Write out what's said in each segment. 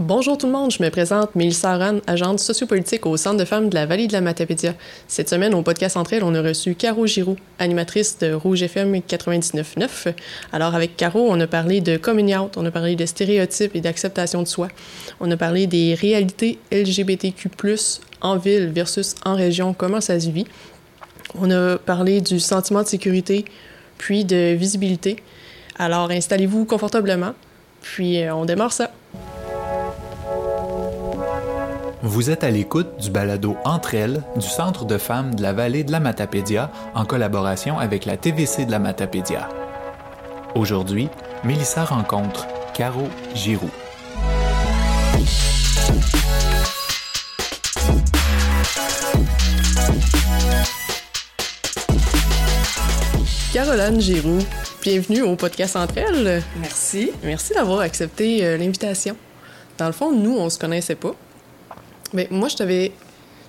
Bonjour tout le monde, je me présente Mélissa Aran, agente sociopolitique au Centre de femmes de la Vallée de la Matapédia. Cette semaine, au podcast Entre elles, on a reçu Caro Giroux, animatrice de Rouge FM 99.9. Alors, avec Caro, on a parlé de coming out, on a parlé de stéréotypes et d'acceptation de soi. On a parlé des réalités LGBTQ+, en ville versus en région, comment ça se vit. On a parlé du sentiment de sécurité, puis de visibilité. Alors, installez-vous confortablement, puis euh, on démarre ça. Vous êtes à l'écoute du balado Entre elles du Centre de femmes de la vallée de la Matapédia en collaboration avec la TVC de la Matapédia. Aujourd'hui, Mélissa rencontre Caro Giroux. Caroline Giroux, bienvenue au podcast Entre elles. Merci. Merci d'avoir accepté euh, l'invitation. Dans le fond, nous, on se connaissait pas. Mais moi, je t'avais.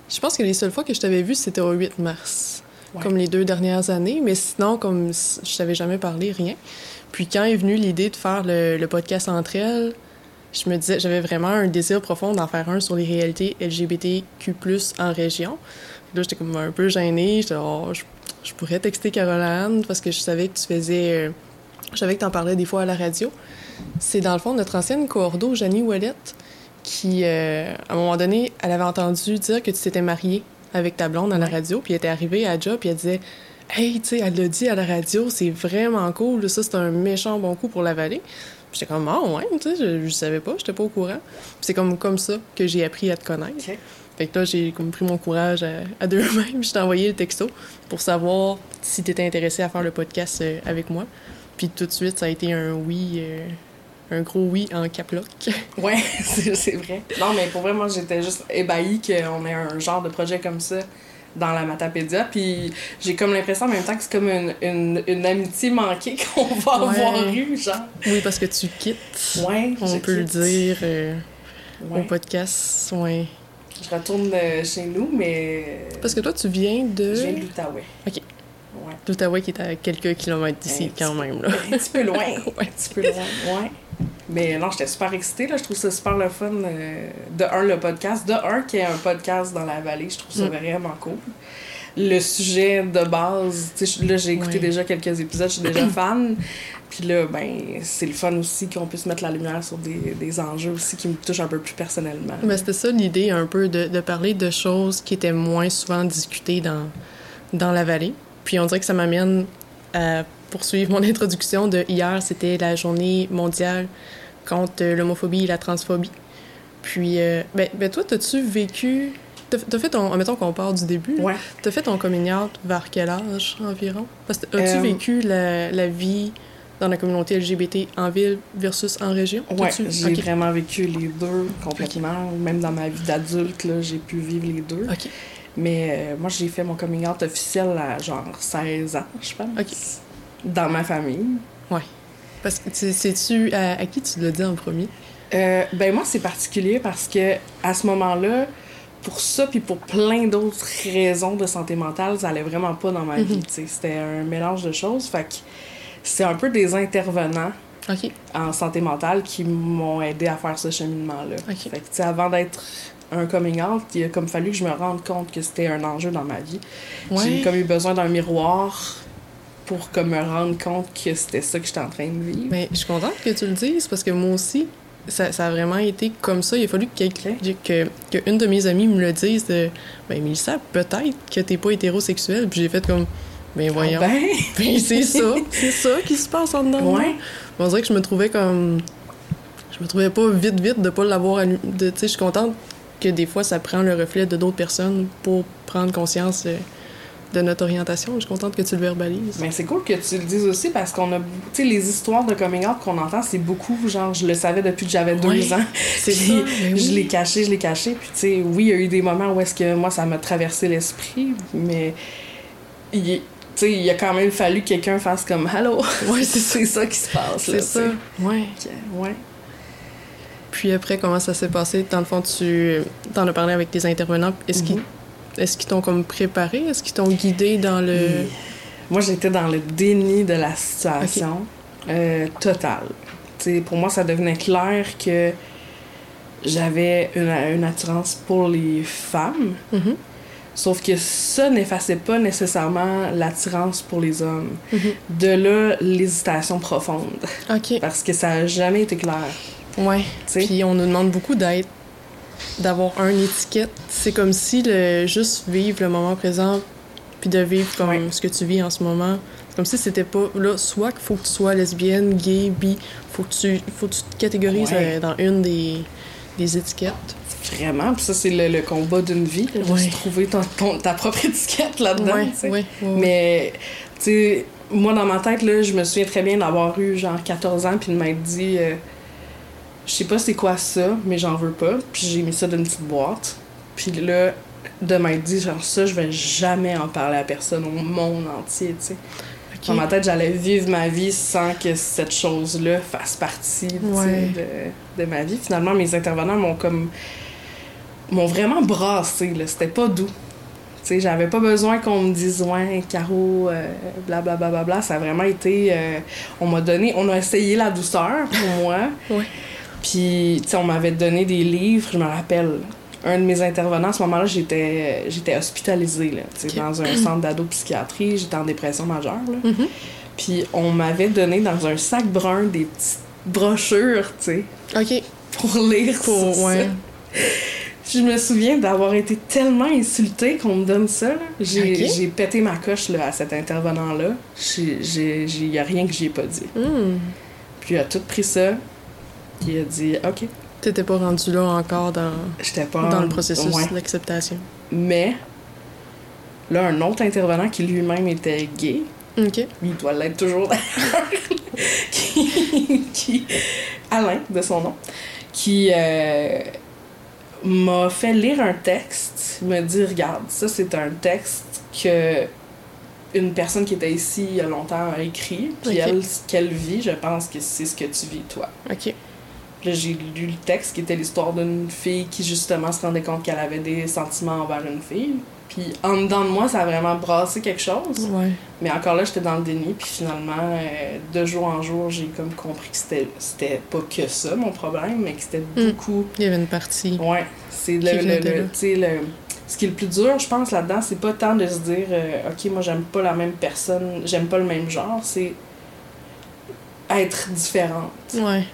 Je pense que les seules fois que je t'avais vu, c'était au 8 mars. Ouais. Comme les deux dernières années. Mais sinon, comme je t'avais jamais parlé, rien. Puis quand est venue l'idée de faire le, le podcast Entre elles, je me disais, j'avais vraiment un désir profond d'en faire un sur les réalités LGBTQ+, en région. Là, j'étais comme un peu gênée. J'étais, oh, je, je pourrais texter Caroline parce que je savais que tu faisais... euh, je savais que tu en parlais des fois à la radio. C'est dans le fond notre ancienne coordo, Janie Ouellette, qui, euh, à un moment donné, elle avait entendu dire que tu t'étais mariée avec ta blonde à la radio, puis elle était arrivée à job, puis elle disait Hey, tu sais, elle l'a dit à la radio, c'est vraiment cool, ça, c'est un méchant bon coup pour la vallée. Puis j'étais comme, ah ouais, tu sais, je, je savais pas, j'étais pas au courant. Puis c'est comme, comme ça que j'ai appris à te connaître. OK. Fait que là, j'ai comme pris mon courage à, à deux mains, puis je t'ai envoyé le texto pour savoir si t'étais intéressé à faire le podcast euh, avec moi. Puis tout de suite, ça a été un oui, euh, un gros oui en caploc. Ouais, c'est vrai. Non, mais pour vrai, moi, j'étais juste ébahie qu'on ait un genre de projet comme ça dans la Matapédia. Puis j'ai comme l'impression en même temps que c'est comme une, une, une amitié manquée qu'on va Ouais. avoir eue, genre. oui, parce que tu quittes, Ouais, on peut le dire, euh, au podcast. Ouais. Je retourne euh, chez nous, mais. Parce que toi, tu viens de Je viens de l'Outaouais. Ok. Ouais. l'Outaouais qui est à quelques kilomètres d'ici, quand même. Là. Un petit peu loin. Ouais. Un petit peu loin, ouais. Mais non, j'étais super excitée, là. Je trouve ça super le fun. euh, de un, le podcast. De un, qu'il y ait un podcast dans la vallée. Je trouve ça Mm. vraiment cool. Le sujet de base, là, j'ai écouté déjà quelques épisodes, je suis déjà fan. Puis là, ben, c'est le fun aussi qu'on puisse mettre la lumière sur des, des enjeux aussi qui me touchent un peu plus personnellement. Ben, c'était ça l'idée un peu de, de parler de choses qui étaient moins souvent discutées dans, dans la vallée. Puis on dirait que ça m'amène à poursuivre mon introduction de hier, c'était la journée mondiale contre euh, l'homophobie et la transphobie. Puis, euh, ben, ben toi, t'as-tu vécu... T'as fait ton... Mettons qu'on part du début. Ouais. T'as fait ton coming out vers quel âge environ? Parce que as-tu Euh, vécu la, la vie dans la communauté LGBT en ville versus en région? Ouais, j'ai Ok. vraiment vécu les deux complètement. Même dans ma vie d'adulte, j'ai pu vivre les deux. OK. Mais euh, moi, j'ai fait mon coming out officiel à genre 16 ans, je pense. Dans ma famille. Parce que tu- sais-tu à, à qui tu l'as dit en premier? Euh, ben moi, c'est particulier parce que à ce moment-là, pour ça, puis pour plein d'autres raisons de santé mentale, ça allait vraiment pas dans ma Mhm. vie. C'était un mélange de choses. Fait que c'est un peu des intervenants en santé mentale qui m'ont aidé à faire ce cheminement-là. Fait que, avant d'être un coming out, il a comme fallu que je me rende compte que c'était un enjeu dans ma vie. Ouais. J'ai comme eu besoin d'un miroir pour comme me rendre compte que c'était ça que j'étais en train de vivre. Mais je suis contente que tu le dises parce que moi aussi, ça, ça a vraiment été comme ça. Il a fallu que, quelqu'un- que, que une de mes amies me le dise de Ben, Mélissa, peut-être que t'es pas hétérosexuel. Puis j'ai fait comme Ben, voyons. Ah ben, Ben, c'est ça. C'est ça qui se passe en dedans. ouais. On dirait que je me trouvais comme. Je me trouvais pas vite, vite de pas l'avoir Tu sais, je suis contente que des fois ça prend le reflet de d'autres personnes pour prendre conscience euh, de notre orientation. Je suis contente que tu le verbalises. Mais c'est cool que tu le dises aussi parce qu'on a, tu sais, les histoires de coming out qu'on entend, c'est beaucoup, genre, je le savais depuis que j'avais deux Ouais, ans. C'est Puis ça. ben Je l'ai caché, je l'ai caché. Puis, tu sais, oui, il y a eu des moments où est-ce que moi, ça m'a traversé l'esprit, mais il, est- tu sais, il a quand même fallu que quelqu'un fasse comme Allô, Ouais, c'est ça qui se passe. C'est ça. Ouais. Ouais. Puis après, comment ça s'est passé? Dans le fond, tu en as parlé avec tes intervenants. Est-ce qu'ils Mhm. Est-ce qu'ils t'ont comme préparé? Est-ce qu'ils t'ont guidé dans le... Moi, j'étais dans le déni de la situation euh, totale. Tu sais, pour moi, ça devenait clair que j'avais une, une attirance pour les femmes. Mhm. Sauf que ça n'effaçait pas nécessairement l'attirance pour les hommes. Mhm. De là, l'hésitation profonde. OK. Parce que ça n'a jamais été clair. Ouais. tu sais? Puis on nous demande beaucoup d'être, d'avoir un étiquette. C'est comme si le juste vivre le moment présent, puis de vivre comme ce que tu vis en ce moment. C'est comme si c'était pas là. Soit qu'il faut que tu sois lesbienne, gay, bi, faut que tu, faut que tu te catégorises euh, dans une des, des étiquettes. Vraiment. Puis ça, c'est le, le combat d'une vie. là, Ouais. de se trouver ton- ton- ta propre étiquette là-dedans. Mais, tu sais, moi, dans ma tête, là, je me souviens très bien d'avoir eu genre 14 ans, puis de m'être dit, euh, je sais pas c'est quoi ça, mais j'en veux pas. Puis j'ai mis ça dans une petite boîte. Puis là, de m'être dit, genre, ça, je vais jamais en parler à personne au monde entier, tu sais. Dans ma tête, j'allais vivre ma vie sans que cette chose-là fasse partie Ouais. de, de ma vie. Finalement, mes intervenants m'ont comme. m'ont vraiment brassé, là. C'était pas doux. Tu sais, j'avais pas besoin qu'on me dise, ouais, Caro, euh, blablabla. Bla, bla, bla. Ça a vraiment été. euh, on m'a donné. On a essayé la douceur pour moi. Ouais. Puis, tu sais, on m'avait donné des livres, je me rappelle. Un de mes intervenants, à ce moment-là, j'étais j'étais hospitalisée, là, tu sais, Ok. dans un centre d'ado-psychiatrie. J'étais en dépression majeure, là. Mhm. Puis on m'avait donné dans un sac brun des petites brochures, tu sais, Ok. pour lire Pour, sur ouais. ça. Je me souviens d'avoir été tellement insultée qu'on me donne ça. là. J'ai j'ai pété ma coche là, à cet intervenant-là. Il n'y a rien que j'y ai pas dit. Hmm. Puis il a tout pris ça. Il a dit OK. T'étais pas rendu là encore dans, pas dans en- le processus Ouais. d'acceptation. Mais là, un autre intervenant qui lui-même était gay, Ok. il doit l'être toujours qui, qui- Alain, de son nom, qui euh, m'a fait lire un texte, il m'a dit, regarde, ça c'est un texte que une personne qui était ici il y a longtemps a écrit, puis elle, ce qu'elle vit, je pense que c'est ce que tu vis toi. Ok. Là, j'ai lu le texte qui était l'histoire d'une fille qui justement se rendait compte qu'elle avait des sentiments envers une fille. Puis en dedans de moi, ça a vraiment brassé quelque chose. Ouais. Mais encore là, j'étais dans le déni. Puis finalement, euh, de jour en jour, j'ai comme compris que c'était, c'était pas que ça mon problème, mais que c'était Mm. beaucoup. Il y avait une partie. Ouais, c'est le, le, le- là. tu sais, le- Ce qui est le plus dur, je pense, là-dedans, c'est pas tant de se dire, euh, OK, moi, j'aime pas la même personne, j'aime pas le même genre, c'est être différente. Ouais.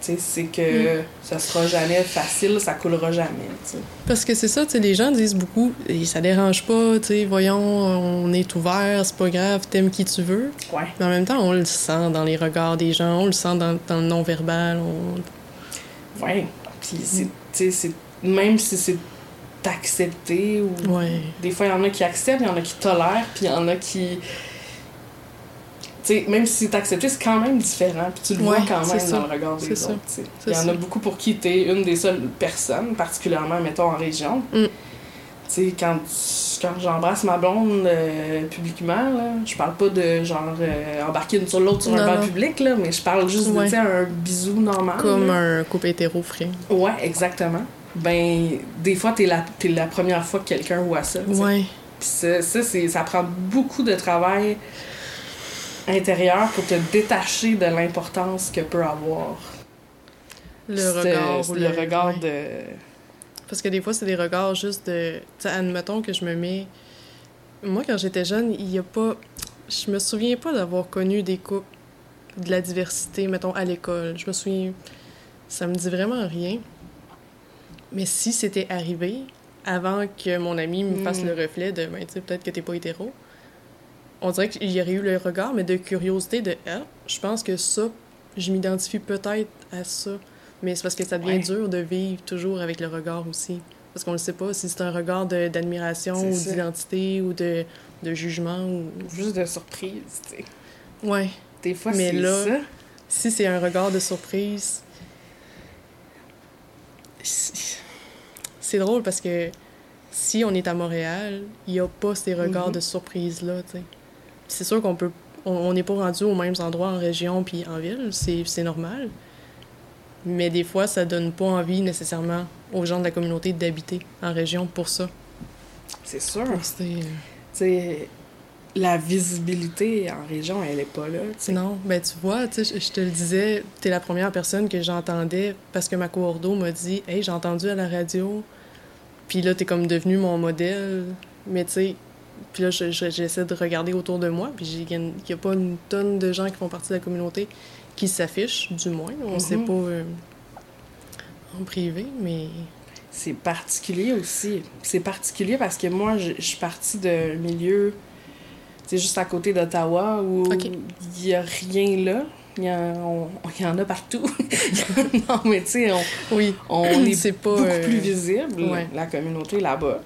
C'est que ça sera jamais facile, ça coulera jamais, tu sais. Parce que c'est ça, tu sais, les gens disent beaucoup, et ça dérange pas, tu sais, voyons, on est ouvert, c'est pas grave, t'aimes qui tu veux. Ouais. Mais en même temps, on le sent dans les regards des gens, on le sent dans, dans le non-verbal. on- Ouais. Puis, c'est, tu sais, c'est, même si c'est accepté ou Ouais. Des fois, il y en a qui acceptent, il y en a qui tolèrent, puis il y en a qui. Même si c'est accepté, c'est quand même différent. Puis tu le Ouais, vois quand même ça. dans le regard des autres. Il y en a beaucoup pour qui t'es une des seules personnes, particulièrement, mettons, en région. Mm. Quand, quand j'embrasse ma blonde euh, publiquement, là, je parle pas de genre euh, embarquer une sur l'autre sur un banc non. public, là, mais je parle juste de Ouais. sais, un bisou normal. Comme là. un couple hétéro frais. Ouais, exactement. Ben, des fois, t'es la, t'es la première fois que quelqu'un voit ça. Ouais. Puis ça, ça, c'est, ça prend beaucoup de travail intérieur pour te détacher de l'importance que peut avoir Le regard. ou le regard de... Parce que des fois, c'est des regards juste de. Tu sais, admettons que je me mets. Moi, quand j'étais jeune, il y a pas. Je me souviens pas d'avoir connu des couples de la diversité, mettons, à l'école. Je me souviens. Ça me dit vraiment rien. Mais si c'était arrivé, avant que mon ami me fasse Mm. le reflet de, ben, tu sais, peut-être que t'es pas hétéro, on dirait qu'il y aurait eu le regard, mais de curiosité, de, ah, je pense que ça, je m'identifie peut-être à ça. Mais c'est parce que ça devient Ouais. dur de vivre toujours avec le regard aussi. Parce qu'on ne sait pas si c'est un regard d'admiration ou d'identité ou de, de jugement. Ou... Juste de surprise, tu sais. Ouais. Des fois, Mais c'est là- ça. Si c'est un regard de surprise, c'est drôle parce que si on est à Montréal, il n'y a pas ces regards Mhm. de surprise-là, tu sais. C'est sûr qu'on peut... On n'est pas rendu aux mêmes endroits en région puis en ville, c'est c'est normal. Mais des fois, ça donne pas envie nécessairement aux gens de la communauté d'habiter en région pour ça. C'est sûr. Pour ces- Tu sais, la visibilité en région, elle est pas là. tu. Non, ben tu vois, tu je- je te le disais, t'es la première personne que j'entendais parce que ma coordo m'a dit « Hey, j'ai entendu à la radio. » Puis là, t'es comme devenu mon modèle. Mais tu sais, puis là, je- je- j'essaie de regarder autour de moi, puis il n'y a pas une tonne de gens qui font partie de la communauté qui s'affichent, du moins. On sait Mhm. pas euh, en privé, mais... C'est particulier aussi. C'est particulier parce que moi, je, suis partie d'un milieu, sais, juste à côté d'Ottawa où il y a rien là. Il y, en- on- il y en a partout. non, mais tu sais, on, Oui, on est, c'est pas... beaucoup euh, plus visible, ouais. la communauté là-bas.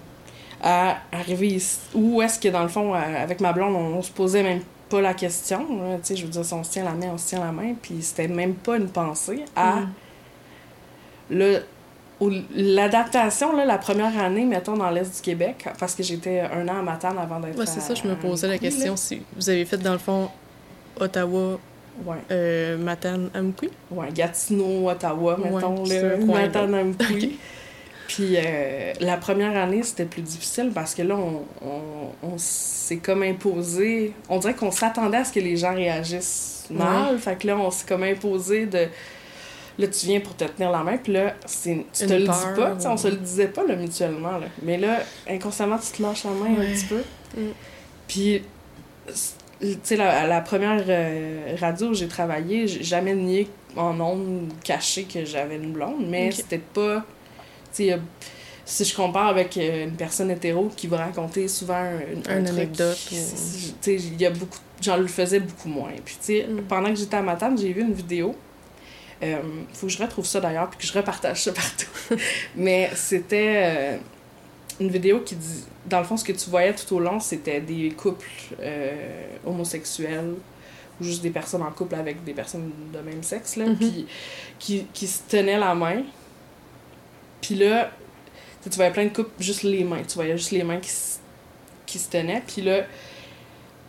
À arriver ici, où est-ce que dans le fond, avec ma blonde, on, on se posait même pas la question. là. Tu sais, je veux dire, si on se tient la main, on se tient la main, puis c'était même pas une pensée à Mm. l'adaptation la première année mettons dans l'est du Québec parce que j'étais un an à Matane avant d'être Ouais, c'est ça, je me posais la là. question si vous avez fait, dans le fond, Ottawa, ouais euh, Matane, Amqui. ouais Gatineau Ottawa Ouais, mettons ce là. Matane. Puis euh, la première année c'était plus difficile parce que là on, on, on s'est comme imposé on dirait qu'on s'attendait à ce que les gens réagissent mal fait que là on s'est comme imposé de Là, tu viens pour te tenir la main, puis là, c'est- tu te Une le peur, dis pas, on se le disait pas là, mutuellement. Là. Mais là, inconsciemment, tu te lâches la main un petit peu. Mm. Puis, tu sais, la, la première euh, radio où j'ai travaillé, j'ai jamais nié en ondes caché que j'avais une blonde, mais c'était pas. Sais, si je compare avec euh, une personne hétéro qui va raconter souvent un, anecdote, ou- il y a beaucoup. J'en le faisais beaucoup moins. Puis, tu sais, Mm. pendant que j'étais à Matane, j'ai vu une vidéo. Euh, faut que je retrouve ça d'ailleurs, puis que je repartage ça partout. Mais c'était euh, une vidéo qui dit. Dans le fond, ce que tu voyais tout au long, c'était des couples euh, homosexuels ou juste des personnes en couple avec des personnes de même sexe, là, Mhm. puis qui, qui se tenaient la main. Puis là, tu voyais plein de couples, juste les mains. Tu voyais juste les mains qui, se- qui se tenaient. Puis là,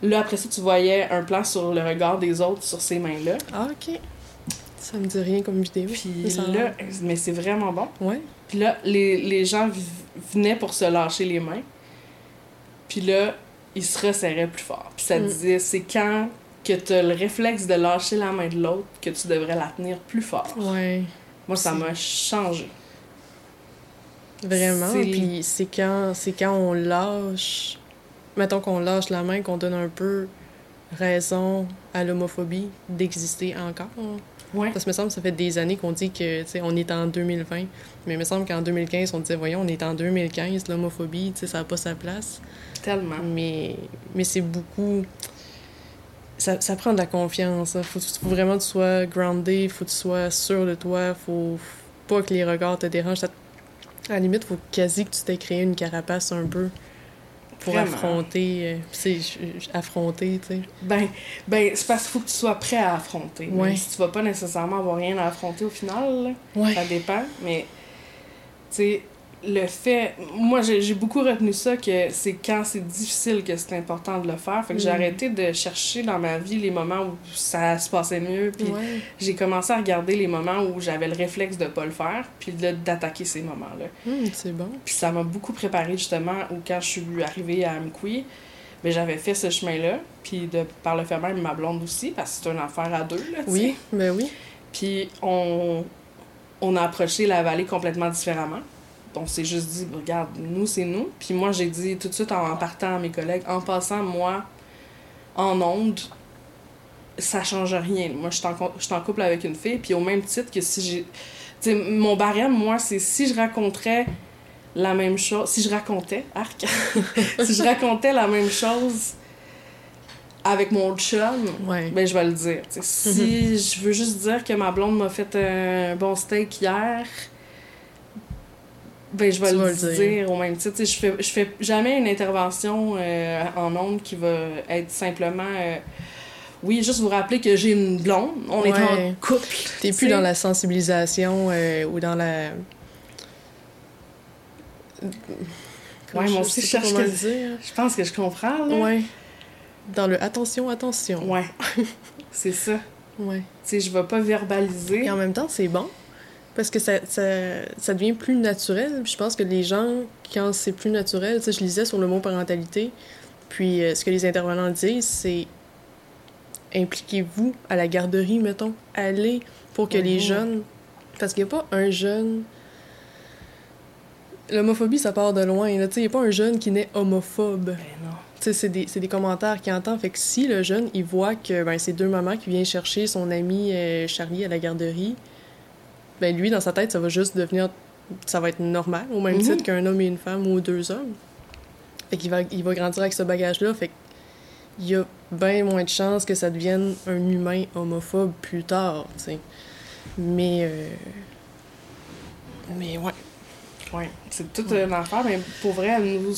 là, après ça, tu voyais un plan sur le regard des autres sur ces mains-là. Ah, ok. Ça me dit rien comme vidéo. Puis ça là, mais c'est vraiment bon. Ouais. Puis là, les, les gens venaient pour se lâcher les mains. Puis là, ils se resserraient plus fort. Puis ça Mm. disait, c'est quand que tu as le réflexe de lâcher la main de l'autre que tu devrais la tenir plus fort. Ouais. Moi, ça m'a changé. Vraiment. Puis c'est quand, c'est quand on lâche. Mettons qu'on lâche la main, qu'on donne un peu raison à l'homophobie d'exister encore. Ouais. Parce que me semble que ça fait des années qu'on dit que, on est en 2020. Mais il me semble qu'en 2015, on disait, voyons, on est en 2015, l'homophobie, ça n'a pas sa place. Tellement. Mais, mais c'est beaucoup. Ça, ça prend de la confiance. Il faut, faut vraiment que tu sois groundé, faut que tu sois sûr de toi, faut pas que les regards te dérangent. Ça- à la limite, faut quasi que tu t'aies créé une carapace un peu pour Vraiment? affronter. euh, c'est affronter, tu sais. Ben, ben c'est parce qu'il faut que tu sois prêt à affronter. Ouais. Même si tu vas pas nécessairement avoir rien à affronter au final, là. Ouais. Ça dépend, mais tu sais, le fait. Moi, j'ai beaucoup retenu ça que c'est quand c'est difficile que c'est important de le faire. Fait que j'ai Mm. arrêté de chercher dans ma vie les moments où ça se passait mieux. Puis Ouais. j'ai commencé à regarder les moments où j'avais le réflexe de pas le faire, puis d'attaquer ces moments-là. Hum, c'est bon. Puis ça m'a beaucoup préparé justement où quand je suis arrivée à Amqui, ben j'avais fait ce chemin-là, puis de par le fait même ma blonde aussi parce que c'est une affaire à deux là. Oui, ben oui. Puis on, on a approché la vallée complètement différemment. On s'est juste dit, regarde, nous, c'est nous. Puis moi, j'ai dit tout de suite en partant à mes collègues, en passant, moi, en onde, ça change rien. Moi, je suis en, couple avec une fille, puis au même titre que si j'ai. Tu sais, mon barème, moi, c'est si je raconterais la même chose. Si je racontais, arc, si je racontais la même chose avec mon chum, Ouais. ben je vais le dire. Si je veux juste dire que ma blonde m'a fait un bon steak hier, ben je vais le, dire. dire. au même titre. Je fais, je fais jamais une intervention euh, en ondes qui va être simplement... euh, oui, juste vous rappeler que j'ai une blonde, on est en Ouais. couple. T'es plus dans la sensibilisation euh, ou dans la. Ouais, moi aussi, je cherche comment que- le dire. Je pense que je comprends, là. Ouais. Dans le attention, attention. Ouais. c'est ça. Ouais. Tu sais, je vais pas verbaliser. Et en même temps, c'est bon. Parce que ça, ça, ça devient plus naturel. Puis je pense que les gens, quand c'est plus naturel, tu sais, je lisais sur le mot parentalité, Puis euh, ce que les intervenants disent, c'est impliquez-vous à la garderie, mettons. Allez pour que les Mhm. jeunes. Parce qu'il n'y a pas un jeune. L'homophobie, ça part de loin. là. Tu sais, Il n'y a pas un jeune qui naît homophobe. Ben non. Tu sais, c'est des, des commentaires qu'il entend. Fait que si le jeune, il voit que ben, c'est deux mamans qui viennent chercher son ami euh, Charlie à la garderie, ben lui, dans sa tête, ça va juste devenir... Ça va être normal, au même Mhm. titre qu'un homme et une femme ou deux hommes. Fait qu'il va, il va grandir avec ce bagage-là. Fait qu'il y a bien moins de chances que ça devienne un humain homophobe plus tard, tu sais. Mais... euh, Mais ouais. Ouais, c'est toute une affaire, mais pour vrai, nous,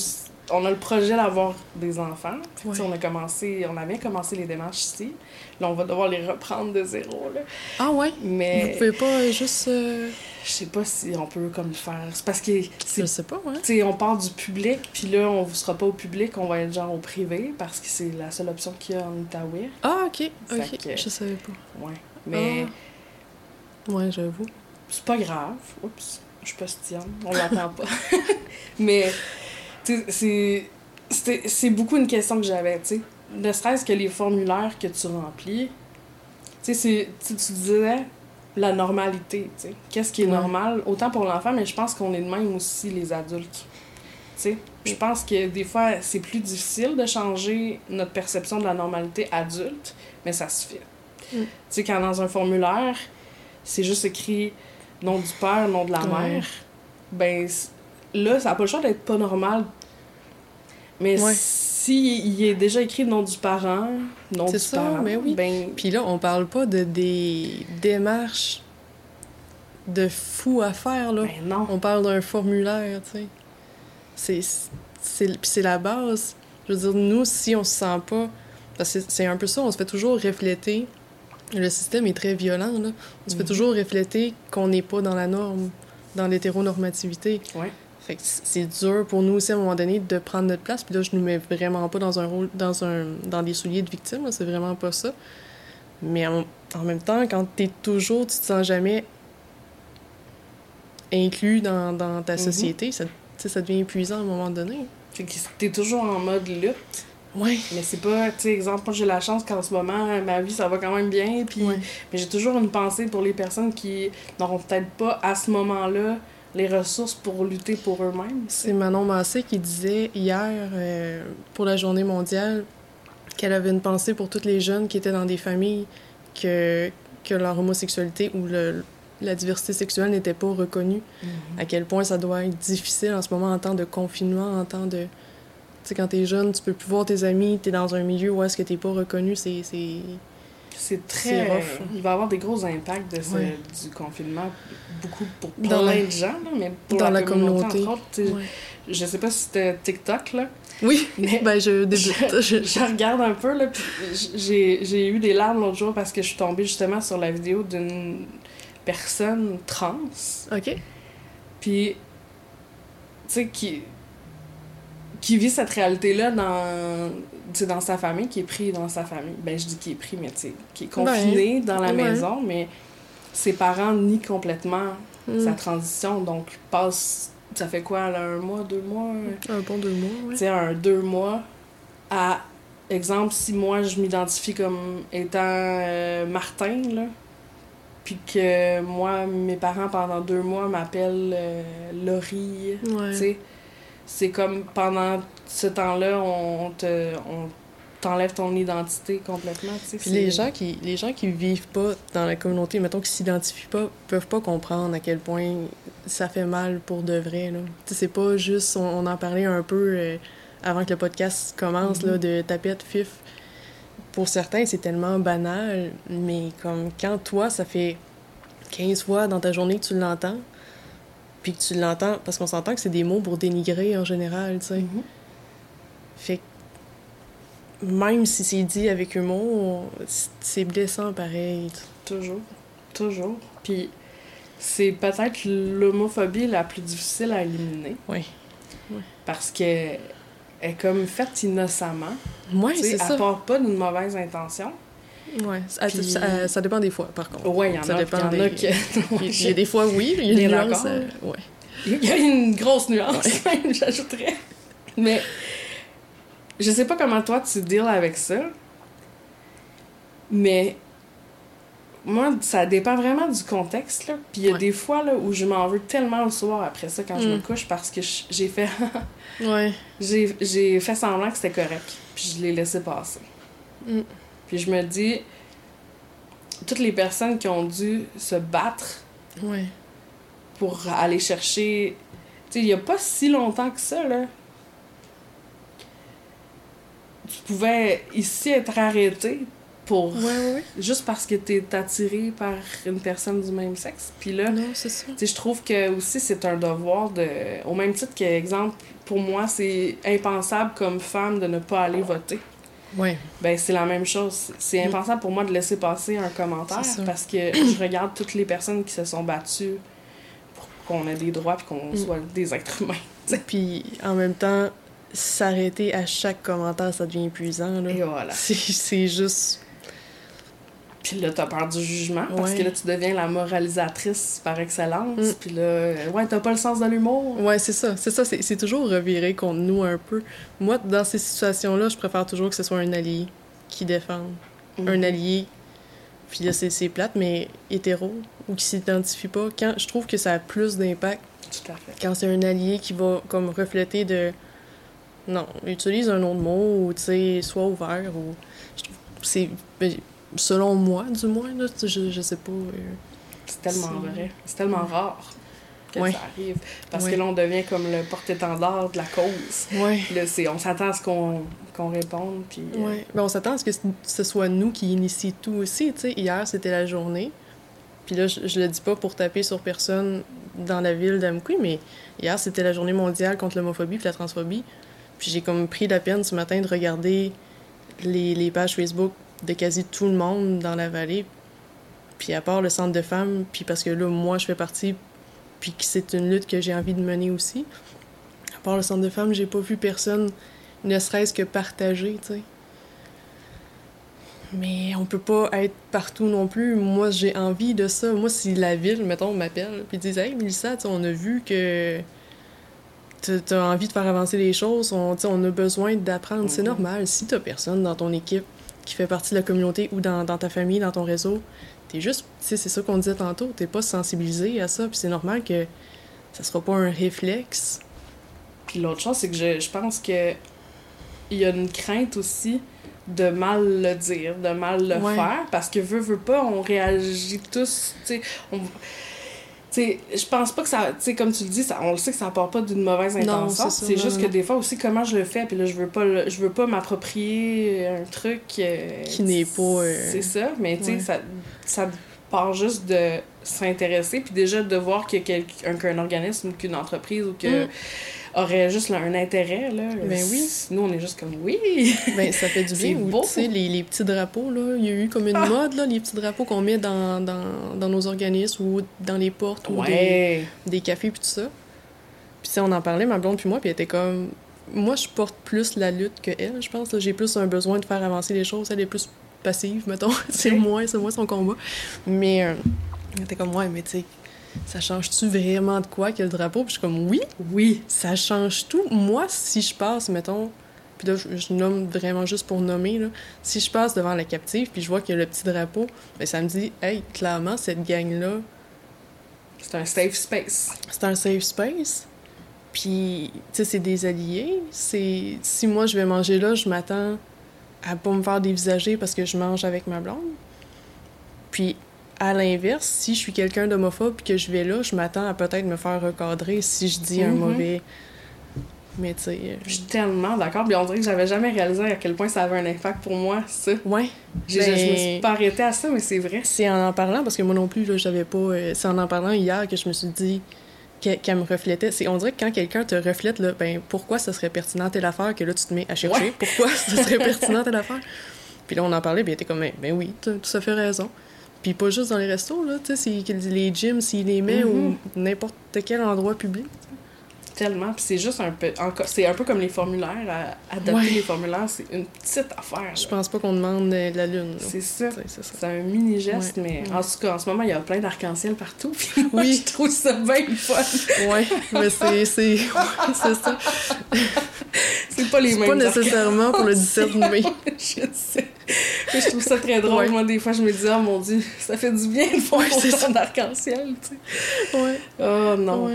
on a le projet d'avoir des enfants. Fait que. On a commencé, on avait commencé les démarches ici. Là, on va devoir les reprendre de zéro, là. Ah ouais? Vous Mais pouvez pas juste... euh, je sais pas si on peut comme le faire. C'est parce que, Je sais pas, ouais. on part du public, puis là, on ne sera pas au public, on va être genre au privé, parce que c'est la seule option qu'il y a en Outaouais. Ah, ok, Fait ok. que- Je savais pas. Ouais. Mais Ah. Ouais, j'avoue. c'est pas grave. Oups, je suis postillonne, on l'entend pas. Mais, c'est- beaucoup une question que j'avais, tu sais. Ne serait-ce que les formulaires que tu remplis, tu sais, tu disais la normalité, tu sais. Qu'est-ce qui est Ouais. normal, autant pour l'enfant, mais je pense qu'on est de même aussi les adultes. Tu sais, je pense que des fois, c'est plus difficile de changer notre perception de la normalité adulte, mais ça se fait. Mm. Tu sais, quand dans un formulaire, c'est juste écrit nom du père, nom de la Ouais. mère, ben là, ça n'a pas le choix d'être pas normal. Mais Ouais. si il est déjà écrit nom du parent, nom C'est du ça, parent, mais oui. ben Puis là, on parle pas de des démarches de fou à faire, là. ben non. On parle d'un formulaire, tu sais. C'est, la base. Je veux dire, nous, si on se sent pas... Parce que c'est- c'est un peu ça, on se fait toujours refléter. Le système est très violent, là. On se fait Mhm. toujours refléter qu'on n'est pas dans la norme, dans l'hétéronormativité. Ouais. Fait que c'est dur pour nous aussi, à un moment donné, de prendre notre place. Puis là, je nous mets vraiment pas dans un rôle, dans un dans des souliers de victime, c'est vraiment pas ça. Mais en, en même temps, quand t'es toujours, tu te sens jamais inclus dans, dans ta Mhm. société, ça, ça devient épuisant à un moment donné. Fait que t'es toujours en mode lutte, Ouais. mais c'est pas, tu sais, exemple, moi j'ai la chance qu'en ce moment, ma vie ça va quand même bien, puis Ouais. mais j'ai toujours une pensée pour les personnes qui n'auront peut-être pas à ce moment-là les ressources pour lutter pour eux-mêmes. C'est Manon Massé qui disait hier, euh, pour la journée mondiale, qu'elle avait une pensée pour toutes les jeunes qui étaient dans des familles que, que leur homosexualité ou le- la diversité sexuelle n'était pas reconnue. À quel point ça doit être difficile en ce moment en temps de confinement, en temps de... Tu sais, quand t'es jeune, tu peux plus voir tes amis, t'es dans un milieu où est-ce que t'es pas reconnu, c'est... c'est- très. Rough. Il va avoir des gros impacts de ce- Ouais. du confinement, beaucoup pour Dans plein la- de gens, là, mais pour dans la, la communauté, communauté. entre autres. Ouais. Je sais pas si c'était TikTok, là, Oui, mais ben je débute. je, Je- je regarde un peu, là, j'ai eu des larmes l'autre jour parce que je suis tombée justement sur la vidéo d'une personne trans, OK. puis, tu sais, qui, qui vit cette réalité-là dans, tu sais, dans sa famille, qui est pris dans sa famille. Ben, je dis qui est pris, mais tu sais, qui est confiné dans la ouais. maison, mais ses parents nient complètement Mm. sa transition, donc passe, ça fait quoi, là, un mois, deux mois? Un bon deux mois, tu ouais. sais, un deux mois à exemple si moi je m'identifie comme étant euh, Martin là puis que moi mes parents pendant deux mois m'appellent euh, Laurie Ouais. tu sais c'est comme pendant ce temps-là on te on t'enlève ton identité complètement Puis les gens qui les gens qui vivent pas dans la communauté, mettons qui s'identifient pas, peuvent pas comprendre à quel point ça fait mal pour de vrai c'est pas juste on, on en parlait un peu euh, avant que le podcast commence là Mhm. de tapette fif. Pour certains, c'est tellement banal, mais comme quand toi ça fait 15 fois dans ta journée que tu l'entends, puis que tu l'entends parce qu'on s'entend que c'est des mots pour dénigrer en général, tu sais. Mhm. Fait que même si c'est dit avec humour, c'est blessant pareil. Toujours. Toujours. Puis c'est peut-être l'homophobie la plus difficile à éliminer. Oui. Parce que elle est comme faite innocemment. Ouais, sais, c'est elle ça. part pas d'une mauvaise intention. Ouais. Ça, Puis- ça- ça dépend des fois, par contre. Ouais, il y en Ça a, dépend puis il y en a des- qui... Il y a des fois, oui, il y a d'accord. euh, ouais. Il y a une grosse nuance, même, j'ajouterais. Mais je sais pas comment toi tu deals avec ça, mais moi, ça dépend vraiment du contexte. Là. Puis il y a Ouais. des fois là, où je m'en veux tellement le soir après ça quand je me Mm. couche parce que j'ai fait Ouais. j'ai j'ai fait semblant que c'était correct. Puis je l'ai laissé passer. Mm. Puis je me dis, toutes les personnes qui ont dû se battre Ouais. pour aller chercher. Tu sais, il n'y a pas si longtemps que ça, là. Tu pouvais ici être arrêté pour. Ouais. Juste parce que t'es attiré par une personne du même sexe. Puis là, Non, c'est ça. tu sais, je trouve que aussi c'est un devoir de. Au même titre que, exemple, pour moi, c'est impensable comme femme de ne pas aller voter. Ouais. Ben, c'est la même chose. C'est Mm. impensable pour moi de laisser passer un commentaire parce que je regarde toutes les personnes qui se sont battues pour qu'on ait des droits et qu'on Mm. soit des êtres humains. Puis en même temps, s'arrêter à chaque commentaire, ça devient épuisant. Là. Et voilà. C'est, juste. Puis là, t'as peur du jugement parce Ouais. que là, tu deviens la moralisatrice par excellence. Mm. Puis là, euh, ouais, t'as pas le sens de l'humour. Ouais, c'est ça. C'est ça. C'est, toujours reviré contre nous un peu. Moi, dans ces situations-là, je préfère toujours que ce soit un allié qui défende. Mm. Un allié. Puis là, c'est, plate, mais hétéro ou qui s'identifie pas. Quand je trouve que ça a plus d'impact quand c'est un allié qui va comme refléter de non utilise un autre mot ou tu sais sois ouvert ou c'est ben, selon moi du moins là je, je sais pas euh, C'est tellement vrai. C'est tellement rare que Ouais. ça arrive. Parce Ouais. que là, on devient comme le porte-étendard de la cause. ouais Puis là, c'est, on s'attend à ce qu'on, qu'on réponde. Puis, euh, ben, on s'attend à ce que ce soit nous qui initie tout aussi hier c'était la journée puis là je, je le dis pas pour taper sur personne dans la ville d'Amqui mais hier c'était la journée mondiale contre l'homophobie puis la transphobie puis j'ai comme pris la peine ce matin de regarder les, les pages Facebook de quasi tout le monde dans la vallée. Puis à part le centre de femmes, puis parce que là, moi, je fais partie, puis que c'est une lutte que j'ai envie de mener aussi. À part le centre de femmes, j'ai pas vu personne, ne serait-ce que partager, tu sais. Mais on peut pas être partout non plus. Moi, j'ai envie de ça. Moi, si la ville, mettons, m'appelle, puis disent Hey, Mélissa, on a vu que t'as t'as envie de faire avancer les choses, on, tu on a besoin d'apprendre. C'est Mhm. normal. Si t'as personne dans ton équipe qui fait partie de la communauté ou dans, dans ta famille, dans ton réseau, t'es juste, tu sais, c'est ça qu'on disait tantôt, t'es pas sensibilisé à ça, puis c'est normal que ça sera pas un réflexe. Puis l'autre chose, c'est que je, je pense que il y a une crainte aussi de mal le dire, de mal le Ouais. faire, parce que veut, veut pas, on réagit tous, tu sais, on... Sais, je pense pas que ça, tu sais, comme tu le dis, ça, on le sait que ça part pas d'une mauvaise intention. c'est juste que des fois aussi, comment je le fais, puis là, je veux pas, le- je veux pas m'approprier un truc euh, Qui n'est pas, euh, C'est ça, mais tu sais, ouais. ça, ça part juste de s'intéresser, puis déjà de voir qu'il y a quelqu'un, qu'un organisme ou qu'une entreprise ou que Mm. Aurait juste là, un intérêt, là. Ben oui. Nous, on est juste comme, oui! Ben, ça fait du bien. Tu sais, les, les petits drapeaux, là, il y a eu comme une Ah! mode, là, les petits drapeaux qu'on met dans, dans, dans nos organismes ou dans les portes ou des, Ouais! des cafés puis tout ça. Puis on en parlait, ma blonde puis moi, puis elle était comme... Moi, je porte plus la lutte que elle, je pense. J'ai plus un besoin de faire avancer les choses. Elle est plus passive, mettons. c'est Ok. moi, c'est moi son combat. Mais euh, elle était comme, ouais, mais tu sais, ça change-tu vraiment de quoi que le drapeau? Puis je suis comme, oui, Oui! ça change tout. Moi, si je passe, mettons, puis là, je, je nomme vraiment juste pour nommer, là, si je passe devant la captive, puis je vois qu'il y a le petit drapeau, ben ça me dit, hey, clairement, cette gang-là, C'est un safe space. c'est un safe space. Puis, tu sais, c'est des alliés. C'est si moi je vais manger là, je m'attends à pas me faire dévisager parce que je mange avec ma blonde. Puis, à l'inverse, si je suis quelqu'un d'homophobe que je vais là, je m'attends à peut-être me faire recadrer si je dis un Mhm. mauvais. Mais tu sais. euh, Je suis tellement d'accord, puis on dirait que j'avais jamais réalisé à quel point ça avait un impact pour moi, ça. Ouais. Ben- Je me suis pas arrêtée à ça, mais c'est vrai. C'est en en parlant, parce que moi non plus, là, j'avais pas. euh, c'est en en parlant hier que je me suis dit qu'elle me reflétait. C'est, on dirait que quand quelqu'un te reflète, là, ben, pourquoi ça serait pertinent telle affaire que là, tu te mets à chercher? Ouais. Pourquoi ça serait pertinent telle affaire? Puis là, on en parlait, puis elle était comme, ben, ben oui, tout à fait raison. Puis pas juste dans les restos, là, tu sais, les gyms, s'ils les met Mhm. ou n'importe quel endroit public. Tellement, puis c'est juste un peu. C'est un peu comme les formulaires. à- adapter Ouais. les formulaires, c'est une petite affaire. Je pense pas qu'on demande euh, la lune. C'est ça. C'est un mini geste, Ouais. mais Ouais. en tout cas, en ce moment, il y a plein d'arc-en-ciel partout. Puis moi, Oui. je trouve ça bien fun. Ouais, mais c'est, c'est, c'est ça. c'est pas les C'est mêmes. pas nécessairement pour le 17 mai. je sais. Mais je trouve ça très drôle. Moi, des fois, je me dis, oh mon dieu, ça fait du bien de voir autant d'arc-en-ciel, tu sais. Ouais. Oh non.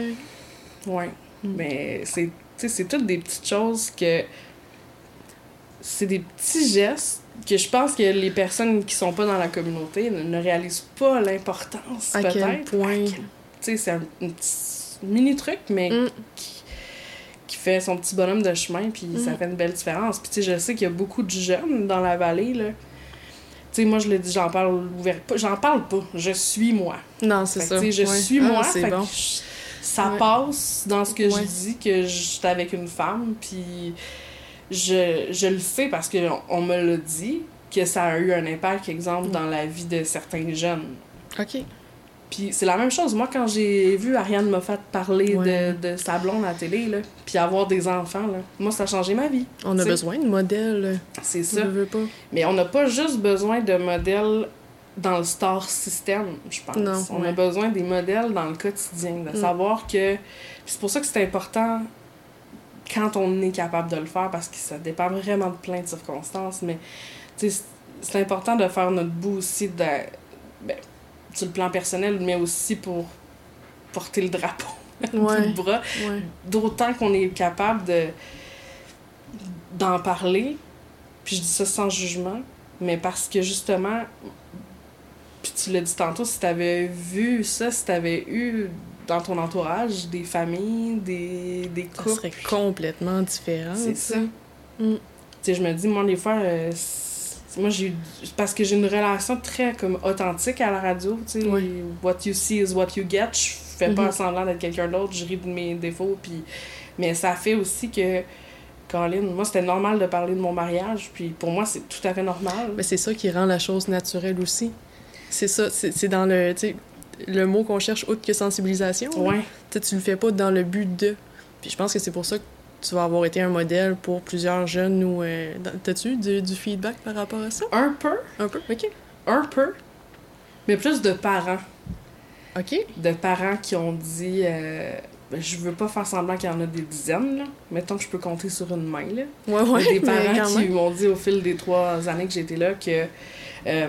Ouais. Ouais. Mais c'est, c'est toutes des petites choses que. C'est des petits gestes que je pense que les personnes qui sont pas dans la communauté ne, ne réalisent pas l'importance, À peut-être. quel point. Tu sais, c'est un, un petit mini truc, mais Mm. qui, qui fait son petit bonhomme de chemin, puis ça Mm. fait une belle différence. Puis tu sais, je sais qu'il y a beaucoup de jeunes dans la vallée, là. Tu sais, moi, je le dis, j'en parle ouvert- pas- J'en parle pas. Je suis moi. Non, c'est Fait ça. tu sais, je Ouais. suis Ah, moi. c'est fait bon. Ça Ouais. passe dans ce que Ouais. je dis que je suis avec une femme, puis je, je le fais parce qu'on on me l'a dit, que ça a eu un impact, exemple, Mm. dans la vie de certains jeunes. OK. Puis c'est la même chose. Moi, quand j'ai vu Ariane Moffat parler Ouais. de, de sa blonde à la télé, là, puis avoir des enfants, là, moi, ça a changé ma vie. On a besoin de modèles. C'est Ça veut pas. Mais on n'a pas juste besoin de modèles dans le star system, je pense. Non, on a besoin des modèles dans le quotidien, de Mm. savoir que. C'est pour ça que c'est important quand on est capable de le faire, parce que ça dépend vraiment de plein de circonstances, mais c'est important de faire notre bout aussi de, ben, sur le plan personnel, mais aussi pour porter le drapeau Ouais. bras Ouais. d'autant qu'on est capable de d'en parler puis je dis ça sans jugement mais parce que justement puis tu l'as dit tantôt si t'avais vu ça si t'avais eu dans ton entourage des familles des, des Ça couples serait complètement différent. c'est ça Mm. tu sais je me dis moi des fois euh, moi j'ai eu parce que j'ai une relation très comme authentique à la radio tu sais what you see is what you get je fais pas Mhm. semblant d'être quelqu'un d'autre je ris de mes défauts puis mais ça fait aussi que Colin, moi c'était normal de parler de mon mariage puis pour moi c'est tout à fait normal Mais c'est ça qui rend la chose naturelle aussi. C'est ça, c'est dans le, le mot qu'on cherche autre que sensibilisation. ouais Tu le fais pas dans le but de. Puis je pense que c'est pour ça que tu vas avoir été un modèle pour plusieurs jeunes ou... euh, T'as-tu du, du feedback par rapport à ça? un peu Un peu? OK. un peu mais plus de parents OK. de parents qui ont dit euh, ben, je veux pas faire semblant qu'il y en a des dizaines là. mettons que je peux compter sur une main là Ouais, ouais, des parents qui m'ont dit au fil des trois années que j'étais là que euh,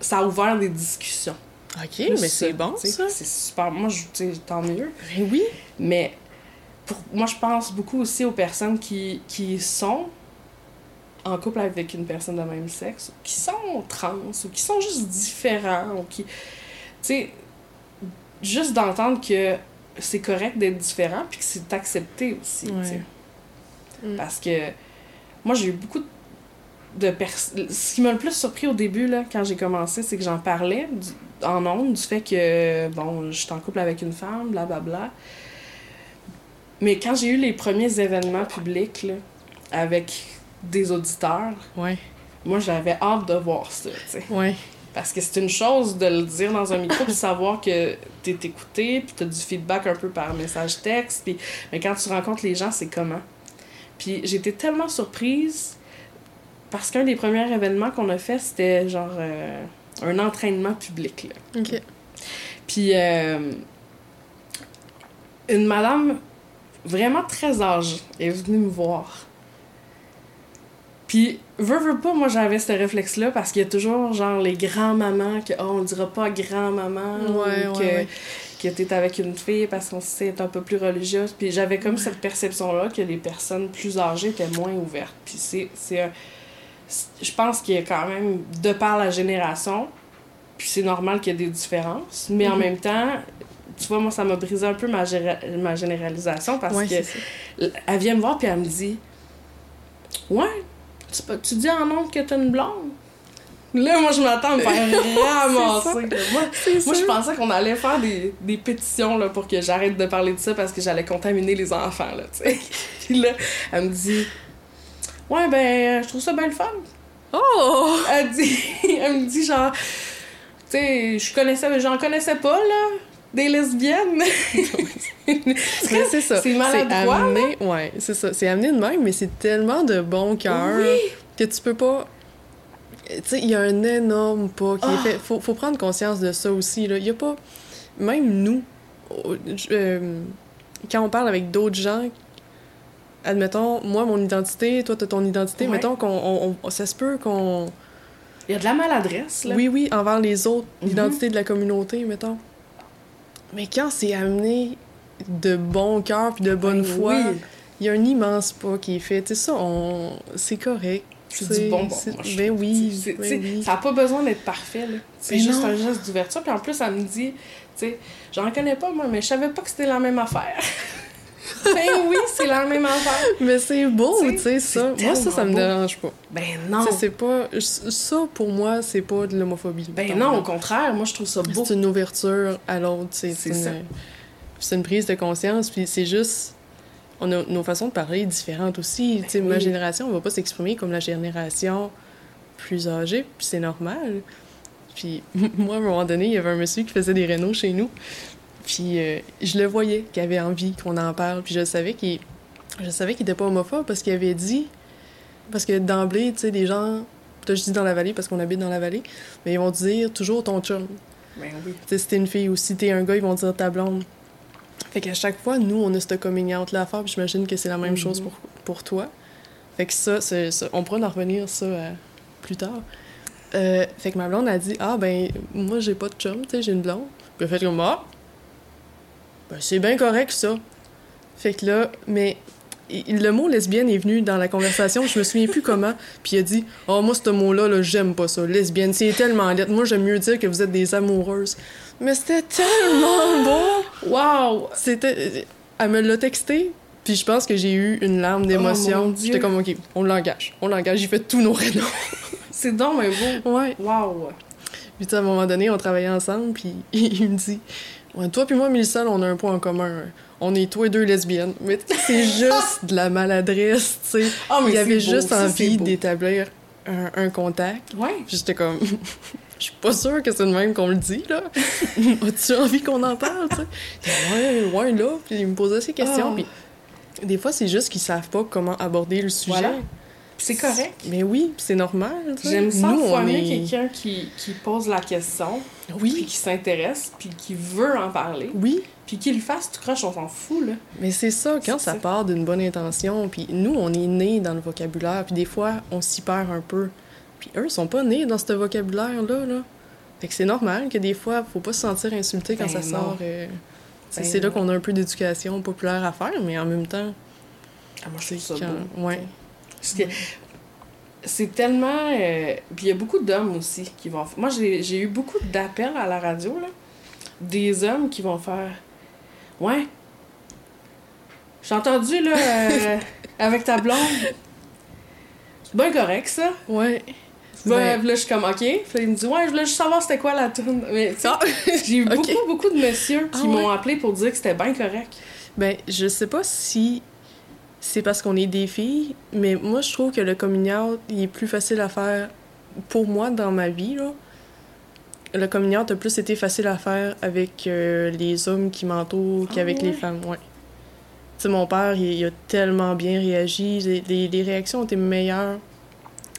ça a ouvert des discussions. OK, Plus mais c'est bon, ça. C'est super. Moi, je, tant mieux. Ben oui. Mais pour, moi, je pense beaucoup aussi aux personnes qui, qui sont en couple avec une personne de même sexe, qui sont trans, ou qui sont juste différents, ou qui. Tu sais, juste d'entendre que c'est correct d'être différent, puis que c'est accepté aussi, tu sais. Ouais. Mm. Parce que moi, j'ai eu beaucoup de personnes. Ce qui m'a le plus surpris au début, là, quand j'ai commencé, c'est que j'en parlais du- en ondes du fait que, bon, je suis en couple avec une femme, blablabla. Mais quand j'ai eu les premiers événements publics, là, avec des auditeurs, Ouais, moi, j'avais hâte de voir ça, tu sais. ouais. Parce que c'est une chose de le dire dans un micro puis savoir que t'es écouté puis t'as du feedback un peu par message texte puis mais quand tu rencontres les gens c'est comment? Puis j'étais tellement surprise parce qu'un des premiers événements qu'on a fait c'était genre euh, un entraînement public là. OK. puis euh, une madame vraiment très âgée est venue me voir puis, veux, veux pas, moi j'avais ce réflexe-là parce qu'il y a toujours genre les grands-mamans que, oh, on dira pas grand-maman, Ouais, ou ouais, que, ouais. que t'es avec une fille parce qu'on sait être un peu plus religieuse. Puis j'avais comme cette perception-là que les personnes plus âgées étaient moins ouvertes. Puis c'est. Je pense qu'il y a quand même, de par la génération, puis c'est normal qu'il y ait des différences, mais en Mhm. même temps, tu vois, moi ça m'a brisé un peu ma, généralisation parce Ouais, que elle vient me voir puis elle me dit Ouais, tu, dis en nom que t'as une blonde. Là, moi, je m'attends à me faire ramasser. Moi, moi, je pensais qu'on allait faire des, des pétitions là, pour que j'arrête de parler de ça parce que j'allais contaminer les enfants. Là, puis là, elle me dit Ouais, ben, je trouve ça bien le fun. Oh! Elle, dit, elle me dit genre, tu sais, je connaissais, mais j'en connaissais pas, là, des lesbiennes. Mais c'est ça. C'est maladroit, amené, ouais, c'est ça. C'est amené de même, mais c'est tellement de bon cœur Oui. que tu peux pas. Tu sais, il y a un énorme pas qui Ah. est fait. Faut, faut prendre conscience de ça aussi. Là. Il y a pas. Même nous, euh, euh, quand on parle avec d'autres gens admettons, moi, mon identité, toi, t'as ton identité, Ouais. mettons qu'on... on- on- ça se peut qu'on... Il y a de la maladresse, là. Oui, oui, envers les autres, Mhm. l'identité de la communauté, mettons. Mais quand c'est amené de bon cœur puis de bonne Ben foi, oui. il y a un immense pas qui est fait. Tu sais, ça, on... c'est correct. C'est du bonbon. c'est- moi, je Ben oui, ben oui. Ça n'a pas besoin d'être parfait, là. C'est Mais juste un geste d'ouverture. Puis en plus, ça me dit, tu sais, j'en connais pas, moi, mais je savais pas que c'était la même affaire. ben oui, c'est la même affaire. Mais c'est beau, Tu sais, ça. Moi, ça, ça me beau. dérange pas. Ben non. c'est pas... Ça, pour moi, c'est pas de l'homophobie. Ben non, au contraire, moi, je trouve ça beau. C'est une ouverture à l'autre, c'est une, c'est une prise de conscience, puis c'est juste on a nos façons de parler différentes aussi. Tu sais, ma Ben génération, on va pas s'exprimer comme la génération plus âgée, puis c'est normal. Puis moi, à un moment donné, il y avait un monsieur qui faisait des rénaux chez nous, puis euh, je le voyais qu'il avait envie qu'on en parle, puis je savais qu'il je savais qu'il était pas homophobe parce qu'il avait dit parce que d'emblée, tu sais, des gens je dis dans la vallée parce qu'on habite dans la vallée, mais ils vont dire toujours ton chum. Ben oui. Tu sais, si t'es une fille ou si t'es un gars, ils vont dire ta blonde. Fait qu'à chaque fois, nous, on a ce coming out-là à faire, puis j'imagine que c'est la même Mhm. chose pour, pour toi. Fait que ça, c'est, ça- on pourra en revenir ça euh, plus tard. Euh, fait que ma blonde a dit Ah, ben, moi, j'ai pas de chum, tu sais, j'ai une blonde. Puis elle fait comme Ah, ben, c'est bien correct, ça. Fait que là, mais il- le mot lesbienne est venu dans la conversation, je me souviens plus comment, puis il a dit Oh, moi, ce mot-là, là, j'aime pas ça, lesbienne, c'est tellement lettre. Moi, j'aime mieux dire que vous êtes des amoureuses. Mais c'était tellement beau! Wow! C'était. Elle me l'a texté, puis je pense que j'ai eu une larme Oh, d'émotion. J'étais comme, OK, on l'engage. On l'engage. J'ai fait tous nos rénaux. C'est donc mais beau. ouais. Wow! Puis, tu sais, à un moment donné, on travaillait ensemble, puis il me dit, ouais, toi puis moi, Mélissa, on a un point en commun. On est tous et deux lesbiennes. Mais c'est juste de la maladresse, tu sais. Ah, Il c'est avait beau, juste ça, envie d'établir un, un contact. Ouais. J'étais comme, je suis pas sûre que c'est de même qu'on le dit, là. As-tu envie qu'on en parle, tu sais? Ouais, ouais, là. Puis il me posait ces questions. Ah. Puis des fois, c'est juste qu'ils savent pas comment aborder le sujet. Voilà. C'est correct. Mais oui, puis c'est normal. J'aime ça Nous, fois on mieux est- quelqu'un qui, qui pose la question, puis Oui, qui s'intéresse, puis qui veut en parler, oui. puis qu'il le fasse tout croche, on s'en fout, là. Mais c'est ça, quand ça ça. part d'une bonne intention, puis nous, on est nés dans le vocabulaire, puis des fois, on s'y perd un peu. Puis eux, ils sont pas nés dans ce vocabulaire-là, là. Fait que c'est normal que des fois, faut pas se sentir insulté quand Ben ça non. sort. euh, c'est Ben c'est là qu'on a un peu d'éducation populaire à faire, mais en même temps, Ah, moi, je trouve ça quand... beau. Ouais. Parce que c'est tellement. euh, Puis il y a beaucoup d'hommes aussi qui vont. Moi, j'ai j'ai eu beaucoup d'appels à la radio, là. Des hommes qui vont faire. Ouais. J'ai entendu, là, euh, avec ta blonde. C'est bien correct, ça. Ouais. Ben, là, je suis comme, OK. Puis il me dit, ouais, je voulais juste savoir c'était quoi la tune. Mais, sais, Ah! j'ai eu beaucoup, beaucoup de messieurs qui Ah m'ont ouais? appelé pour dire que c'était bien correct. Ben, je sais pas si c'est parce qu'on est des filles, mais moi, je trouve que le coming out, il est plus facile à faire pour moi dans ma vie, là. Le coming out a plus été facile à faire avec euh, les hommes qui m'entourent qu'avec Ah les ouais? femmes, ouais. Mon père, il, il a tellement bien réagi. Les, les- les réactions ont été meilleures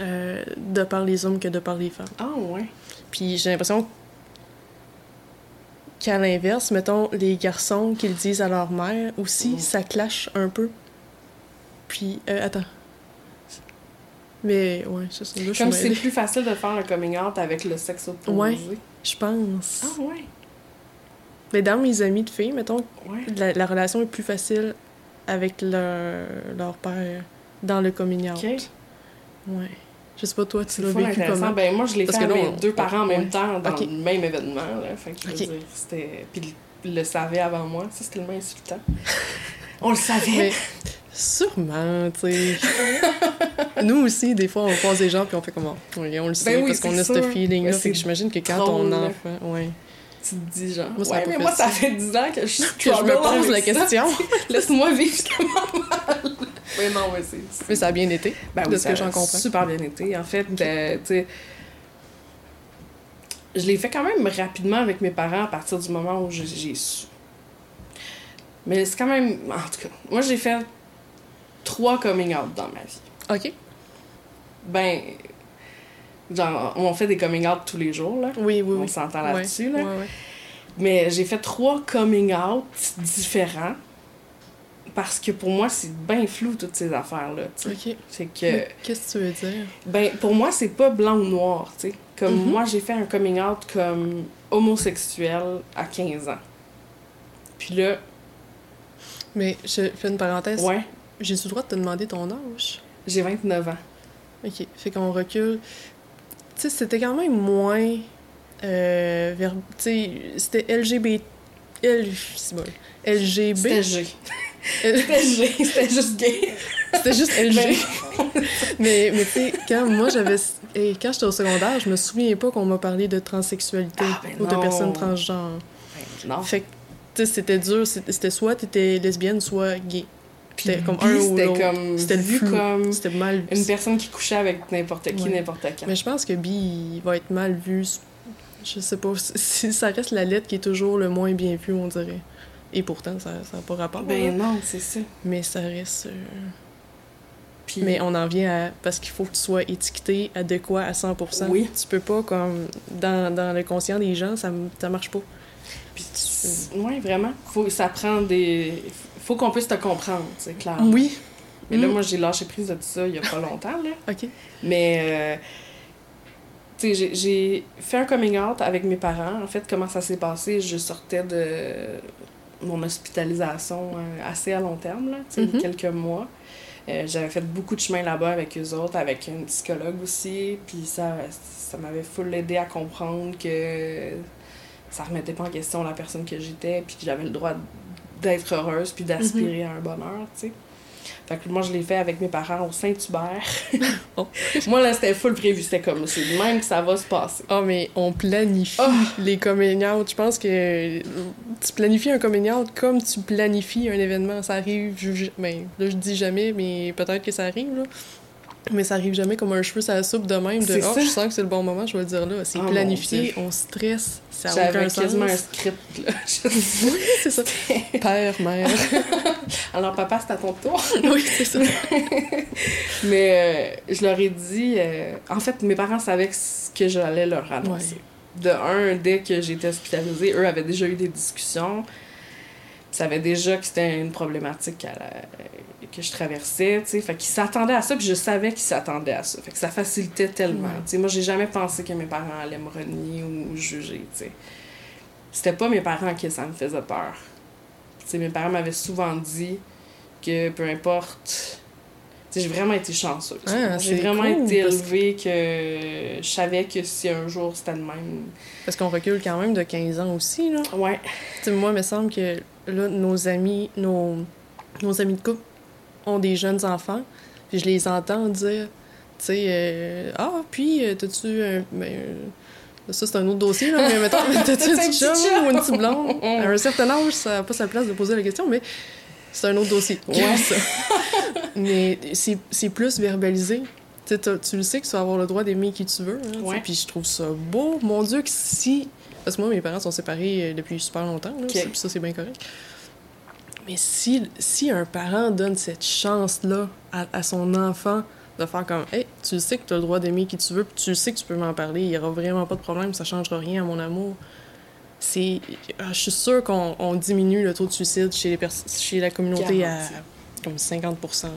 euh, de par les hommes que de par les femmes. Ah, ouais. Puis j'ai l'impression qu'à l'inverse, mettons, les garçons qui le disent à leur mère aussi, ça clash un peu. Puis, euh, attends. Mais, ouais, c'est ça. Là, je suis Comme c'est plus facile de faire le coming out avec le sexe opposé. Ouais. Je pense. Ah, ouais. Mais dans mes amis de filles, mettons, Ouais. la, la relation est plus facile avec leur, leur père dans le coming out. OK. Ouais. Je sais pas, toi, tu C'est l'as vécu comment? Ben, moi, je l'ai Parce fait là, on- deux parents en même temps dans Ok. le même événement. Là. Fait que je veux Ok. dire, c'était... Puis le savaient avant moi. Ça, c'était tellement insultant. On le savait. Mais sûrement, tu sais. Nous aussi, des fois, on croise des gens puis on fait comment? Oui, on le sait Ben oui, parce qu'on c'est a ce feeling-là. Fait que c'est j'imagine que quand là. enfant. Ouais. Tu te dis genre... Moi, ça ouais, mais fait moi, ça ça. fait 10 ans que je Que je me pose la question. Laisse-moi vivre justement mal. Mais non, mais c'est... c'est- Mais ça a bien été, Ben de oui, ce ça que j'en comprends. super bien été. En fait, euh, tu sais, je l'ai fait quand même rapidement avec mes parents à partir du moment où j'ai- su. Mais c'est quand même... En tout cas, moi, j'ai fait trois coming out dans ma vie. OK. Ben, genre, on fait des coming out tous les jours, là. Oui, oui, On oui. s'entend Ouais, là-dessus, là. ouais, ouais. Mais j'ai fait trois coming out différents parce que pour moi, c'est bien flou, toutes ces affaires-là. OK. C'est que, Mais Qu'est-ce que tu veux dire? ben, pour moi, c'est pas blanc ou noir, tu sais. Comme Mhm. moi, j'ai fait un coming out comme homosexuel à 15 ans. Puis là, Mais je fais une parenthèse. ouais, J'ai-tu le droit de te demander ton âge? j'ai 29 ans. OK. Fait qu'on recule. Tu sais, c'était quand même moins. Euh, vers. Tu sais, c'était LGBT. L... bon. LGB. C'était G. L- C'était G, c'était juste gay. C'était juste LG. mais mais tu sais, quand moi j'avais. Et quand j'étais au secondaire, je me souviens pas qu'on m'a parlé de transsexualité Ah, ben ou de non. personnes transgenres. Non. Fait que, tu sais, c'était dur. C'était soit t'étais lesbienne, soit gay. C'était comme un ou l'autre. C'était vu flou. comme C'était mal une personne qui couchait avec n'importe qui, Ouais. n'importe quand. Mais je pense que bi il va être mal vu. Je sais pas. Si ça reste la lettre qui est toujours le moins bien vue, on dirait. Et pourtant, ça n'a pas rapport. là. Ben non, c'est ça. Mais ça reste. euh, Puis, Mais on en vient à. Parce qu'il faut que tu sois étiqueté adéquat à 100%. Oui. Tu peux pas, comme. Dans, dans le conscient des gens, ça, ça marche pas. puis tu- ouais, vraiment. Faut, ça prend des. Faut qu'on puisse te comprendre, c'est clair. Oui. Mais là, Mm. moi, j'ai lâché prise de tout ça il y a pas longtemps, là. OK. Mais, euh, tu sais, j'ai- j'ai fait un coming out avec mes parents. En fait, comment ça s'est passé? Je sortais de mon hospitalisation euh, assez à long terme, là, Mhm. quelques mois. Euh, J'avais fait beaucoup de chemin là-bas avec eux autres, avec une psychologue aussi. Puis ça, ça m'avait full aidé à comprendre que ça remettait pas en question la personne que j'étais, puis que j'avais le droit d'être heureuse, puis d'aspirer à un bonheur, tu sais. Fait que moi, je l'ai fait avec mes parents au Saint-Hubert. Oh. moi, là, c'était full prévu. C'était comme, c'est de même que ça va se passer. Ah, mais on planifie Ah! les coming out. Je pense que tu planifies un coming out comme tu planifies un événement. Ça arrive, je, ben, là, je dis jamais, mais peut-être que ça arrive, là. Mais ça arrive jamais comme un cheveu la soupe de même. De, oh, ça. je sens que c'est le bon moment, je vais le dire là. C'est Oh, planifié, on stresse, ça n'a aucun sens. quasiment un script, là. Oui, c'est ça. Père, mère. Alors, papa, c'est à ton tour. oui, c'est ça. Mais euh, je leur ai dit... euh, en fait, mes parents savaient ce que j'allais leur annoncer. De un, dès que j'étais hospitalisée, eux avaient déjà eu des discussions. Ils savaient déjà que c'était une problématique à la- que je traversais, tu sais. Fait qu'ils s'attendaient à ça, puis je savais qu'ils s'attendaient à ça. Fait que ça facilitait tellement. Ouais. Tu sais, moi, j'ai jamais pensé que mes parents allaient me renier ou juger, tu sais. C'était pas mes parents que ça me faisait peur. Tu sais, mes parents m'avaient souvent dit que peu importe... Tu sais, j'ai vraiment été chanceuse. Ah, j'ai vraiment cool, été élevée que je savais que si un jour c'était de même... Parce qu'on recule quand même de 15 ans aussi, là. Ouais. Tu sais, moi, il me semble que là, nos amis, nos, nos amis de couple ont des jeunes enfants, puis je les entends dire, tu sais, euh, ah, puis, euh, t'as-tu un. Ben, euh, ça, c'est un autre dossier, là, mais mettons, t'as-tu T'as un petit chum ou une petite blonde? À un certain âge, ça n'a pas sa place de poser la question, mais c'est un autre dossier. Ouais. ça. mais c'est plus verbalisé. Tu le sais que tu vas avoir le droit d'aimer qui tu veux. hein, Ouais. Puis je trouve ça beau. Mon Dieu, que si. Parce que moi, mes parents sont séparés depuis super longtemps. Là, Ok. ça- puis ça, c'est bien correct. Mais si, si un parent donne cette chance-là à, à son enfant de faire comme Hey, tu le sais que tu as le droit d'aimer qui tu veux, puis tu le sais que tu peux m'en parler, il n'y aura vraiment pas de problème, ça changera rien à mon amour. C'est. ah, Je suis sûre qu'on on diminue le taux de suicide chez, les chez la communauté Garanti. à comme 50 là.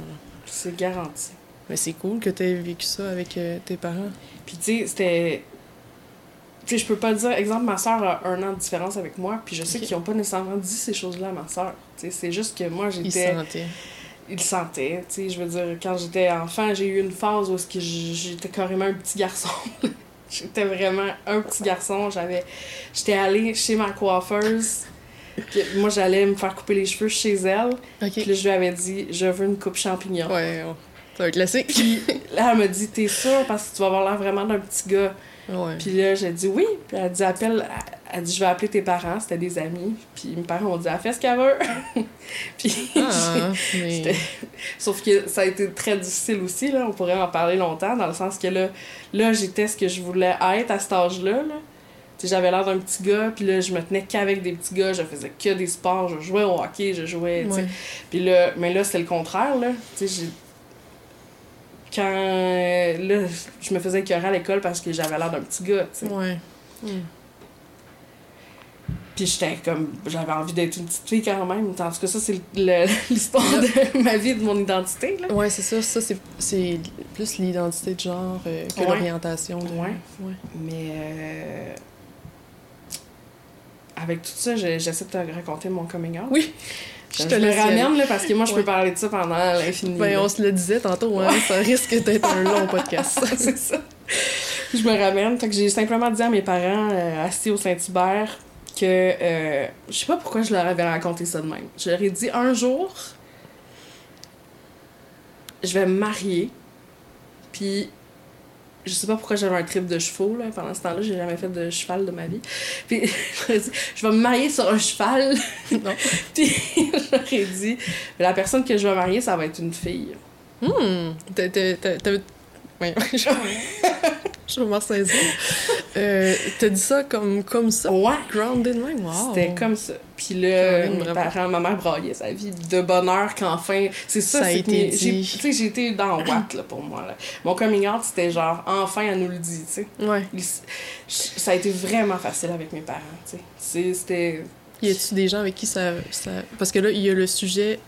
C'est garanti. Mais c'est cool que tu aies vécu ça avec euh, tes parents. Puis tu sais, c'était. Sais, je peux pas dire. Exemple, ma soeur a un an de différence avec moi, puis je sais qu'ils ont pas nécessairement dit ces choses-là à ma soeur. Tu sais, c'est juste que moi, Ils j'étais. sentaient. Ils le sentaient. Tu sais, je veux dire, quand j'étais enfant, j'ai eu une phase où j'étais carrément un petit garçon. j'étais vraiment un petit garçon. J'avais. J'étais allée chez ma coiffeuse. puis moi, j'allais me faire couper les cheveux chez elle. Puis là, je lui avais dit, je veux une coupe champignon. Ouais, c'est un classique. Puis là, elle m'a dit, t'es sûre parce que tu vas avoir l'air vraiment d'un petit gars. Ouais. Puis là, j'ai dit oui. Puis elle a dit, appelle. Elle dit, je vais appeler tes parents. C'était des amis. Puis mes parents ont dit, elle fait ce qu'elle veut. Puis. Ah, mais... Sauf que ça a été très difficile aussi, là. On pourrait en parler longtemps, dans le sens que là, là j'étais ce que je voulais être à cet âge-là, là. J'avais l'air d'un petit gars, puis là, je me tenais qu'avec des petits gars, je faisais que des sports, je jouais au hockey, je jouais. Ouais. Puis là, mais là, c'est le contraire, là. J'ai... Quand... euh, Là, je me faisais écœurer à l'école parce que j'avais l'air d'un petit gars, tu sais. Ouais. Puis j'étais comme, j'avais envie d'être une petite fille quand même. Tandis que ça, c'est l'histoire de ma vie, de mon identité, là. Ouais, c'est ça. Ça, c'est- plus l'identité de genre euh, que Ouais. l'orientation. de- Ouais. ouais. Mais euh, avec tout ça, je- j'essaie de te raconter mon coming out. Oui, Je, te le ramène, là, parce que moi, je peux parler de ça pendant l'infini. Ben, on se le disait tantôt, hein, ça risque d'être un long podcast. c'est ça. Je me ramène. Fait que j'ai simplement dit à mes parents, euh, assis au Saint-Hubert, que euh, je sais pas pourquoi je leur avais raconté ça de même. Je leur ai dit un jour, je vais me marier, puis je sais pas pourquoi j'avais un trip de chevaux là. pendant ce temps-là, j'ai jamais fait de cheval de ma vie. Puis je vais me marier sur un cheval. Non. puis ai dit, la personne que je vais marier, ça va être une fille. Hmm, Ouais, je vais saisir. Euh, T'as dit ça comme, comme ça? Ouais. Grounded même? Wow. C'était comme ça. Puis là, mes parents, ma mère braillait sa vie de bonheur qu'enfin. C'est ça, Ça c'est que j'ai- Tu sais, j'ai été dans Watt, là, pour moi. Là. Mon coming out, c'était genre, enfin, elle nous le dit, tu sais. Ouais. Il- Ça a été vraiment facile avec mes parents, tu sais. C'était. Y a-tu des gens avec qui ça, ça. Parce que là, il y a le sujet,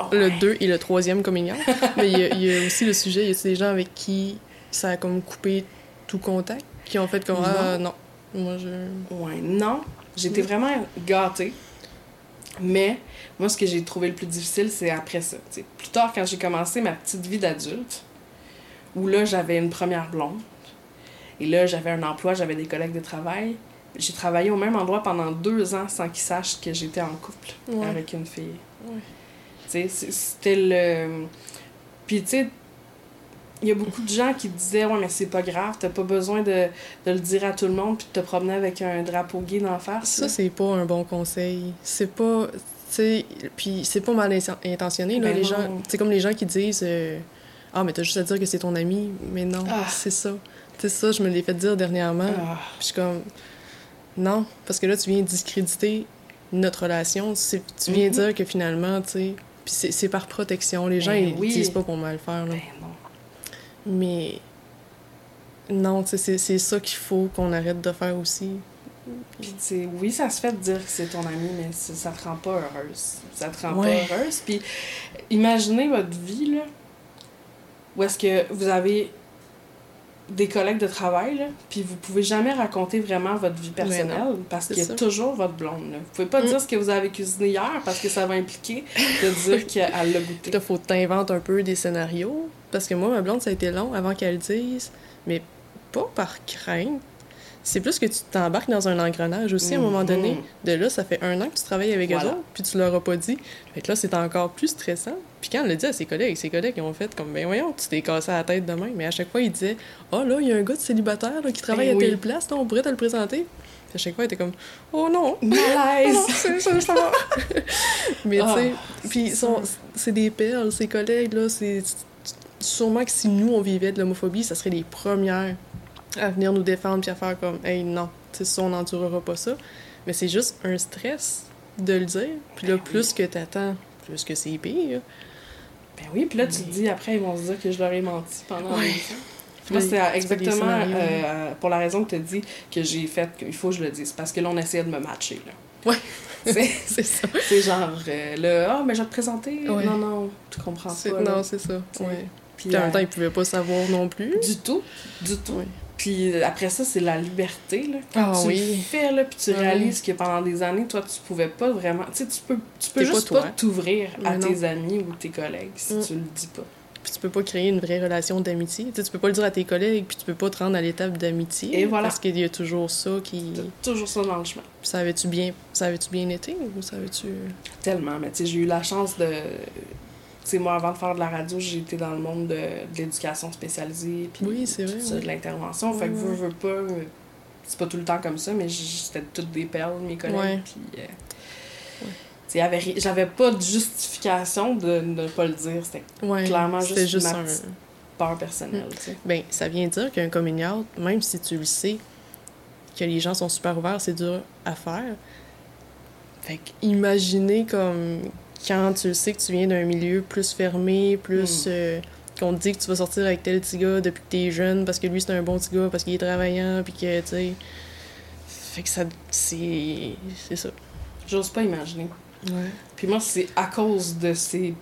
Oh, le. 2 et le troisième coming out. mais il y, a- il y a aussi le sujet, y a-tu des gens avec qui ça a comme coupé tout contact? Qui ont fait comme. Ah, non. Moi, je. Ouais, non. J'étais Mm. vraiment gâtée. Mais moi, ce que j'ai trouvé le plus difficile, c'est après ça. tu sais. Plus tard, quand j'ai commencé ma petite vie d'adulte, où là, j'avais une première blonde, et là, j'avais un emploi, j'avais des collègues de travail. J'ai travaillé au même endroit pendant deux ans sans qu'ils sachent que j'étais en couple Ouais. avec une fille. Ouais. Tu c'était le... Puis, tu sais, il y a beaucoup de gens qui disaient « Ouais, mais c'est pas grave, t'as pas besoin de, de le dire à tout le monde puis de te promener avec un drapeau gay d'en face. Ça, c'est pas un bon conseil. C'est pas. Tu puis c'est pas mal inten- intentionné, là. Ben les non. gens. C'est comme les gens qui disent euh, Ah, mais t'as juste à dire que c'est ton ami. Mais non, Ah. c'est ça. C'est ça, je me l'ai fait dire dernièrement. Ah, Puis je suis comme, non, parce que là, tu viens discréditer notre relation. Tu viens Mhm. dire que finalement, tu sais, puis c'est c'est par protection. Les gens, Ben ils oui. disent pas pour mal faire, là. ben non. Mais non, c'est- c'est ça qu'il faut qu'on arrête de faire aussi. Puis, tu sais, oui, ça se fait de dire que c'est ton ami, mais ça, ça te rend pas heureuse. Ça te rend Ouais. pas heureuse. Puis, imaginez votre vie, là, où est-ce que vous avez des collègues de travail, là, puis vous pouvez jamais raconter vraiment votre vie personnelle parce qu'il y a ça. toujours votre blonde. Là. Vous pouvez pas Mm. dire ce que vous avez cuisiné hier parce que ça va impliquer de dire qu'elle l'a goûté. Là, faut t'inventer un peu des scénarios. Parce que moi, ma blonde, ça a été long avant qu'elle le dise. Mais pas par crainte. C'est plus que tu t'embarques dans un engrenage aussi à un moment donné. Mhm. De là, ça fait un an que tu travailles avec eux Voilà. autres, puis tu leur as pas dit. Fait que là, c'est encore plus stressant. Puis quand elle le dit à ses collègues, ses collègues, ils ont fait comme, ben voyons, tu t'es cassé la tête demain. Mais à chaque fois, ils disaient, oh là, il y a un gars de célibataire là, qui travaille Ben à oui. telle place, là, on pourrait te le présenter. Puis à chaque fois, elle était comme, oh non, Malaise! non, c'est ça, ça va. Mais Ah, tu sais, puis c'est des perles, ces collègues là, c'est sûrement que si nous on vivait de l'homophobie, ça serait les premières à venir nous défendre puis à faire comme hey non, sais ça on n'endurera pas ça. Mais c'est juste un stress de le dire. Puis là Ben oui. plus que t'attends, plus que c'est pire. Ben oui, puis là, tu te dis, après, ils vont se dire que je leur ai menti pendant Ouais. Moi, des exactement euh, pour la raison que tu as dit que j'ai fait qu'il faut que je le dise. Parce que là, on essayait de me matcher. Là. Ouais. C'est C'est ça. c'est genre, euh, là, ah, mais je vais te présenter. Ouais. Non, non, tu comprends C'est- pas. Non, c'est ça. Ouais. Puis, Puis en euh, même temps, ils pouvaient pas savoir non plus. du tout, du tout. Ouais. Puis euh, après ça, c'est la liberté. Là. Quand Ah tu oui. le fais, là, puis tu Ah oui. réalises que pendant des années, toi, tu pouvais pas vraiment. Tu sais, tu peux, tu peux juste pas t'ouvrir à non. tes amis ou tes collègues si Mm. tu le dis pas. Puis tu peux pas créer une vraie relation d'amitié. Tu sais, tu peux pas le dire à tes collègues, puis tu peux pas te rendre à l'étape d'amitié. Et voilà. Parce qu'il y a toujours ça qui. Toujours ça dans le chemin. Ça avait-tu bien, ça avait-tu bien été ou ça avait-tu. Tellement, mais tu sais, j'ai eu la chance de. Tu sais, moi, avant de faire de la radio, j'ai été dans le monde de, de l'éducation spécialisée, puis Oui, c'est vrai, tout ça, oui. de l'intervention. Fait que Ouais, veux, pas. euh, C'est pas tout le temps comme ça, mais j- c'était toutes des perles, mes collègues. Puis. euh, j'avais pas de justification de ne pas le dire. C'était. Clairement, juste juste ma un. peur personnelle, sais. Ben, ça vient dire qu'un coming out, même si tu le sais, que les gens sont super ouverts, c'est dur à faire. Fait que imaginez comme quand tu sais que tu viens d'un milieu plus fermé, plus Mm. euh, qu'on te dit que tu vas sortir avec tel petit gars depuis que t'es jeune parce que lui c'est un bon petit gars, parce qu'il est travaillant, puis que tu sais. Fait que ça. C'est. C'est ça. J'ose pas imaginer. Ouais. Puis moi, c'est à cause de ces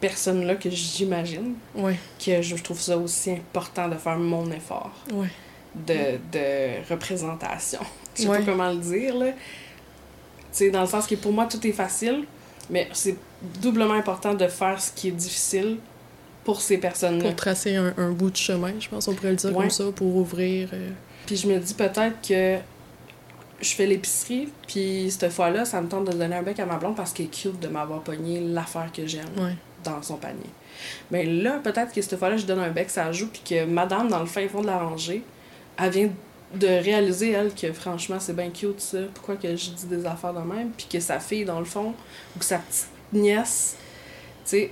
personnes-là que j'imagine Ouais. que je trouve ça aussi important de faire mon effort Ouais. de, de représentation. Je sais pas comment le dire, là. Tu sais, dans le sens que pour moi, tout est facile, mais c'est doublement important de faire ce qui est difficile pour ces personnes-là. Pour tracer un, un bout de chemin, je pense, on pourrait le dire Ouais. comme ça, pour ouvrir. euh, Puis je me dis peut-être que je fais l'épicerie, puis cette fois-là, ça me tente de donner un bec à ma blonde parce qu'elle est cute de m'avoir pogné l'affaire que j'aime Ouais. dans son panier. Mais là, peut-être que cette fois-là, je donne un bec, ça joue, puis que madame, dans le fin fond de la rangée, elle vient de réaliser, elle, que franchement, c'est bien cute, ça. Pourquoi que je dis des affaires de même, puis que sa fille, dans le fond, ou que sa petite nièce, tu sais,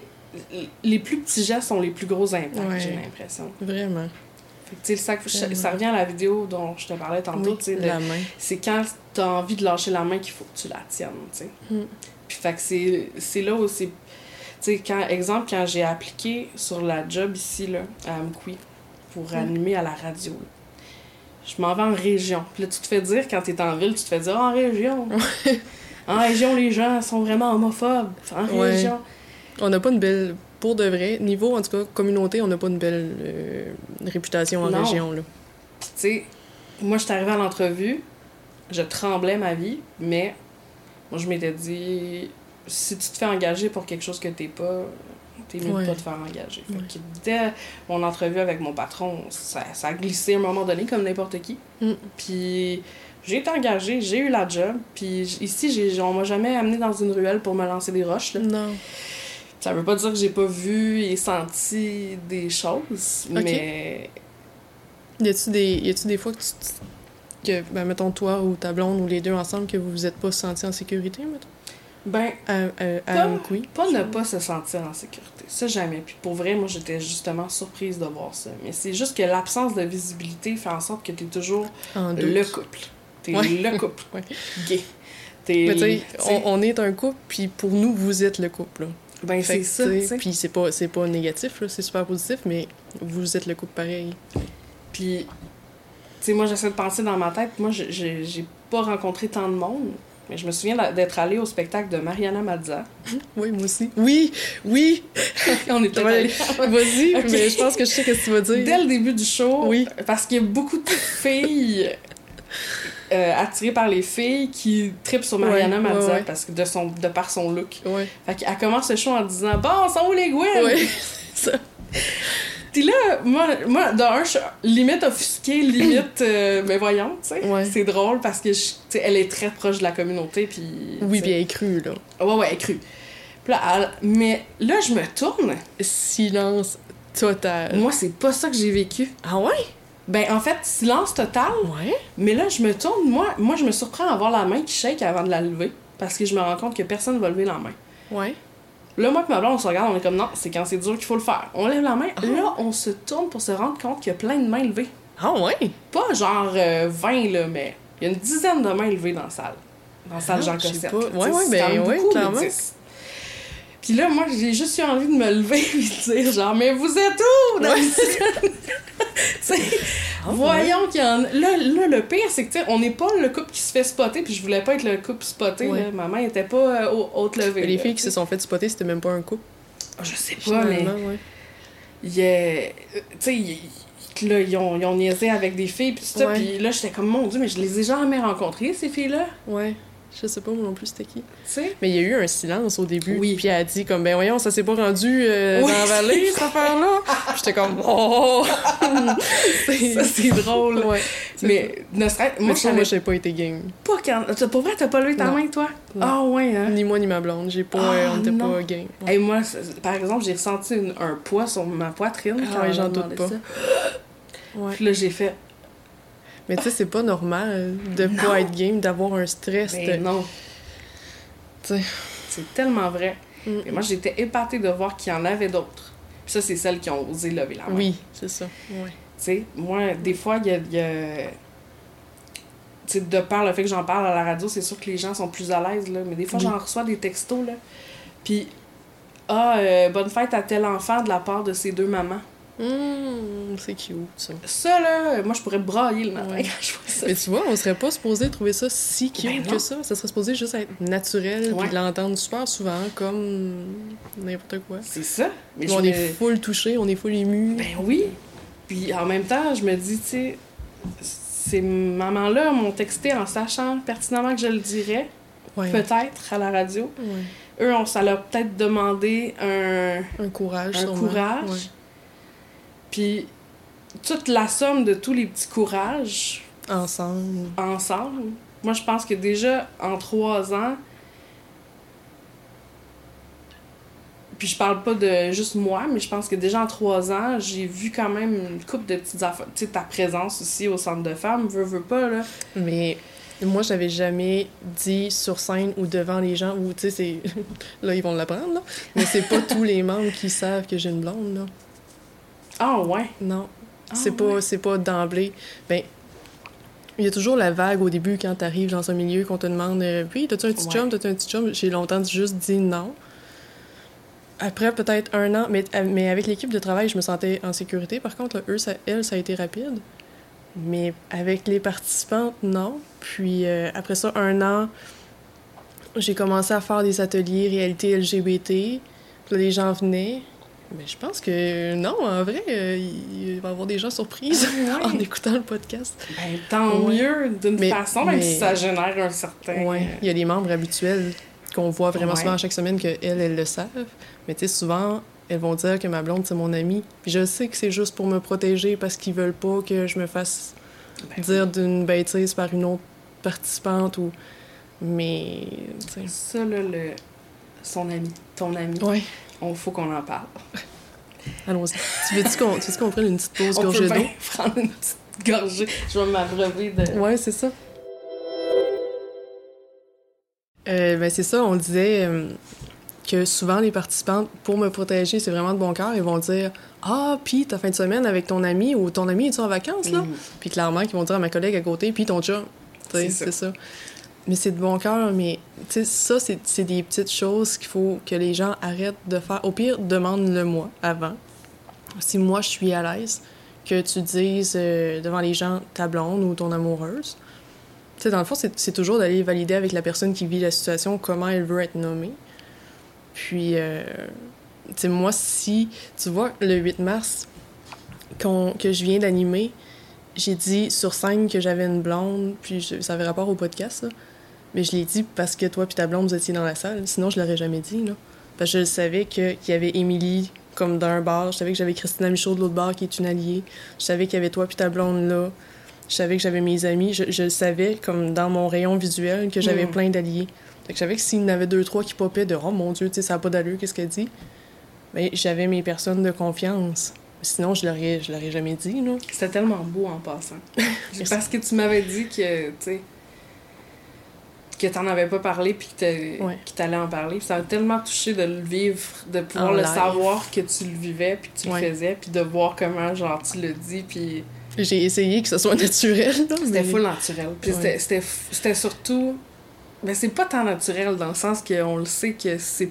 les plus petits gestes sont les plus gros impacts, Ouais. j'ai l'impression. Vraiment. Fait que, tu sac- Vraiment. ça revient à la vidéo dont je te parlais tantôt, Oui, tu sais, de- la main. c'est quand t'as envie de lâcher la main qu'il faut que tu la tiennes, tu sais. Mm. Puis fait que c'est, c'est là où c'est... Tu sais, quand, exemple, quand j'ai appliqué sur la job ici, là, à Amqui, pour Mm. animer à la radio, là, je m'en vais en région. Puis là, tu te fais dire, quand t'es en ville, tu te fais dire, en région. en région, les gens sont vraiment homophobes. En Ouais. région. On n'a pas une belle. Pour de vrai, niveau, en tout cas, communauté, on n'a pas une belle euh, réputation en Non. région, là. Puis, tu sais, moi, je suis arrivée à l'entrevue, je tremblais ma vie, mais moi, je m'étais dit, si tu te fais engager pour quelque chose que t'es pas, t'es mieux Ouais. de pas te faire engager. Fait Ouais. que dès mon entrevue avec mon patron, ça, ça a glissé à un moment donné, comme n'importe qui. Mm. Puis j'ai été engagée, j'ai eu la job, puis ici, j'ai, on m'a jamais amené dans une ruelle pour me lancer des roches. là. Non. Ça veut pas dire que j'ai pas vu et senti des choses, mais Y a-tu des, y a-tu des fois que tu. que, ben, mettons, toi ou ta blonde ou les deux ensemble, que vous vous êtes pas sentis en sécurité, mettons? Ben, à, à Pas- Amqui? Pas ne pas se sentir en sécurité. Ça, jamais. Puis pour vrai, moi, j'étais justement surprise de voir ça. Mais c'est juste que l'absence de visibilité fait en sorte que t'es toujours En doute. le couple. T'es Ouais. le couple Ouais. gay. Mais tu tu sais, on, on est un couple, puis pour nous, vous êtes le couple, là. Ben, c'est ça, tu tu. Puis c'est pas, c'est pas négatif, là, c'est super positif, mais vous êtes le couple pareil. Puis, tu sais, moi, j'essaie de penser dans ma tête. Moi, j'ai pas rencontré tant de monde. Mais je me souviens d'être allée au spectacle de Mariana Mazza. Oui, moi aussi. Oui, oui! on est allés- Vas-y, mais je pense que je sais ce que tu vas dire. Dès le début du show, Oui. parce qu'il y a beaucoup de filles euh, attirées par les filles qui tripent sur Mariana Ouais, Mazza ouais, ouais. parce que de son de par son look. Fait qu'elle commence le show en disant Bon, sont où les Gwen? ça. Puis là, moi, moi d'un, je suis limite offusquée, limite. euh, mais voyons, tu sais. Ouais. C'est drôle parce que, je- elle est très proche de la communauté. Puis. Oui, bien cru, là. Ouais, ouais, elle est crue. Puis là, elle- mais là, je me tourne. Silence total. Moi, c'est pas ça que j'ai vécu. Ah ouais? Ben, en fait, silence total. Ouais? Mais là, je me tourne, moi, moi, je me surprends à avoir la main qui shake avant de la lever. Parce que je me rends compte que personne va lever la main. Ouais. Là, moi et ma blonde, on se regarde, on est comme non, c'est quand c'est dur qu'il faut le faire. On lève la main. Ah. Là, on se tourne pour se rendre compte qu'il y a plein de mains levées. Ah ouais? Pas genre euh, 20, là, mais il y a une dizaine de mains levées dans la salle. Dans la salle Jean je sais Cossette. pas. là. Ouais, ouais, ben ouais, clairement. Le 10. Puis là, moi, j'ai juste eu envie de me lever et de dire genre, mais vous êtes où? dans Ouais. le- Ah, Voyons qu'il y en a. Là, là, le pire, c'est que, tu sais, on n'est pas le couple qui se fait spotter, puis je voulais pas être le couple spoté, Ouais. Ma était pas euh, au- haute levée. Les là. filles qui se sont fait spotter, c'était même pas un couple. Je sais pas, mais. Finalement, ouais. il y a- euh, Tu sais, il- là, ils ont, ils ont niaisé avec des filles, puis tout ça, puis là, j'étais comme, mon Dieu, mais je les ai jamais rencontrées, ces filles-là. Ouais. Je sais pas moi non plus c'était qui. Mais il y a eu un silence au début. Oui. Puis elle a dit comme ben voyons, ça s'est pas rendu euh, Oui. dans la vallée cette affaire-là. Puis J'étais comme oh. C'est- drôle. Ouais. Mais, ne serait moi, je moi j'ai pas été game. pas quand. t'as- Pour vrai, t'as pas levé ta Non. main, toi? Ah, ouais, hein? Ni moi ni ma blonde, j'ai pas Ah, on était non. pas game. Ouais. Et moi, par exemple, j'ai ressenti une- un poids sur ma poitrine Ah quand ouais, j'en doute pas. Puis là, j'ai fait, Mais tu sais c'est pas normal de Non. pas être game, d'avoir un stress. ben de- non. Tu sais. C'est tellement vrai. Mm. Et moi, j'étais épatée de voir qu'il y en avait d'autres. Puis ça, c'est celles qui ont osé lever la main. Oui, c'est ça. Ouais. Tu sais, moi, des fois, il y a. y a- Tu sais, de par le fait que j'en parle à la radio, c'est sûr que les gens sont plus à l'aise, là. Mais des fois, j'en reçois des textos, là. Puis, ah, euh, bonne fête à tel enfant de la part de ses deux mamans. Hum, c'est cute, ça. Ça, là, moi, je pourrais brailler le matin Ouais. quand je vois ça. Mais tu vois, on serait pas supposé trouver ça si cute Ben non. que ça. Ça serait supposé juste être naturel, Ouais. puis de l'entendre super souvent, comme n'importe quoi. C'est ça. Mais on je est me- full touché, on est full ému. Ben oui. Puis en même temps, je me dis, tu sais, ces mamans-là m'ont texté en sachant pertinemment que je le dirais, ouais. peut-être à la radio. Eux, on, ça leur a peut-être demandé un, Un courage, un sûrement. courage. Puis toute la somme de tous les petits courages Ensemble. ensemble, moi, je pense que déjà en trois ans, puis je parle pas de juste moi, mais je pense que déjà en trois ans, j'ai vu quand même une couple de petites affaires. Tu sais, ta présence aussi au centre de femmes, veux, veux pas, là. Mais moi, j'avais jamais dit sur scène ou devant les gens, ou tu sais, c'est. là, ils vont l'apprendre, là. Mais c'est pas tous les membres qui savent que j'ai une blonde, là. Ah ouais. Non. Ah, c'est pas, ouais. c'est pas d'emblée. Ben, il y a toujours la vague au début quand t'arrives dans un milieu qu'on te demande euh, Puis, t'as-tu un petit Ouais. chum? T'as-tu un petit chum J'ai longtemps juste dit non. Après peut-être un an, mais, euh, mais avec l'équipe de travail, je me sentais en sécurité. Par contre, là, eux, ça, elle, ça a été rapide. Mais avec les participantes, non. Puis euh, après ça, un an, j'ai commencé à faire des ateliers réalité LGBT. Puis là, les gens venaient. Mais je pense que non, en vrai, euh, il va y avoir des gens surprises en écoutant le podcast. Ben, tant Ouais. mieux d'une façon, même mais- si ça génère un certain. Ouais, il y a des membres habituels qu'on voit vraiment Ouais. souvent chaque semaine qu'elles, elles le savent. Mais tu sais, souvent, elles vont dire que ma blonde, c'est mon amie. Puis je sais que c'est juste pour me protéger parce qu'ils veulent pas que je me fasse Ben, dire d'une bêtise par une autre participante ou... Mais, tu sais... Ça, là, le... son ami, ton ami, Ouais, on faut qu'on en parle. allons-y. Tu veux-tu qu'on, veux qu'on prenne une petite pause On gorgée d'eau? prendre une petite gorgée. Je vais m'abreuver de... Ouais, c'est ça. Euh, ben c'est ça, on disait euh, que souvent les participantes, pour me protéger, c'est vraiment de bon cœur, ils vont dire Ah, puis ta fin de semaine avec ton ami ou ton ami, es-tu en vacances là? Mhm. Puis clairement, qu'ils vont dire à ma collègue à côté, puis ton sais, C'est C'est ça. Mais c'est de bon cœur, mais tu sais, ça, c'est des petites choses qu'il faut que les gens arrêtent de faire. Au pire, demande-le-moi avant. Si moi, je suis à l'aise, que tu dises euh, devant les gens ta blonde ou ton amoureuse. Tu sais, dans le fond, c'est toujours d'aller valider avec la personne qui vit la situation comment elle veut être nommée. Puis, euh, tu sais, moi, si, tu vois, le 8 mars, que je viens d'animer, j'ai dit sur scène que j'avais une blonde, puis je- ça avait rapport au podcast, là. Mais je l'ai dit parce que toi puis ta blonde, vous étiez dans la salle. Sinon, je l'aurais jamais dit, là. Parce que je savais qu'il y avait Émilie comme d'un bar. Je savais que j'avais Christina Michaud de l'autre bar qui est une alliée. Je savais qu'il y avait toi puis ta blonde là. Je savais que j'avais mes amis. Je, je le savais comme dans mon rayon visuel que j'avais Mm. plein d'alliés. Fait que je savais que s'il y en avait deux, trois qui popaient de « Oh mon Dieu, tu sais, ça n'a pas d'allure, qu'est-ce qu'elle dit? » Mais j'avais mes personnes de confiance. Sinon, je l'aurais, je l'aurais jamais dit, là. C'était tellement beau en passant. Parce que tu m'avais dit que, tu sais, que t'en avais pas parlé puis que Ouais. t'allais en parler. Ça m'a tellement touché de le vivre, de pouvoir En le live. savoir que tu le vivais puis que tu Ouais. le faisais puis de voir comment, genre, tu le dis puis J'ai essayé que ce soit naturel, c'était mais- full naturel. Puis Ouais. c'était- surtout... Ben c'est pas tant naturel dans le sens qu'on le sait que c'est...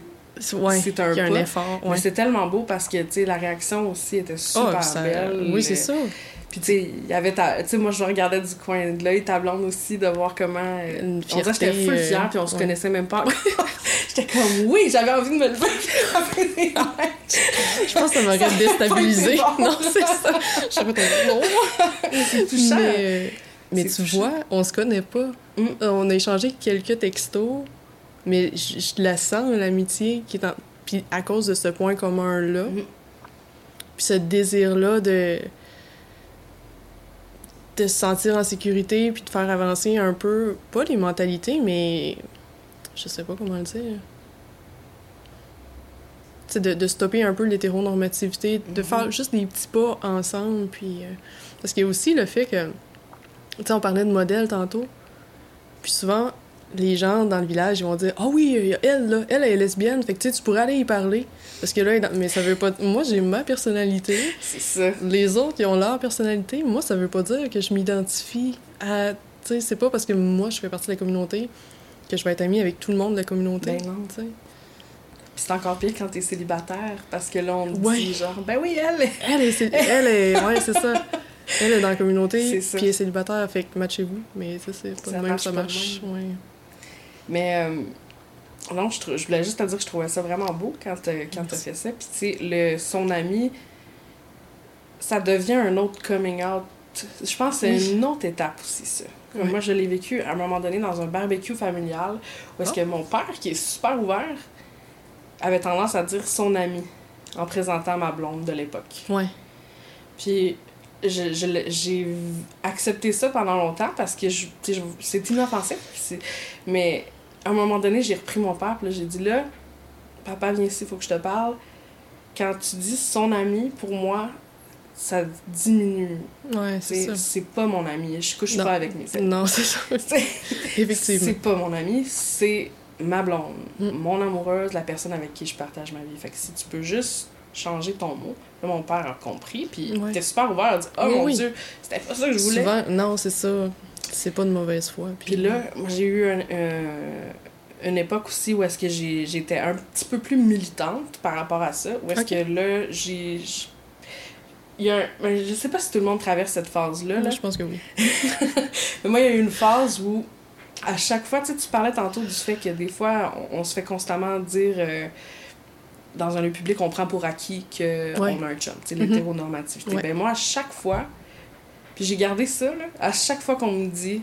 Ouais, c'est un effort. Mais c'est tellement beau parce que, la réaction aussi était super Ah, ça- belle. Oui, c'est ça. Puis, tu sais, il y avait ta. Tu sais, moi, je regardais du coin de l'œil ta blonde aussi, de voir comment. euh, Une on dirait que j'étais fierté, full euh, fière, puis on se ouais. connaissait même pas. j'étais comme, oui, j'avais envie de me lever. Je pense que ça m'aurait déstabilisé. Pas été bon. non, c'est ça. Je savais pas. Non. c'est touchant. Mais, euh, mais tu touchant. vois, on se connaît pas. Mm. Euh, On a échangé quelques textos, mais je je la sens, l'amitié, qui est en... Puis à cause de ce point commun-là, Mm. puis ce désir-là de de se sentir en sécurité, puis de faire avancer un peu, pas les mentalités, mais je sais pas comment le dire. Tu sais, de, de stopper un peu l'hétéronormativité, de Mhm. faire juste des petits pas ensemble, puis... euh, parce qu'il y a aussi le fait que... Tu sais, on parlait de modèle tantôt, puis souvent, les gens dans le village, ils vont dire « Ah oui, il y a elle, là, elle, elle est lesbienne, fait que tu sais, tu pourrais aller y parler. » Parce que là, est mais ça veut pas... Moi, j'ai ma personnalité, C'est ça. les autres, ils ont leur personnalité. Moi, ça veut pas dire que je m'identifie à... Tu sais, c'est pas parce que moi, je fais partie de la communauté que je vais être amie avec tout le monde de la communauté. Ben non. tu sais. Puis c'est encore pire quand t'es célibataire, parce que là, on te Ouais. dit genre, ben oui, elle! Elle est, elle est, ouais, c'est ça. Elle est dans la communauté, puis elle est célibataire, fait que matchez-vous. Mais ça, c'est pas Ça de même, marche ça pas de marche. Ouais. Mais euh, non, je, je voulais juste te dire que je trouvais ça vraiment beau quand quand t'as fait ça. Puis tu sais, le- son ami, ça devient un autre coming out. Je pense que c'est Oui. une autre étape aussi, ça. Comme. Moi, je l'ai vécu à un moment donné dans un barbecue familial où est-ce Oh. que mon père, qui est super ouvert, avait tendance à dire son ami en présentant ma blonde de l'époque. Ouais. Puis je, je l'ai- j'ai accepté ça pendant longtemps parce que je, tu je- c'est inoffensif. Mais à un moment donné, j'ai repris mon père, puis j'ai dit là, papa, viens ici, il faut que je te parle. Quand tu dis son ami, pour moi, ça diminue. Ouais, c'est C'est pas mon ami. Je couche Non. pas avec mes amis. Non, c'est ça. Effectivement. C'est pas mon ami, c'est ma blonde, Mm. mon amoureuse, la personne avec qui je partage ma vie. Fait que si tu peux juste changer ton mot, là, mon père a compris, puis Ouais. t'es super ouvert à dire Oh Oui, mon oui. Dieu, c'était pas ça que je voulais. Souvent, non, c'est ça. C'est pas de mauvaise foi. Puis là, moi, j'ai eu un- un- une époque aussi où est-ce que j'ai- j'étais un petit peu plus militante par rapport à ça, où est-ce que là, j'ai. Il y a un- ben, je sais pas si tout le monde traverse cette phase-là, là, Moi, je pense que oui. Mais moi, il y a eu une phase où, à chaque fois, tu parlais tantôt du fait que des fois, on, on se fait constamment dire euh, dans un lieu public, on prend pour acquis qu'on Ouais. a un chum, tu sais, Mhm. l'hétéronormativité. Ouais. Ben moi, à chaque fois, puis j'ai gardé ça, là, à chaque fois qu'on me dit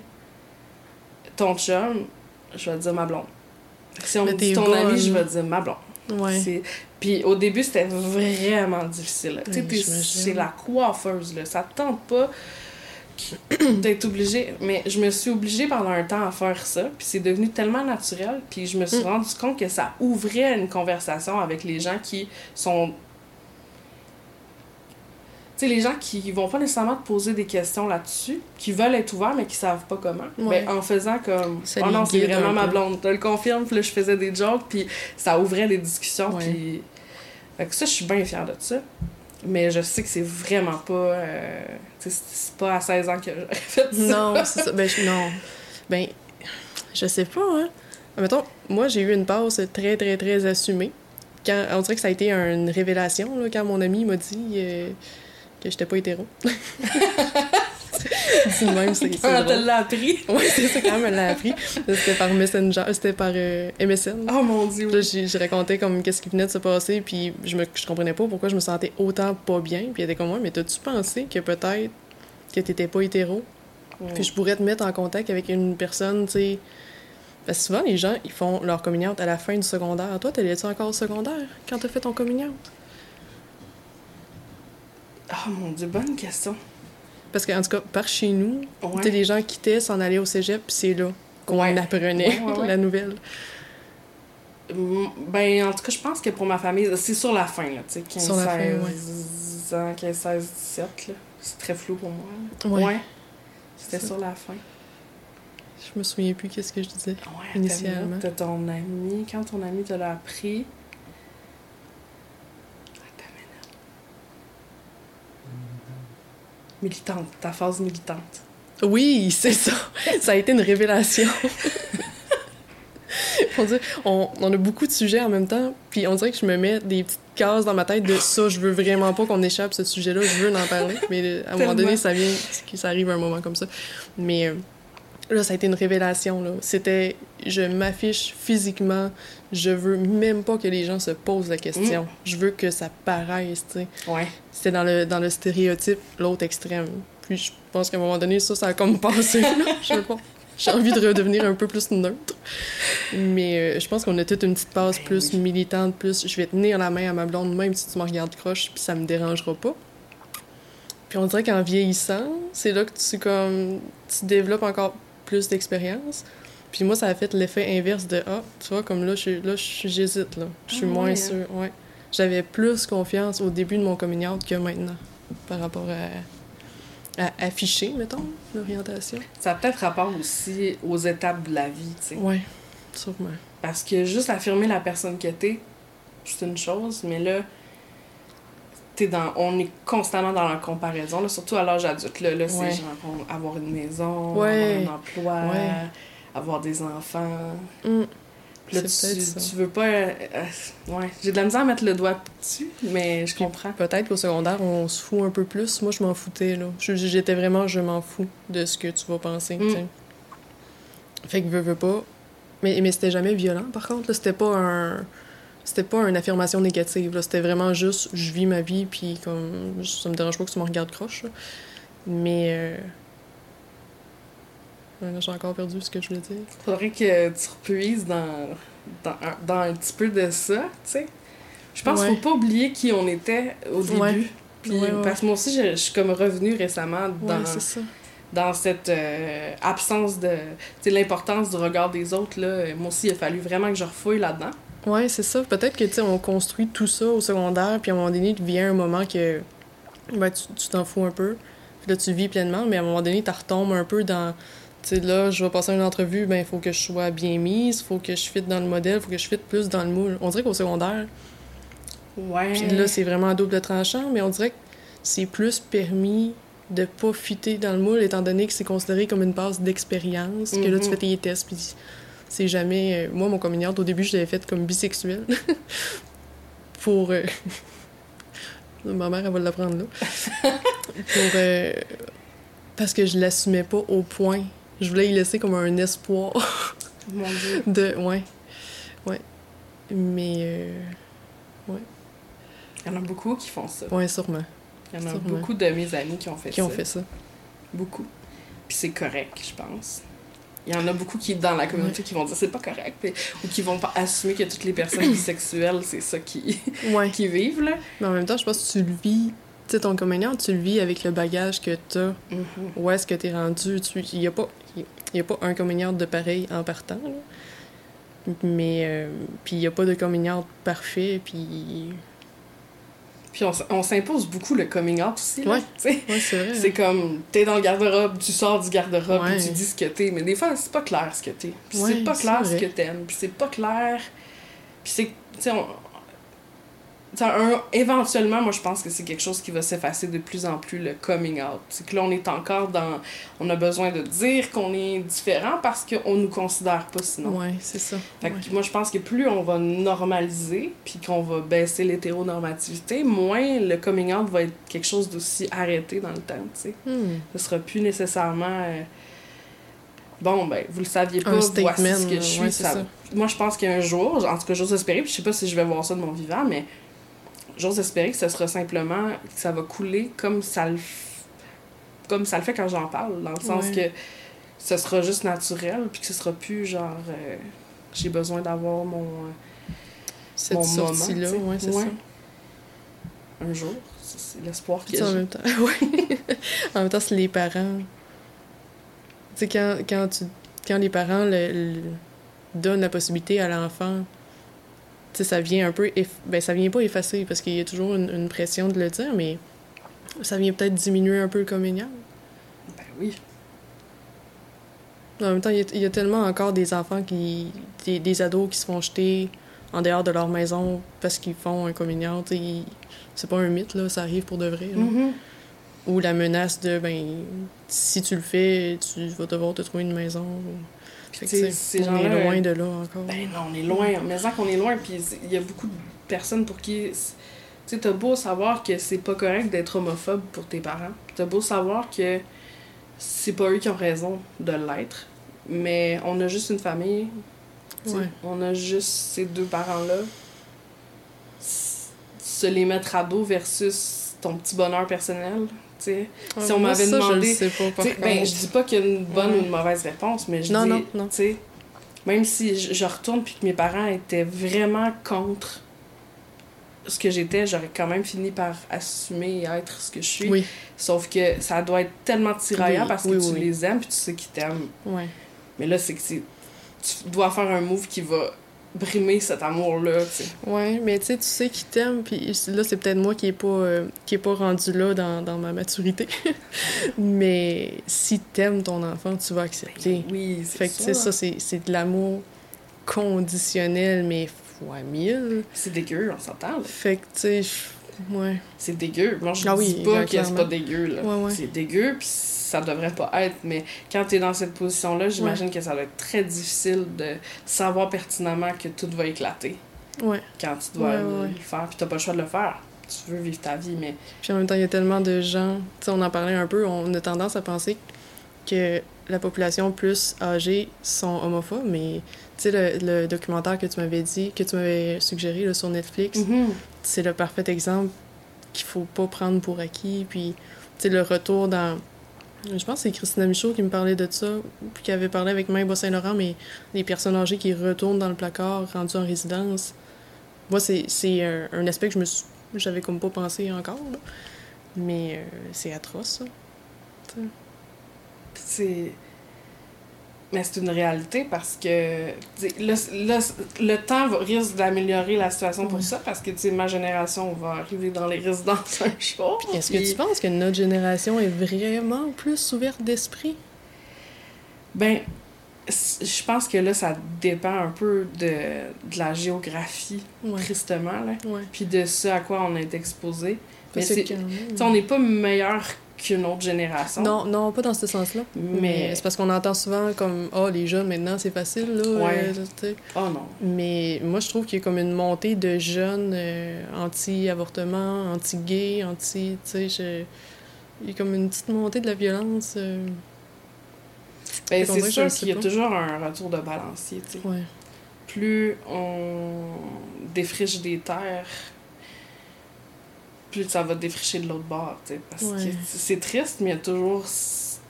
ton chum, je vais dire ma blonde. Si on Mais me dit ton bonne. ami, je vais dire ma blonde. Ouais. C'est- Puis au début, c'était vraiment difficile. Tu sais, c'est la coiffeuse, là. Ça te tente pas d'être obligée. Mais je me suis obligée pendant un temps à faire ça. Puis c'est devenu tellement naturel. Puis je me suis Mm. rendu compte que ça ouvrait une conversation avec les gens qui sont. Tu sais, les gens qui vont pas nécessairement te poser des questions là-dessus, qui veulent être ouverts, mais qui savent pas comment. Ouais. Ben, en faisant comme. Ça oh non, c'est vraiment ma blonde. Je te le confirme. Puis là, je faisais des jokes. Puis ça ouvrait des discussions. Puis. Fait que ça, je suis bien fière de ça. Mais je sais que c'est vraiment pas. euh, tu c'est pas à 16 ans que j'aurais fait ça. Non, c'est ça. Ben, je- non. Ben, je sais pas, hein. Mettons, moi, j'ai eu une passe très, très, très assumée. Quand, on dirait que ça a été une révélation, là, quand mon ami m'a dit euh, que j'étais pas hétéro. De même, c'est c'est Quand elle l'a appris. Oui, c'est ça, quand même, elle l'a appris. C'était par Messenger, c'était par euh, MSN. Oh mon dieu. Là, j'ai raconté comme qu'est-ce qui venait de se passer, puis je, me, je comprenais pas pourquoi je me sentais autant pas bien. Puis elle était comme moi, mais t'as-tu pensé que peut-être que t'étais pas hétéro? Mm. Puis je pourrais te mettre en contact avec une personne, tu sais. Parce que souvent, les gens, ils font leur out à la fin du secondaire. Toi, t'allais-tu encore au secondaire quand t'as fait ton coming out? Oh mon dieu, bonne question. Parce qu'en tout cas, par chez nous, Ouais. les gens quittaient, s'en allaient au cégep, puis c'est là qu'on Ouais. apprenait Ouais, la nouvelle. Ben, en tout cas, je pense que pour ma famille, c'est sur la fin, là, tu sais, 15, Sur la fin, 16 ans, 15, 16, 17, là. C'est très flou pour moi. Ouais. C'était sur la fin. Je me souviens plus qu'est-ce que je disais. Ouais, Initialement. T'as ton ami, quand ton ami te l'a appris. Attends une minute. Militante, ta phase militante. Oui, c'est ça. ça a été une révélation. on, dirait- on, on a beaucoup de sujets en même temps, puis on dirait que je me mets des petites cases dans ma tête de ça, je veux vraiment pas qu'on échappe ce sujet-là, je veux en parler, mais à un moment donné, ça vient, ça arrive à un moment comme ça. Mais euh, là, ça a été une révélation. C'était, je m'affiche physiquement, je veux même pas que les gens se posent la question. Je veux que ça paraisse, tu sais. Ouais. C'était dans le, dans le stéréotype, l'autre extrême. Puis je pense qu'à un moment donné, ça, ça a comme passé. là. Je sais pas. J'ai envie de redevenir un peu plus neutre. Mais euh, je pense qu'on a toute une petite passe Ben plus oui. militante, plus je vais tenir la main à ma blonde, même si tu me regardes croche, puis ça me dérangera pas. Puis on dirait qu'en vieillissant, c'est là que tu, comme, tu développes encore plus d'expérience. Puis moi, ça a fait l'effet inverse de Ah, tu vois, comme là, je- j'hésite, là. Je suis Ah moins ouais, sûre. Ouais. J'avais plus confiance au début de mon coming out que maintenant, par rapport à, à afficher, mettons, l'orientation. Ça a peut-être rapport aussi aux étapes de la vie, tu sais. Ouais, sûrement. Parce que juste affirmer la personne que t'es, c'est une chose, mais là, dans, on est constamment dans la comparaison, là, surtout à l'âge adulte. Là, là c'est Ouais. genre avoir une maison, Ouais. avoir un emploi, Ouais. avoir des enfants. Mm. Là, tu, ça. tu veux pas. euh, ouais, j'ai de la misère à mettre le doigt dessus, mais je comprends. Peut-être qu'au secondaire, on se fout un peu plus. Moi, je m'en foutais, là. J'étais vraiment, je m'en fous de ce que tu vas penser, Mm. Fait que veux, veux pas. Mais, mais c'était jamais violent, par contre. C'était pas un... C'était pas une affirmation négative, là. C'était vraiment juste, je vis ma vie, puis comme... Ça me dérange pas que tu me regardes croche, là. Mais... Euh... j'ai encore perdu ce que je voulais dire. Faudrait que tu repuises dans, dans, un- dans un petit peu de ça, tu sais. Je pense Ouais. qu'il faut pas oublier qui on était au début. Ouais. Puis, Ouais, ouais. Parce que moi aussi, je, je suis comme revenue récemment dans, ça. dans cette euh, absence de. Tu sais, l'importance du regard des autres, là. Moi aussi, il a fallu vraiment que je refouille là-dedans. Ouais, c'est ça. Peut-être que, tu sais, on construit tout ça au secondaire, puis à un moment donné, vient un moment que ben, tu t'en fous un peu. Puis là, tu vis pleinement, mais à un moment donné, tu retombes un peu dans. Tu sais, là, je vais passer une entrevue, ben, il faut que je sois bien mise, il faut que je fitte dans le modèle, il faut que je fitte plus dans le moule. On dirait qu'au secondaire, Ouais. puis là, c'est vraiment à double tranchant, mais on dirait que c'est plus permis de pas fitter dans le moule, étant donné que c'est considéré comme une base d'expérience, que là, tu Mhm. fais tes tests, puis c'est jamais... euh, Moi, mon communiante, au début, je l'avais fait comme bisexuel. Pour... euh, Ma mère, elle va l'apprendre là. Pour... euh, Parce que je l'assumais pas au point. Je voulais y laisser comme un espoir Mon Dieu. de... Ouais. Ouais. Mais... euh, Il y en a beaucoup qui font ça. Ouais, sûrement. Il y en a Sûrement. beaucoup de mes amis qui ont fait Qui ça. ont fait ça. Beaucoup. Puis c'est correct, je pense. Il y en a beaucoup qui, dans la communauté, qui vont dire c'est pas correct, puis- ou qui vont pas assumer que toutes les personnes bisexuelles, c'est ça qui, Ouais. qui vivent, là. Mais en même temps, je pense que tu le vis. Tu sais, ton communion, tu le vis avec le bagage que t'as. Mhm. Où est-ce que t'es rendu? Tu... Il n'y a, pas... il y a pas un communion de pareil en partant. là. Mais. euh, Puis il n'y a pas de communion parfait. Puis. Puis on, on s'impose beaucoup le coming out aussi. Ouais. Ouais, c'est vrai. C'est comme, t'es dans le garde-robe, tu sors du garde-robe, Ouais. tu dis ce que t'es. Mais des fois, c'est pas clair ce que t'es. Puis Ouais, c'est pas clair ce que t'aimes. Puis c'est pas clair. Puis c'est. Tu sais, un- éventuellement, moi, je pense que c'est quelque chose qui va s'effacer de plus en plus, le coming out. C'est que là, on est encore dans. On a besoin de dire qu'on est différent parce qu'on nous considère pas sinon. Ouais, c'est ça. Fait que Ouais. moi, je pense que plus on va normaliser, puis qu'on va baisser l'hétéronormativité, moins le coming out va être quelque chose d'aussi arrêté dans le temps, tu sais. Hmm. Ce sera plus nécessairement... euh, Bon, ben, vous le saviez pas, voici ce que je suis. ouais, ça- ça. Moi, je pense qu'un jour, en tout cas, j'ose espérer, puis je sais pas si je vais voir ça de mon vivant, mais j'ose espérer que ce sera simplement, que ça va couler comme ça le, comme ça le fait quand j'en parle, dans le sens Ouais. que ce sera juste naturel, puis que ce sera plus genre, euh, j'ai besoin d'avoir mon, euh, Cette mon sortie-là, moment, ouais, tu sais. c'est Ouais. ça. un jour. C'est l'espoir que en même temps, ouais. en même temps, c'est les parents. Tu sais, quand, quand, tu, quand les parents le, le- donnent la possibilité à l'enfant, ça vient un peu. eff- Ben, ça vient pas effacer parce qu'il y a toujours une, une pression de le dire, mais ça vient peut-être diminuer un peu le communion. Ben oui. En même temps, il y, a, il y a tellement encore des enfants qui. Des, des ados qui se font jeter en dehors de leur maison parce qu'ils font un ils- c'est pas un mythe, là, ça arrive pour de vrai. Mhm. Ou la menace de, ben, si tu le fais, tu vas devoir te trouver une maison. Tu sais, on est loin euh, de là encore. Ben non, on est loin. Mais ça qu'on est loin, puis il y a beaucoup de personnes pour qui. Tu sais, t'as beau savoir que c'est pas correct d'être homophobe pour tes parents. T'as beau savoir que c'est pas eux qui ont raison de l'être. Mais on a juste une famille. Ouais. On a juste ces deux parents-là. Se les mettre à dos versus ton petit bonheur personnel. Si on m'avait demandé- Je sais pas, ben, je dis pas qu'il y a une bonne ou une mauvaise réponse, mais je Non, dis, non, non. même si je, je retourne puis que mes parents étaient vraiment contre ce que j'étais, j'aurais quand même fini par assumer et être ce que je suis. Oui, Sauf que ça doit être tellement tiraillant Oui, parce que oui, tu les aimes puis tu sais qu'ils t'aiment. Mais là, c'est que tu dois faire un move qui va brimer cet amour-là, tu sais. Ouais, mais tu sais, tu sais qu'il t'aime, puis là, c'est peut-être moi qui est pas, euh, qui est pas rendu là dans, dans ma maturité. mais si t'aimes ton enfant, tu vas accepter. Oui, c'est Fait que, tu sais, ça, c'est c'est de l'amour conditionnel, mais fois mille. C'est dégueu, on s'entend, là. Fait que, tu sais, ouais. C'est dégueu. Moi, je Ah dis oui, pas ben, que c'est pas dégueu, là. Ouais, ouais. C'est dégueu, puis ça devrait pas être, mais quand tu es dans cette position-là, j'imagine que ça doit être très difficile de savoir pertinemment que tout va éclater. Ouais. Quand tu dois Ouais, le, faire, puis t'as pas le choix de le faire. Tu veux vivre ta vie, mais Puis en même temps, il y a tellement de gens, tu sais, on en parlait un peu, on a tendance à penser que la population plus âgée sont homophobes, mais tu sais, le, le documentaire que tu m'avais dit, que tu m'avais suggéré là, sur Netflix, c'est le parfait exemple qu'il faut pas prendre pour acquis. Puis, tu sais, le retour dans. Je pense que c'est Christina Michaud qui me parlait de ça, puis qui avait parlé avec Maïbo Saint-Laurent, mais les personnes âgées qui retournent dans le placard rendues en résidence. Moi, c'est c'est un, aspect que je me. J'avais comme pas pensé encore, là. Mais euh, c'est atroce, ça. C'est. Mais c'est une réalité parce que là, là, le temps va- risque d'améliorer la situation pour ça parce que ma génération va arriver dans les résidences un jour. Est-ce que tu penses que notre génération est vraiment plus ouverte d'esprit? Ben, je pense que là, ça dépend un peu de, de la géographie, Ouais. tristement, là. Ouais. Puis de ce à quoi on est exposé. Mais que c'est- on n'est pas meilleur qu'une autre génération. Non, non, pas dans ce sens-là. Mais- Mais c'est parce qu'on entend souvent comme « Ah, les jeunes, maintenant, c'est facile, là. Ouais. euh. Oh non. Mais moi, je trouve qu'il y a comme une montée de jeunes euh, anti-avortement, anti-gay, anti... Tu sais, je- il y a comme une petite montée de la violence. euh, Ben, c'est sûr qu'il y a toujours un retour de balancier, tu sais. Ouais. Plus on défriche des terres, plus ça va défricher de l'autre bord. Parce Ouais. que c'est triste, mais il y a toujours...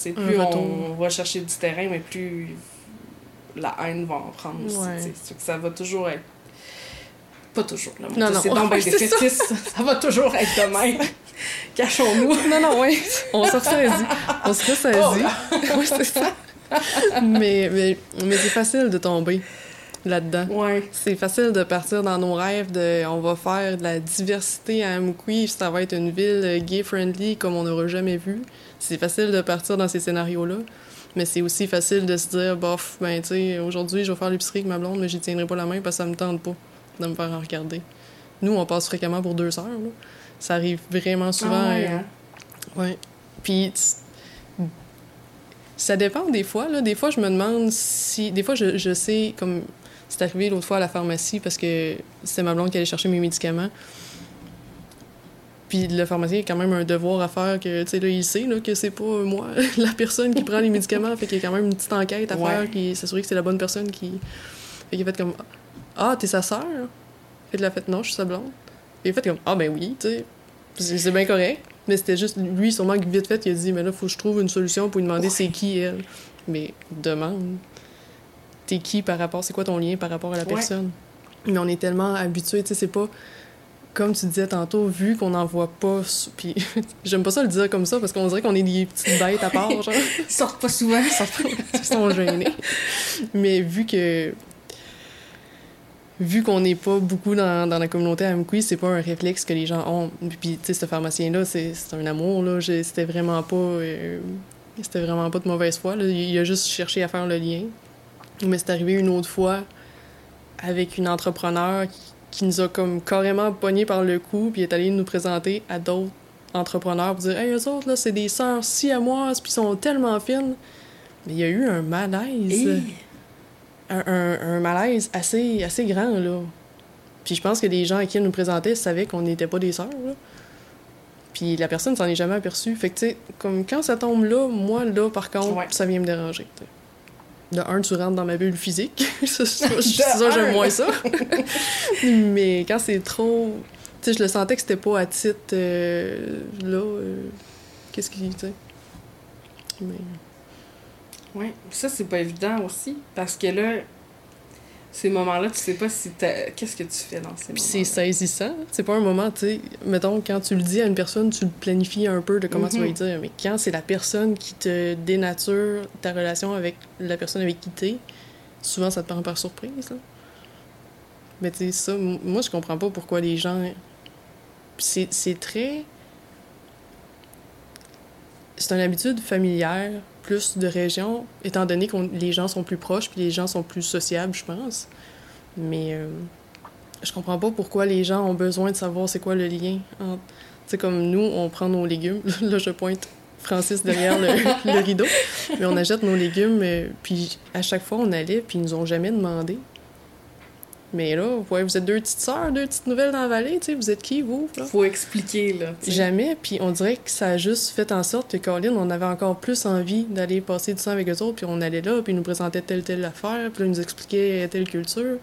plus on va chercher du terrain, mais plus la haine va en prendre aussi, Ouais. que ça va toujours être... Pas toujours, là. Non, non. C'est donc C'est ça. Ça. va toujours être de même. Cachons-nous. Non, non, ouais. On se ressaisit. On se ressaisit. Oh, oui, c'est ça. mais mais, mais c'est facile de tomber là-dedans. Ouais. C'est facile de partir dans nos rêves de on va faire de la diversité à Amukui, ça va être une ville gay-friendly comme on n'aura jamais vu. C'est facile de partir dans ces scénarios-là. Mais c'est aussi facile de se dire, bof, ben, tu sais, aujourd'hui, je vais faire l'épicerie avec ma blonde, mais j'y tiendrai pas la main parce que ça me tente pas de me faire en regarder. Nous, on passe fréquemment pour deux sœurs, là. Ça arrive vraiment souvent. Ah ouais, euh, hein? Ouais. Puis ça dépend des fois. Là. Des fois, je me demande si. Des fois, je, je sais, comme c'est arrivé l'autre fois à la pharmacie parce que c'était ma blonde qui allait chercher mes médicaments. Puis le pharmacien a quand même un devoir à faire que, tu sais, là, il sait là, que c'est pas moi, la personne qui prend les médicaments. Fait qu'il y a quand même une petite enquête à Ouais. faire, qui s'assurer que c'est la bonne personne qui. Fait qu'il a fait comme Ah, t'es sa sœur? Fait qu'il a fait Non, je suis sa blonde. Et il a fait comme Ah, ben oui, tu sais. C'est bien correct. Mais c'était juste lui, sûrement, vite fait, il a dit Mais là, faut que je trouve une solution pour lui demander Ouais. c'est qui elle. Mais demande. T'es qui par rapport, c'est quoi ton lien par rapport à la Ouais. personne? Mais on est tellement habitués, tu sais, c'est pas. Comme tu disais tantôt, vu qu'on n'en voit pas. Puis j'aime pas ça le dire comme ça parce qu'on dirait qu'on est des petites bêtes à part, genre. Ils sortent pas souvent. Ils sont gênés. Mais vu que. Vu qu'on n'est pas beaucoup dans, dans la communauté Amkoui, c'est pas un réflexe que les gens ont. Puis, tu sais, ce pharmacien-là, c'est un amour, là. C'était vraiment pas. euh, C'était vraiment pas de mauvaise foi, là. Il a juste cherché à faire le lien. Mais c'est arrivé une autre fois avec une entrepreneur qui, qui nous a comme carrément pogné par le cou, puis est allé nous présenter à d'autres entrepreneurs pour dire Hey, eux autres, là, c'est des sœurs siamoises, puis ils sont tellement fines. Mais il y a eu un malaise. Un, un- un malaise assez, assez grand, là. Puis je pense que les gens à qui elle nous présentait savaient qu'on n'était pas des sœurs, là. Puis la personne s'en est jamais aperçue. Fait que, tu sais, comme quand ça tombe là, moi, là, par contre, Ouais. ça vient me déranger. De un, tu rentres dans ma bulle physique. ça, j'aime moins ça. Mais quand c'est trop... Tu sais, je le sentais que c'était pas à titre... euh, là, euh, qu'est-ce qu'il... Tu sais... Mais... Oui, ça, c'est pas évident aussi. Parce que là, ces moments-là, tu sais pas si. Qu'est-ce que tu fais dans ces Puis moments c'est saisissant. C'est pas un moment, tu sais, mettons, quand tu le dis à une personne, tu le planifies un peu de comment tu vas lui Mhm. dire. Mais quand c'est la personne qui te dénature ta relation avec la personne avec qui t'es, souvent ça te prend par surprise. là. Mais tu sais, ça, moi, je comprends pas pourquoi les gens. C'est très. C'est une habitude familière, plus de région, étant donné que les gens sont plus proches, puis les gens sont plus sociables, je pense. Mais. euh, je comprends pas pourquoi les gens ont besoin de savoir c'est quoi le lien entre. Tu sais, comme nous, on prend nos légumes. Là, je pointe Francis derrière le, le rideau. Mais on achète nos légumes, euh, puis à chaque fois, on allait, puis ils nous ont jamais demandé. Mais là, ouais, vous êtes deux petites sœurs, deux petites nouvelles dans la vallée, tu sais, vous êtes qui, vous? là? Faut expliquer, là. Jamais, puis on dirait que ça a juste fait en sorte que Colin, on avait encore plus envie d'aller passer du temps avec eux autres, puis on allait là, puis ils nous présentaient telle telle affaire, puis là, ils nous expliquaient telle culture.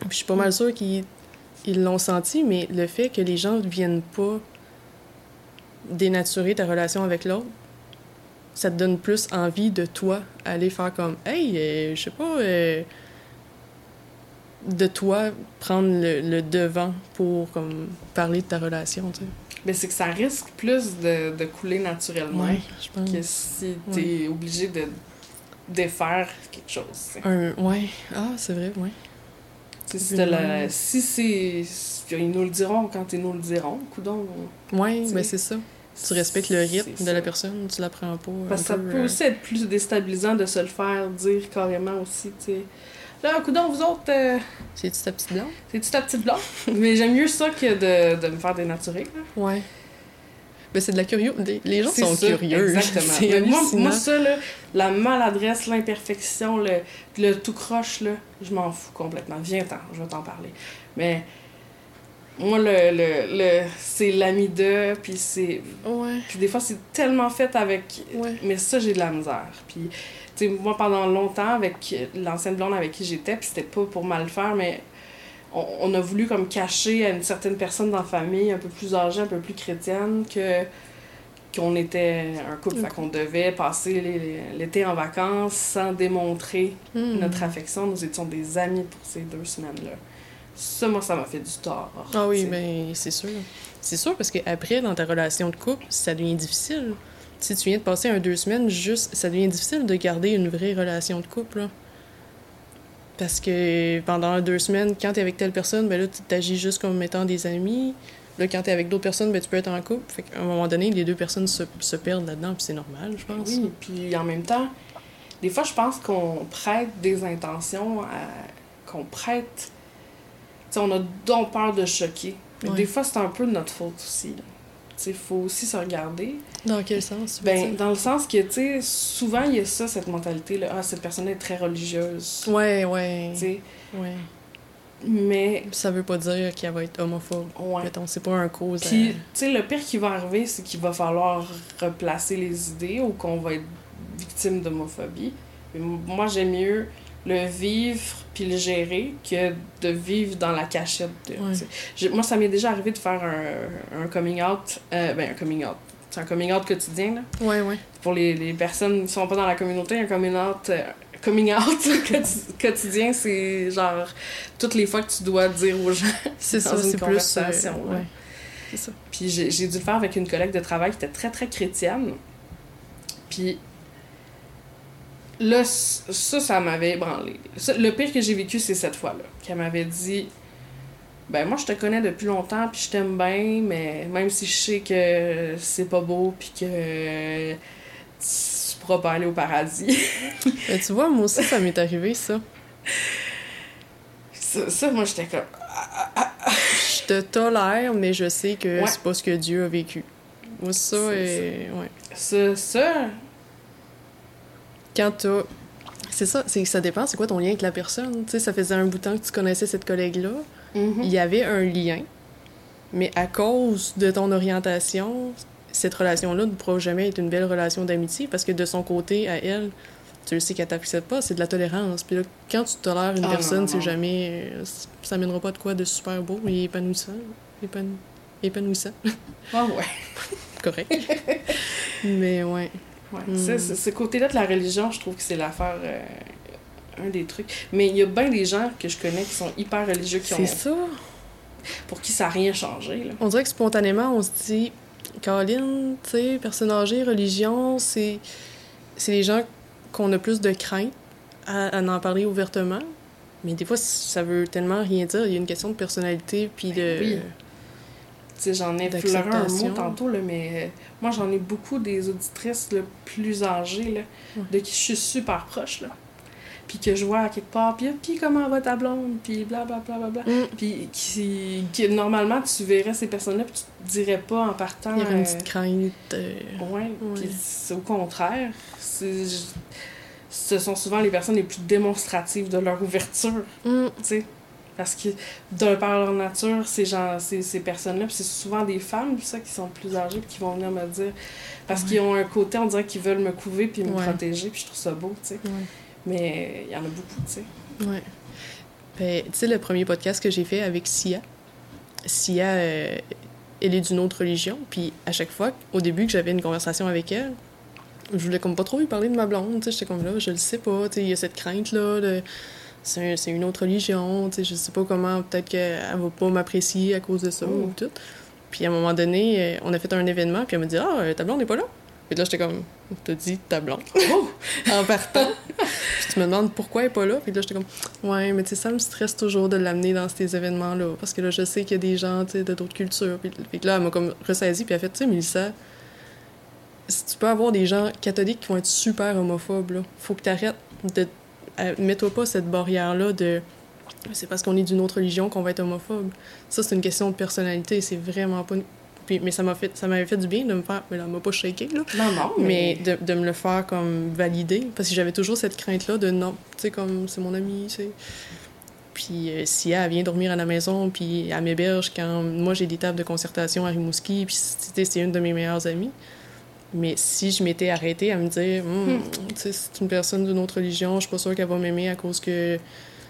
Puis je suis pas mal sûre qu'ils ils l'ont senti, mais le fait que les gens ne viennent pas dénaturer ta relation avec l'autre, ça te donne plus envie de toi aller faire comme Hey, euh, je sais pas, euh, de toi prendre le, le devant pour comme parler de ta relation, tu sais? Mais c'est que ça risque plus de, de couler naturellement je pense. que si t'es obligé de défaire quelque chose. tu sais. Un, ouais. Ah, c'est vrai, ouais. Tu si, t'as la- si c'est. Ils nous le diront quand ils nous le diront, coudon. Tu ben c'est ça. Tu respectes le rythme de la personne, tu la prends pas. un Parce que ça peu, peut euh, aussi être plus déstabilisant de se le faire dire carrément aussi, tu sais. Là, coudon, vous autres, euh, C'est-tu ta petite blonde? c'est-tu ta petite blonde? Mais j'aime mieux ça que de, de me faire dénaturer. là. Ouais. Ben c'est de la curiosité. Les gens sont ça, curieux. Exactement. Mais moi, ça, là, la maladresse, l'imperfection, le, le tout croche, là, je m'en fous complètement. Viens-t'en, je vais t'en parler. Mais moi, le, le, le, c'est l'ami de, puis c'est. Ouais, Puis des fois, c'est tellement fait avec. ouais. Mais ça, j'ai de la misère. Puis, sais, moi, pendant longtemps, avec l'ancienne blonde avec qui j'étais, puis c'était pas pour mal faire, mais on, on a voulu comme cacher à une certaine personne dans la famille, un peu plus âgée, un peu plus chrétienne, que qu'on était un couple. Qu'on devait passer l'été en vacances sans démontrer Hmm. notre affection. Nous étions des amis pour ces deux semaines-là. Ça, moi, ça m'a fait du tort. Ah oui, ben c'est sûr. C'est sûr parce qu'après, dans ta relation de couple, ça devient difficile. Si tu viens de passer un deux semaines, juste, ça devient difficile de garder une vraie relation de couple. là. Parce que pendant deux semaines, quand t'es avec telle personne, ben là, tu t'agis juste comme étant des amis. Là, quand t'es avec d'autres personnes, ben tu peux être en couple. Fait qu'à un moment donné, les deux personnes se, se perdent là-dedans, puis c'est normal, je pense. Oui, puis en même temps, des fois, je pense qu'on prête des intentions, à- qu'on prête. On a donc peur de choquer. Mais. Des fois, c'est un peu de notre faute aussi. là. Il faut aussi se regarder. Dans quel sens? Ben, dans le sens que, tu sais, souvent, il y a ça, cette mentalité-là. Ah, cette personne est très religieuse. Ouais, ouais. Tu sais, ouais. mais, Ça veut pas dire qu'elle va être homophobe. ouais. Mettons, c'est pas un cause. à- Puis, tu sais, le pire qui va arriver, c'est qu'il va falloir replacer les idées ou qu'on va être victime d'homophobie. Moi, j'aime mieux le vivre puis le gérer que de vivre dans la cachette. de- Ouais. Moi, ça m'est déjà arrivé de faire un, un coming out. euh, ben, un coming out. C'est un coming out quotidien, là. Ouais, ouais. Pour les, les personnes qui sont pas dans la communauté, un coming out. euh, coming out quoti- quotidien, c'est genre toutes les fois que tu dois dire aux gens C'est ça, c'est plus. euh, ouais. C'est ça. Puis j'ai dû le faire avec une collègue de travail qui était très, très chrétienne. Puis là, ça, ça m'avait ébranlé. Ça, le pire que j'ai vécu, c'est cette fois-là. Qu'elle m'avait dit Ben, moi, je te connais depuis longtemps, puis je t'aime bien, mais même si je sais que c'est pas beau, puis que tu pourras pas aller au paradis. Mais tu vois, moi aussi, ça m'est arrivé, ça. ça, ça, moi, j'étais comme Je te tolère, mais je sais que Ouais. c'est pas ce que Dieu a vécu. Moi, ça, et... ouais. Ça, ça, Quand t'as... C'est ça, c'est ça dépend, c'est quoi ton lien avec la personne. Tu sais, ça faisait un bout de temps que tu connaissais cette collègue-là. mhm. Il y avait un lien, mais à cause de ton orientation, cette relation-là ne pourra jamais être une belle relation d'amitié parce que de son côté, à elle, tu le sais qu'elle t'accepte pas, c'est de la tolérance. Puis là, quand tu tolères une Ah, personne, non, c'est jamais... euh, Ça mènera pas de quoi de super beau et épanouissant. Épan- Épanouissant. Ah ouais. Correct. mais ouais. Ouais, Hmm. ça, ce, côté-là de la religion, je trouve que c'est l'affaire. euh, un des trucs. Mais il y a bien des gens que je connais qui sont hyper religieux, qui ont, C'est ça. pour qui ça n'a rien changé. Là. On dirait que spontanément, on se dit, Caroline, tu sais, personne âgée, religion, c'est c'est les gens qu'on a plus de crainte à, à en parler ouvertement. Mais des fois, ça veut tellement rien dire. Il y a une question de personnalité, puis de... oui. J'en ai effleuré un mot tantôt, là, mais euh, moi, j'en ai beaucoup des auditrices là, plus âgées, là, Ouais. de qui je suis super proche. Là. puis que je vois à quelque part, puis, puis comment va ta blonde, puis blablabla, bla, bla, bla, Mm. puis qui, qui- normalement, tu verrais ces personnes-là, puis tu te dirais pas en partant... Il y aurait une euh, petite crainte. euh, Ouais, Ouais. puis au contraire. c'est- Ce sont souvent les personnes les plus démonstratives de leur ouverture, mm, tu sais. Parce que, d'un par leur nature, ces, gens, ces, ces personnes-là, puis c'est souvent des femmes, ça, qui sont plus âgées, puis qui vont venir me dire. Parce Ouais. qu'ils ont un côté, on dirait qu'ils veulent me couver, puis me Ouais. protéger, puis je trouve ça beau, tu sais. ouais. Mais il y en a beaucoup, tu sais. Ouais. Ben, tu sais, le premier podcast que j'ai fait avec Sia, Sia, euh, elle est d'une autre religion, puis à chaque fois, au début que j'avais une conversation avec elle, je voulais comme pas trop lui parler de ma blonde, tu sais, j'étais comme là, je le sais pas, tu sais, il y a cette crainte-là, de... c'est un- c'est une autre religion, tu sais, je sais pas comment, peut-être qu'elle va pas m'apprécier à cause de ça Oh. ou tout. Puis à un moment donné, euh, on a fait un événement, puis elle m'a dit « Ah, euh, ta blonde n'est pas là? » Puis là, j'étais comme « T'as dit ta blonde? » Oh! en partant. Puis tu me demandes pourquoi elle est pas là. Puis là, j'étais comme, ouais, mais tu sais, ça me stresse toujours de l'amener dans ces événements-là. Parce que là, je sais qu'il y a des gens, tu sais, de d'autres cultures. Puis, puis là, elle m'a comme ressaisie. Puis elle a fait, tu sais, Mélissa, si tu peux avoir des gens catholiques qui vont être super homophobes, là, faut que tu arrêtes de. Euh, Mets-toi pas cette barrière-là de. C'est parce qu'on est d'une autre religion qu'on va être homophobe. Ça, c'est une question de personnalité. C'est vraiment pas. une- Puis, mais ça m'a fait, ça m'avait fait du bien de me faire. Mais là, elle m'a pas shaké, là. Non, non, Mais mais... de, de me le faire comme valider, parce que j'avais toujours cette crainte-là de non, tu sais, comme c'est mon ami, tu sais. Puis euh, si elle vient dormir à la maison, puis elle m'héberge quand moi j'ai des tables de concertation à Rimouski, puis c'était c'est une de mes meilleures amies. Mais si je m'étais arrêtée à me dire, sais, c'est une personne d'une autre religion, je suis pas sûre qu'elle va m'aimer à cause que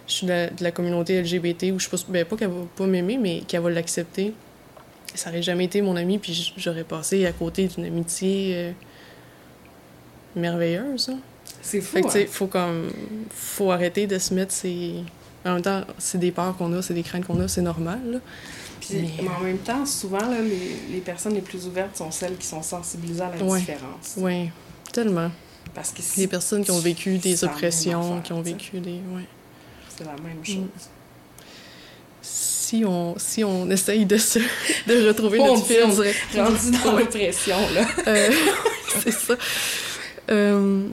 je suis de la, de la communauté LGBT, ou je suis pas, ben, pas qu'elle va pas m'aimer, mais qu'elle va l'accepter. Ça aurait jamais été mon ami, puis j'aurais passé à côté d'une amitié euh, merveilleuse. hein. C'est fou, Fait que, tu sais, hein. faut comme. Faut arrêter de se mettre ces. En même temps, c'est des peurs qu'on a, c'est des craintes qu'on a, c'est normal, là. Puis, Mais- mais en même temps, souvent, là, les, les personnes les plus ouvertes sont celles qui sont sensibilisées à la Ouais. différence. Oui, tellement. Parce que si Les personnes qui ont vécu des oppressions, affaire, qui ont vécu des. Ouais. c'est la même Mm. chose. Si on, si on essaye de se de retrouver notre fil, on dirait- Rendu dans l'oppression, là. Euh, c'est ça. Euh,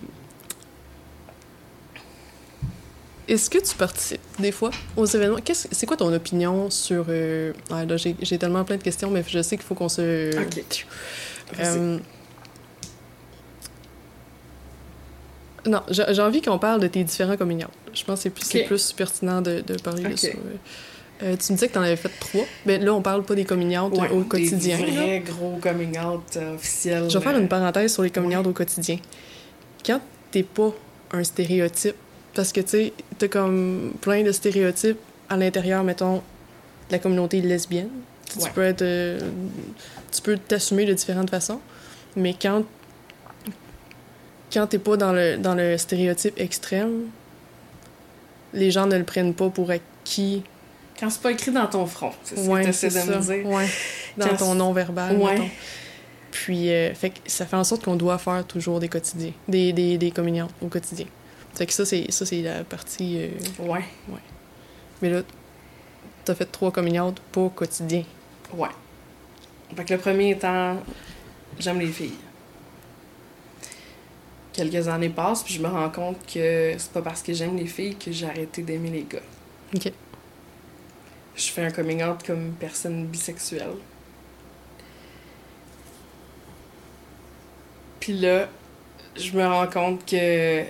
Est-ce que tu participes des fois aux événements? Qu'est-ce- C'est quoi ton opinion sur... euh, ah, là, j'ai j'ai tellement plein de questions, mais je sais qu'il faut qu'on se... Ok. Euh, Non, j'ai j'ai envie qu'on parle de tes différents coming out. Je pense que c'est plus, c'est plus pertinent de, de parler de ça. Euh, tu me disais que tu en avais fait trois. Mais là, on parle pas des coming out Ouais, au quotidien. Des là. vrais gros coming out euh, officiels. Je vais faire euh, une parenthèse sur les coming out au quotidien. Quand t'es pas un stéréotype, parce que tu sais, t'as comme plein de stéréotypes à l'intérieur, mettons, de la communauté lesbienne. Tu, peux être. euh, tu peux t'assumer de différentes façons, mais quand. Quand t'es pas dans le, dans le stéréotype extrême, les gens ne le prennent pas pour acquis. Quand c'est pas écrit dans ton front, c'est ce Ouais, que c'est t'essaies de ça. me dire. Ouais. Dans Quand ton non-verbal. Mettons. Puis, euh, fait que ça fait en sorte qu'on doit faire toujours des quotidiens, des, des, des coming out au quotidien. Fait que ça, c'est, ça, c'est la partie. euh, Ouais, Mais là, t'as fait trois coming out pas quotidien. ouais. Fait que le premier étant, j'aime les filles. Quelques années passent, puis je me rends compte que c'est pas parce que j'aime les filles que j'ai arrêté d'aimer les gars. OK. Je fais un coming out comme personne bisexuelle. Puis là, je me rends compte que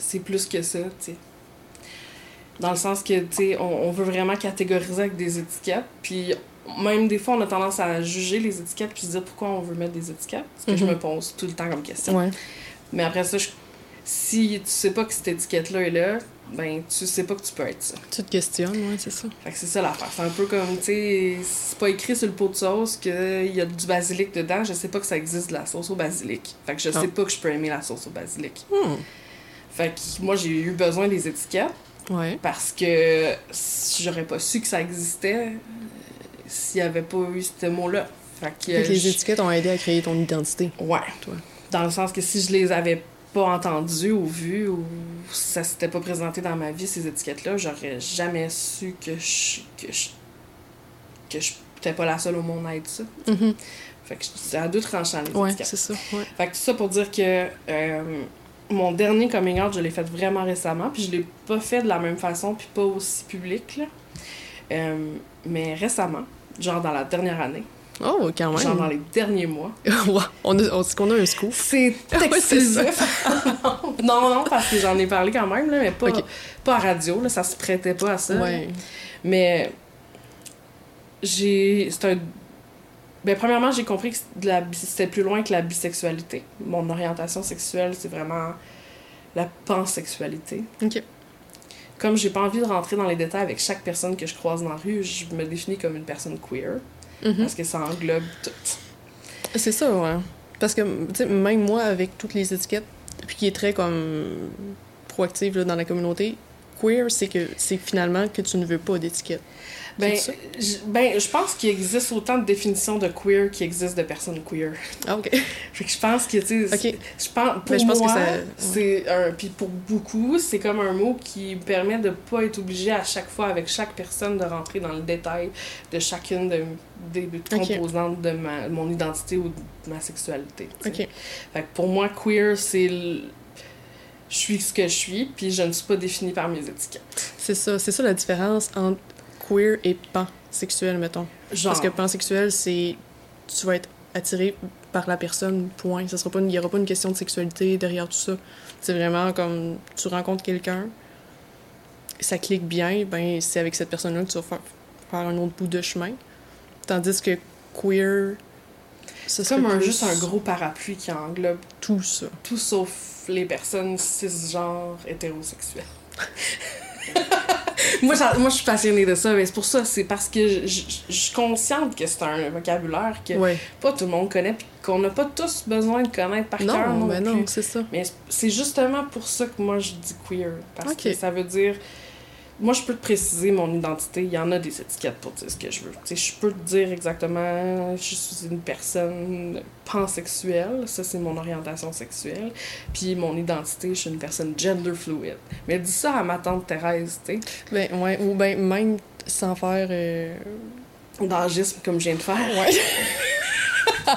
c'est plus que ça, tu sais. Dans le sens que, tu sais, on, on veut vraiment catégoriser avec des étiquettes, puis même des fois, on a tendance à juger les étiquettes puis se dire pourquoi on veut mettre des étiquettes. Ce que je Mhm. me pose tout le temps comme question. Ouais. Mais après ça, je- si tu sais pas que cette étiquette-là est là, ben tu sais pas que tu peux être ça. Tu te questionnes, ouais, c'est ça. Fait que c'est ça l'affaire. C'est un peu comme, tu sais, c'est pas écrit sur le pot de sauce qu'il y a du basilic dedans. Je sais pas que ça existe de la sauce au basilic. Fait que je Ah. sais pas que je peux aimer la sauce au basilic. Hmm. Fait que moi, j'ai eu besoin des étiquettes Ouais. parce que j'aurais pas su que ça existait euh, s'il y avait pas eu ce mot-là. Fait que, Fait que les étiquettes ont aidé à créer ton identité. Ouais. Toi. Dans le sens que si je les avais pas entendues ou vues ou ça s'était pas présenté dans ma vie, ces étiquettes-là, j'aurais jamais su que je que je que je n'étais pas la seule au monde à être ça. Mhm. Fait que c'est à deux tranchants les Ouais, étiquettes. c'est ça. Ouais. Fait que tout ça pour dire que euh, mon dernier coming out, je l'ai fait vraiment récemment, puis je l'ai pas fait de la même façon, puis pas aussi public, là. Euh, mais récemment, genre dans la dernière année, Oh, quand même. genre dans les derniers mois, on a, on dit qu'on a un scoop. c'est exclusif. non, non, parce que j'en ai parlé quand même, là, mais pas, pas à radio, là, ça se prêtait pas à ça. Ouais. Mais j'ai. C'est un. Ben, premièrement, j'ai compris que c'était plus loin que la bisexualité. Mon orientation sexuelle, c'est vraiment la pansexualité. Ok. Comme j'ai pas envie de rentrer dans les détails avec chaque personne que je croise dans la rue, je me définis comme une personne queer. Mhm. Parce que ça englobe tout. C'est ça, ouais. Parce que, tu sais, même moi, avec toutes les étiquettes, puis qui est très comme proactive là, dans la communauté, queer, c'est que c'est finalement que tu ne veux pas d'étiquette. Ben, je, ben, je pense qu'il existe autant de définitions de queer qu'il existe de personnes queer. Ah, ok. Fait que je pense que, tu sais, Ok. je pense, pour Ben, je pense que moi, ça- c'est un... Puis pour beaucoup, c'est comme un mot qui permet de pas être obligé à chaque fois, avec chaque personne, de rentrer dans le détail de chacune de, des composantes de ma, mon identité ou de ma sexualité. Ok. Fait que pour moi, queer, c'est... le- Je suis ce que je suis, puis je ne suis pas définie par mes étiquettes. C'est ça. C'est ça la différence entre queer et pansexuel, mettons. Genre... Parce que pansexuel, c'est. Tu vas être attiré par la personne, point. Ça sera pas, il n'y aura pas une question de sexualité derrière tout ça. C'est vraiment comme tu rencontres quelqu'un, ça clique bien, ben c'est avec cette personne-là que tu vas faire, faire un autre bout de chemin. Tandis que queer, ce C'est comme un, plus juste un gros parapluie qui englobe tout ça. tout sauf les personnes cisgenres hétérosexuelles. moi, moi, je suis passionnée de ça, mais c'est pour ça, c'est parce que je, je- je suis consciente que c'est un vocabulaire que Ouais. pas tout le monde connaît, puis qu'on n'a pas tous besoin de connaître par cœur Non, ben non, c'est ça. Mais c'est justement pour ça que moi je dis queer. Parce que ça veut dire. Moi, je peux te préciser mon identité. Il y en a des étiquettes pour dire ce que je veux. Tu sais, je peux te dire exactement, je suis une personne pansexuelle. Ça, c'est mon orientation sexuelle. Puis mon identité, je suis une personne gender fluid. Mais dis ça à ma tante Thérèse, tu sais, Ben, ouais, ou ben même sans faire. euh, d'angisme comme je viens de faire. Ouais.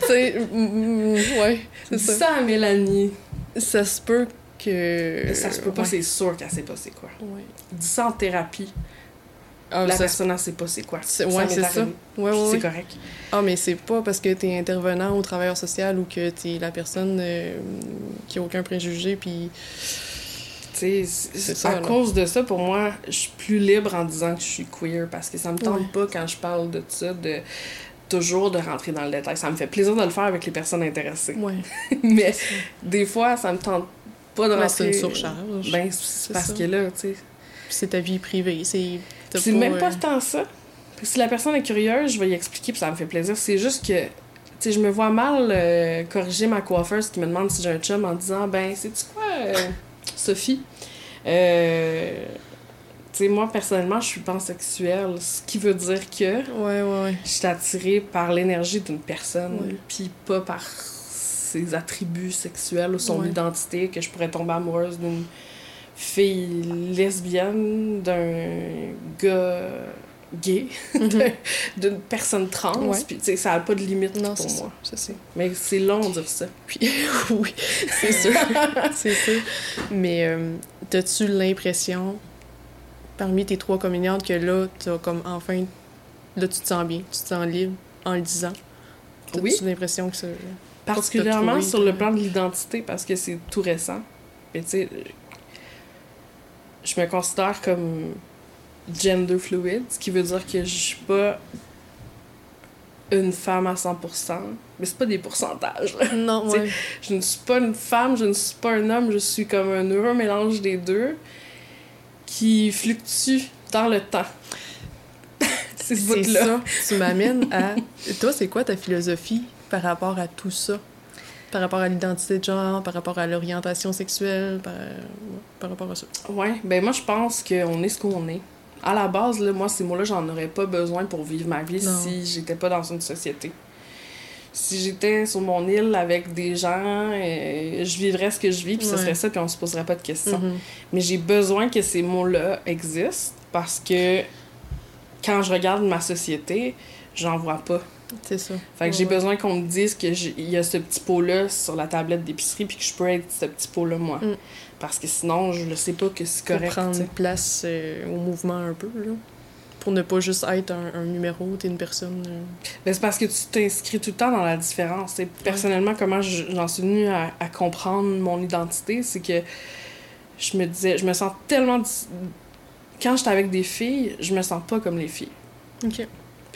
tu sais, mm, mm, ouais, Dis ça. ça à Mélanie. Ça se peut que. ça se peut pas, ouais. c'est sûr qu'elle sait pas c'est quoi. Ouais. Dis ça en thérapie. Ah, la ça personne, elle sait pas c'est quoi. c'est- ouais, c'est ça. Ouais, ouais, C'est correct. Ah, mais c'est pas parce que t'es intervenant au travailleur social ou que t'es la personne euh, qui a aucun préjugé, puis. Tu sais, C'est ça, à là. cause de ça, pour moi, je suis plus libre en disant que je suis queer parce que ça me tente pas quand je parle de ça, de toujours de rentrer dans le détail. Ça me fait plaisir de le faire avec les personnes intéressées. Mais des fois, ça me tente pas de rentrer. c'est une surcharge. Ben, C'est parce ça. que là, tu sais. c'est ta vie privée. C'est. même pas euh, tant ça. Si la personne est curieuse, je vais y expliquer puis ça me fait plaisir. C'est juste que, tu sais, je me vois mal euh, corriger ma coiffeuse qui me demande si j'ai un chum en disant, ben, sais-tu quoi, euh, Sophie? Euh, tu sais, moi, personnellement, je suis pansexuelle, ce qui veut dire que Ouais, ouais, ouais. je suis attirée par l'énergie d'une personne, puis pas par ses attributs sexuels ou son Ouais. identité, que je pourrais tomber amoureuse d'une fille lesbienne, d'un gars gay, Mhm. d'une personne trans, Ouais. puis tu sais, ça n'a pas de limite Non, pour c'est moi. ça. C'est ça. Mais c'est long de dire ça. Puis, oui, c'est sûr. c'est sûr. Mais euh, t'as-tu l'impression, parmi tes trois communiantes, que là, t'as comme enfin. Là, tu te sens bien, tu te sens libre en le disant? T'as-tu Oui. l'impression que ça. Particulièrement sur le plan de l'identité, parce que c'est tout récent. Et tu sais, je me considère comme gender fluid, ce qui veut dire que je suis pas une femme à 100%, mais c'est pas des pourcentages. là. Non, ouais. Je ne suis pas une femme, je ne suis pas un homme, je suis comme un heureux mélange des deux qui fluctue dans le temps. c'est ce ça. Tu m'amènes à. Toi, c'est quoi ta philosophie par rapport à tout ça? Par rapport à l'identité de genre, par rapport à l'orientation sexuelle, par... par rapport à ça. Ouais, ben moi je pense qu'on est ce qu'on est. À la base, là, moi, ces mots-là, j'en aurais pas besoin pour vivre ma vie Non. si j'étais pas dans une société. Si j'étais sur mon île avec des gens, euh, je vivrais ce que je vis, puis ce serait ça, puis on se poserait pas de questions. Mhm. Mais j'ai besoin que ces mots-là existent parce que quand je regarde ma société, j'en vois pas. C'est ça. Fait que Ouais, j'ai besoin qu'on me dise qu'il y a ce petit pot-là sur la tablette d'épicerie puis que je peux être ce petit pot-là, moi. Mm. Parce que sinon, je ne sais pas que c'est Pour correct. prendre tu sais. place euh, au mouvement un peu, là. Pour ne pas juste être un, un numéro, t'es une personne. euh, Mais c'est parce que tu t'inscris tout le temps dans la différence. Et personnellement, comment je- j'en suis venue à, à comprendre mon identité, c'est que je me disais, je me sens tellement. Quand j'étais avec des filles, je me sens pas comme les filles. Ok.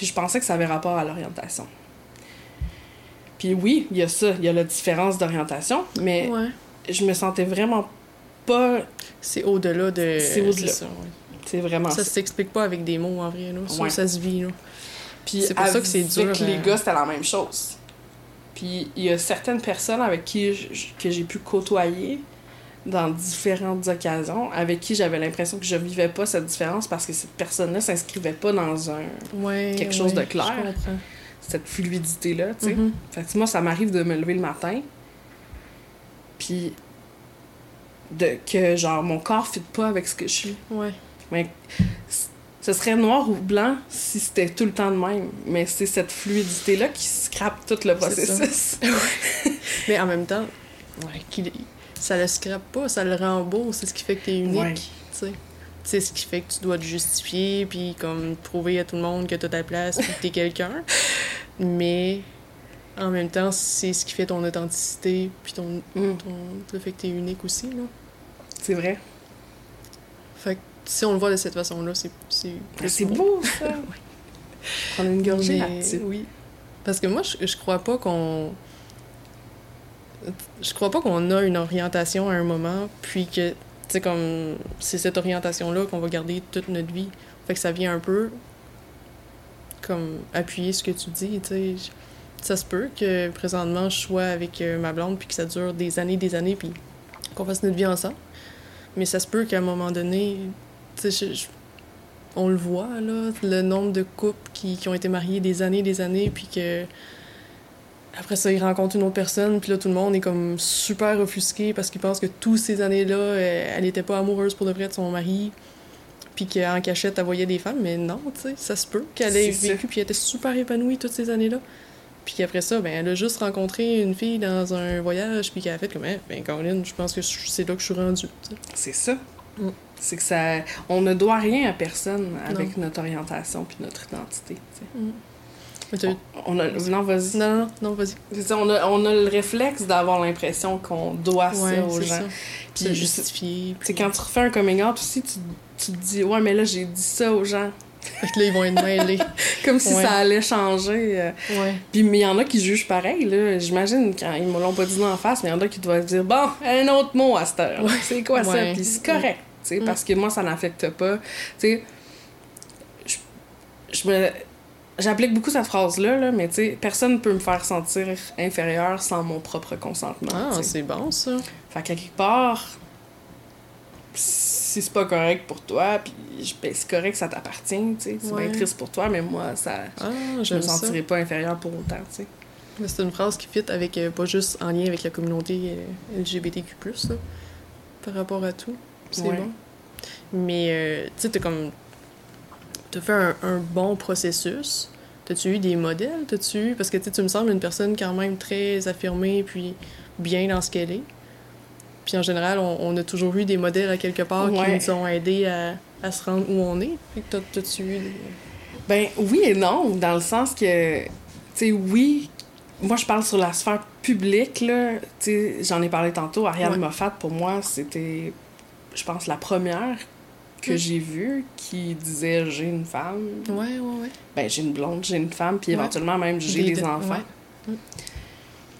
Puis je pensais que ça avait rapport à l'orientation. Puis oui, il y a ça, il y a la différence d'orientation, mais Ouais. je me sentais vraiment pas. C'est au-delà de. C'est au-delà. ça, ouais. C'est vraiment Ça ça. s'explique pas avec des mots, en vrai, là. Ça, Ouais. ça se vit, là. Puis c'est pour ça que c'est dur, Avec les euh, gars, c'était la même chose. Puis il y a certaines personnes avec qui j'ai pu côtoyer dans différentes occasions, avec qui j'avais l'impression que je vivais pas cette différence parce que cette personne-là s'inscrivait pas dans un, Ouais. Quelque chose ouais, de clair. Cette fluidité-là, tu sais. Mhm. Fait que moi, ça m'arrive de me lever le matin, puis de que, genre, mon corps ne fit pas avec ce que je suis. Ouais. Mais ce serait noir ou blanc si c'était tout le temps de même. Mais c'est cette fluidité-là qui scrape tout le processus. Mais en même temps, ouais, ça le scrape pas, ça le rend beau, c'est ce qui fait que t'es unique, Ouais. tu sais. C'est ce qui fait que tu dois te justifier, puis comme prouver à tout le monde que t'as ta place, puis que t'es quelqu'un. Mais en même temps, c'est ce qui fait ton authenticité, puis ton, Mm, ton, le fait que t'es unique aussi, là. c'est vrai. Fait que si on le voit de cette façon-là, c'est c'est C'est beau, ça. Prendre une gorgée Mais. Oui. Parce que moi, je, je crois pas qu'on. Je crois pas qu'on a une orientation à un moment, puis que, sais, comme. C'est cette orientation-là qu'on va garder toute notre vie. Fait que ça vient un peu. Comme appuyer ce que tu dis, tu. Ça se peut que présentement je sois avec euh, ma blonde, puis que ça dure des années, des années, puis qu'on fasse notre vie ensemble. Mais ça se peut qu'à un moment donné, tu sais, on le voit, là, le nombre de couples qui, qui ont été mariés des années des années, puis que après ça, ils rencontrent une autre personne, puis là, tout le monde est comme super offusqué parce qu'ils pensent que toutes ces années-là, elle n'était pas amoureuse pour de vrai de son mari, puis qu'en cachette, elle voyait des femmes, mais non, tu sais, ça se peut qu'elle ait vécu, puis elle était super épanouie toutes ces années-là. Puis qu'après ça, ben, elle a juste rencontré une fille dans un voyage, puis qu'elle a fait comme, Eh, ben, Caroline, je pense que c'est là que je suis rendue. C'est ça. Mm. C'est que ça. On ne doit rien à personne avec notre orientation puis notre identité. tu sais. On a... Non, vas-y. Non, non, non, vas-y. C'est ça, on a, on a le réflexe d'avoir l'impression qu'on doit Ouais, ça aux gens. ça. Puis c'est- justifier. quand tu refais un coming out aussi, tu, tu te dis Ouais, mais là, j'ai dit ça aux gens. Fait que là, ils vont être mêlés. Comme si Ouais. ça allait changer. euh. ouais. Puis, mais il y en a qui jugent pareil, là. J'imagine, quand ils me l'ont pas dit en face, mais il y en a qui doivent dire Bon, un autre mot à cette heure. C'est quoi ça? Puis c'est correct, tu sais, parce que moi, ça n'affecte pas. Tu sais, je, je me. J'applique beaucoup cette phrase-là, là, mais tu sais, personne ne peut me faire sentir inférieure sans mon propre consentement. Ah, c'est bon, ça. Fait qu'à quelque part, si c'est pas correct pour toi, puis ben, c'est correct, ça t'appartient, tu sais. C'est Ouais. bien triste pour toi, mais moi, ça, Ah, je me ça. sentirais pas inférieure pour autant, tu sais. C'est une phrase qui fit avec, euh, pas juste en lien avec la communauté euh, LGBTQ+, là, par rapport à tout. C'est Ouais. bon. Mais, euh, tu sais, t'as comme... T'as fait un, un bon processus. T'as-tu eu des modèles? T'as-tu eu... Parce que, tu me sembles une personne quand même très affirmée, puis bien dans ce qu'elle est. Puis en général, on, on a toujours eu des modèles à quelque part Ouais. qui nous ont aidés à, à se rendre où on est. Fait que t'as- t'as-tu eu des... Ben oui et non, dans le sens que, tu sais, oui, moi je parle sur la sphère publique, là, tu sais, j'en ai parlé tantôt, Ariane Ouais. Moffat, pour moi, c'était, je pense, la première que j'ai vue qui disait j'ai une femme, Ouais, ouais, ouais. ben j'ai une blonde, j'ai une femme, puis éventuellement même j'ai Des enfants. ouais. Mm.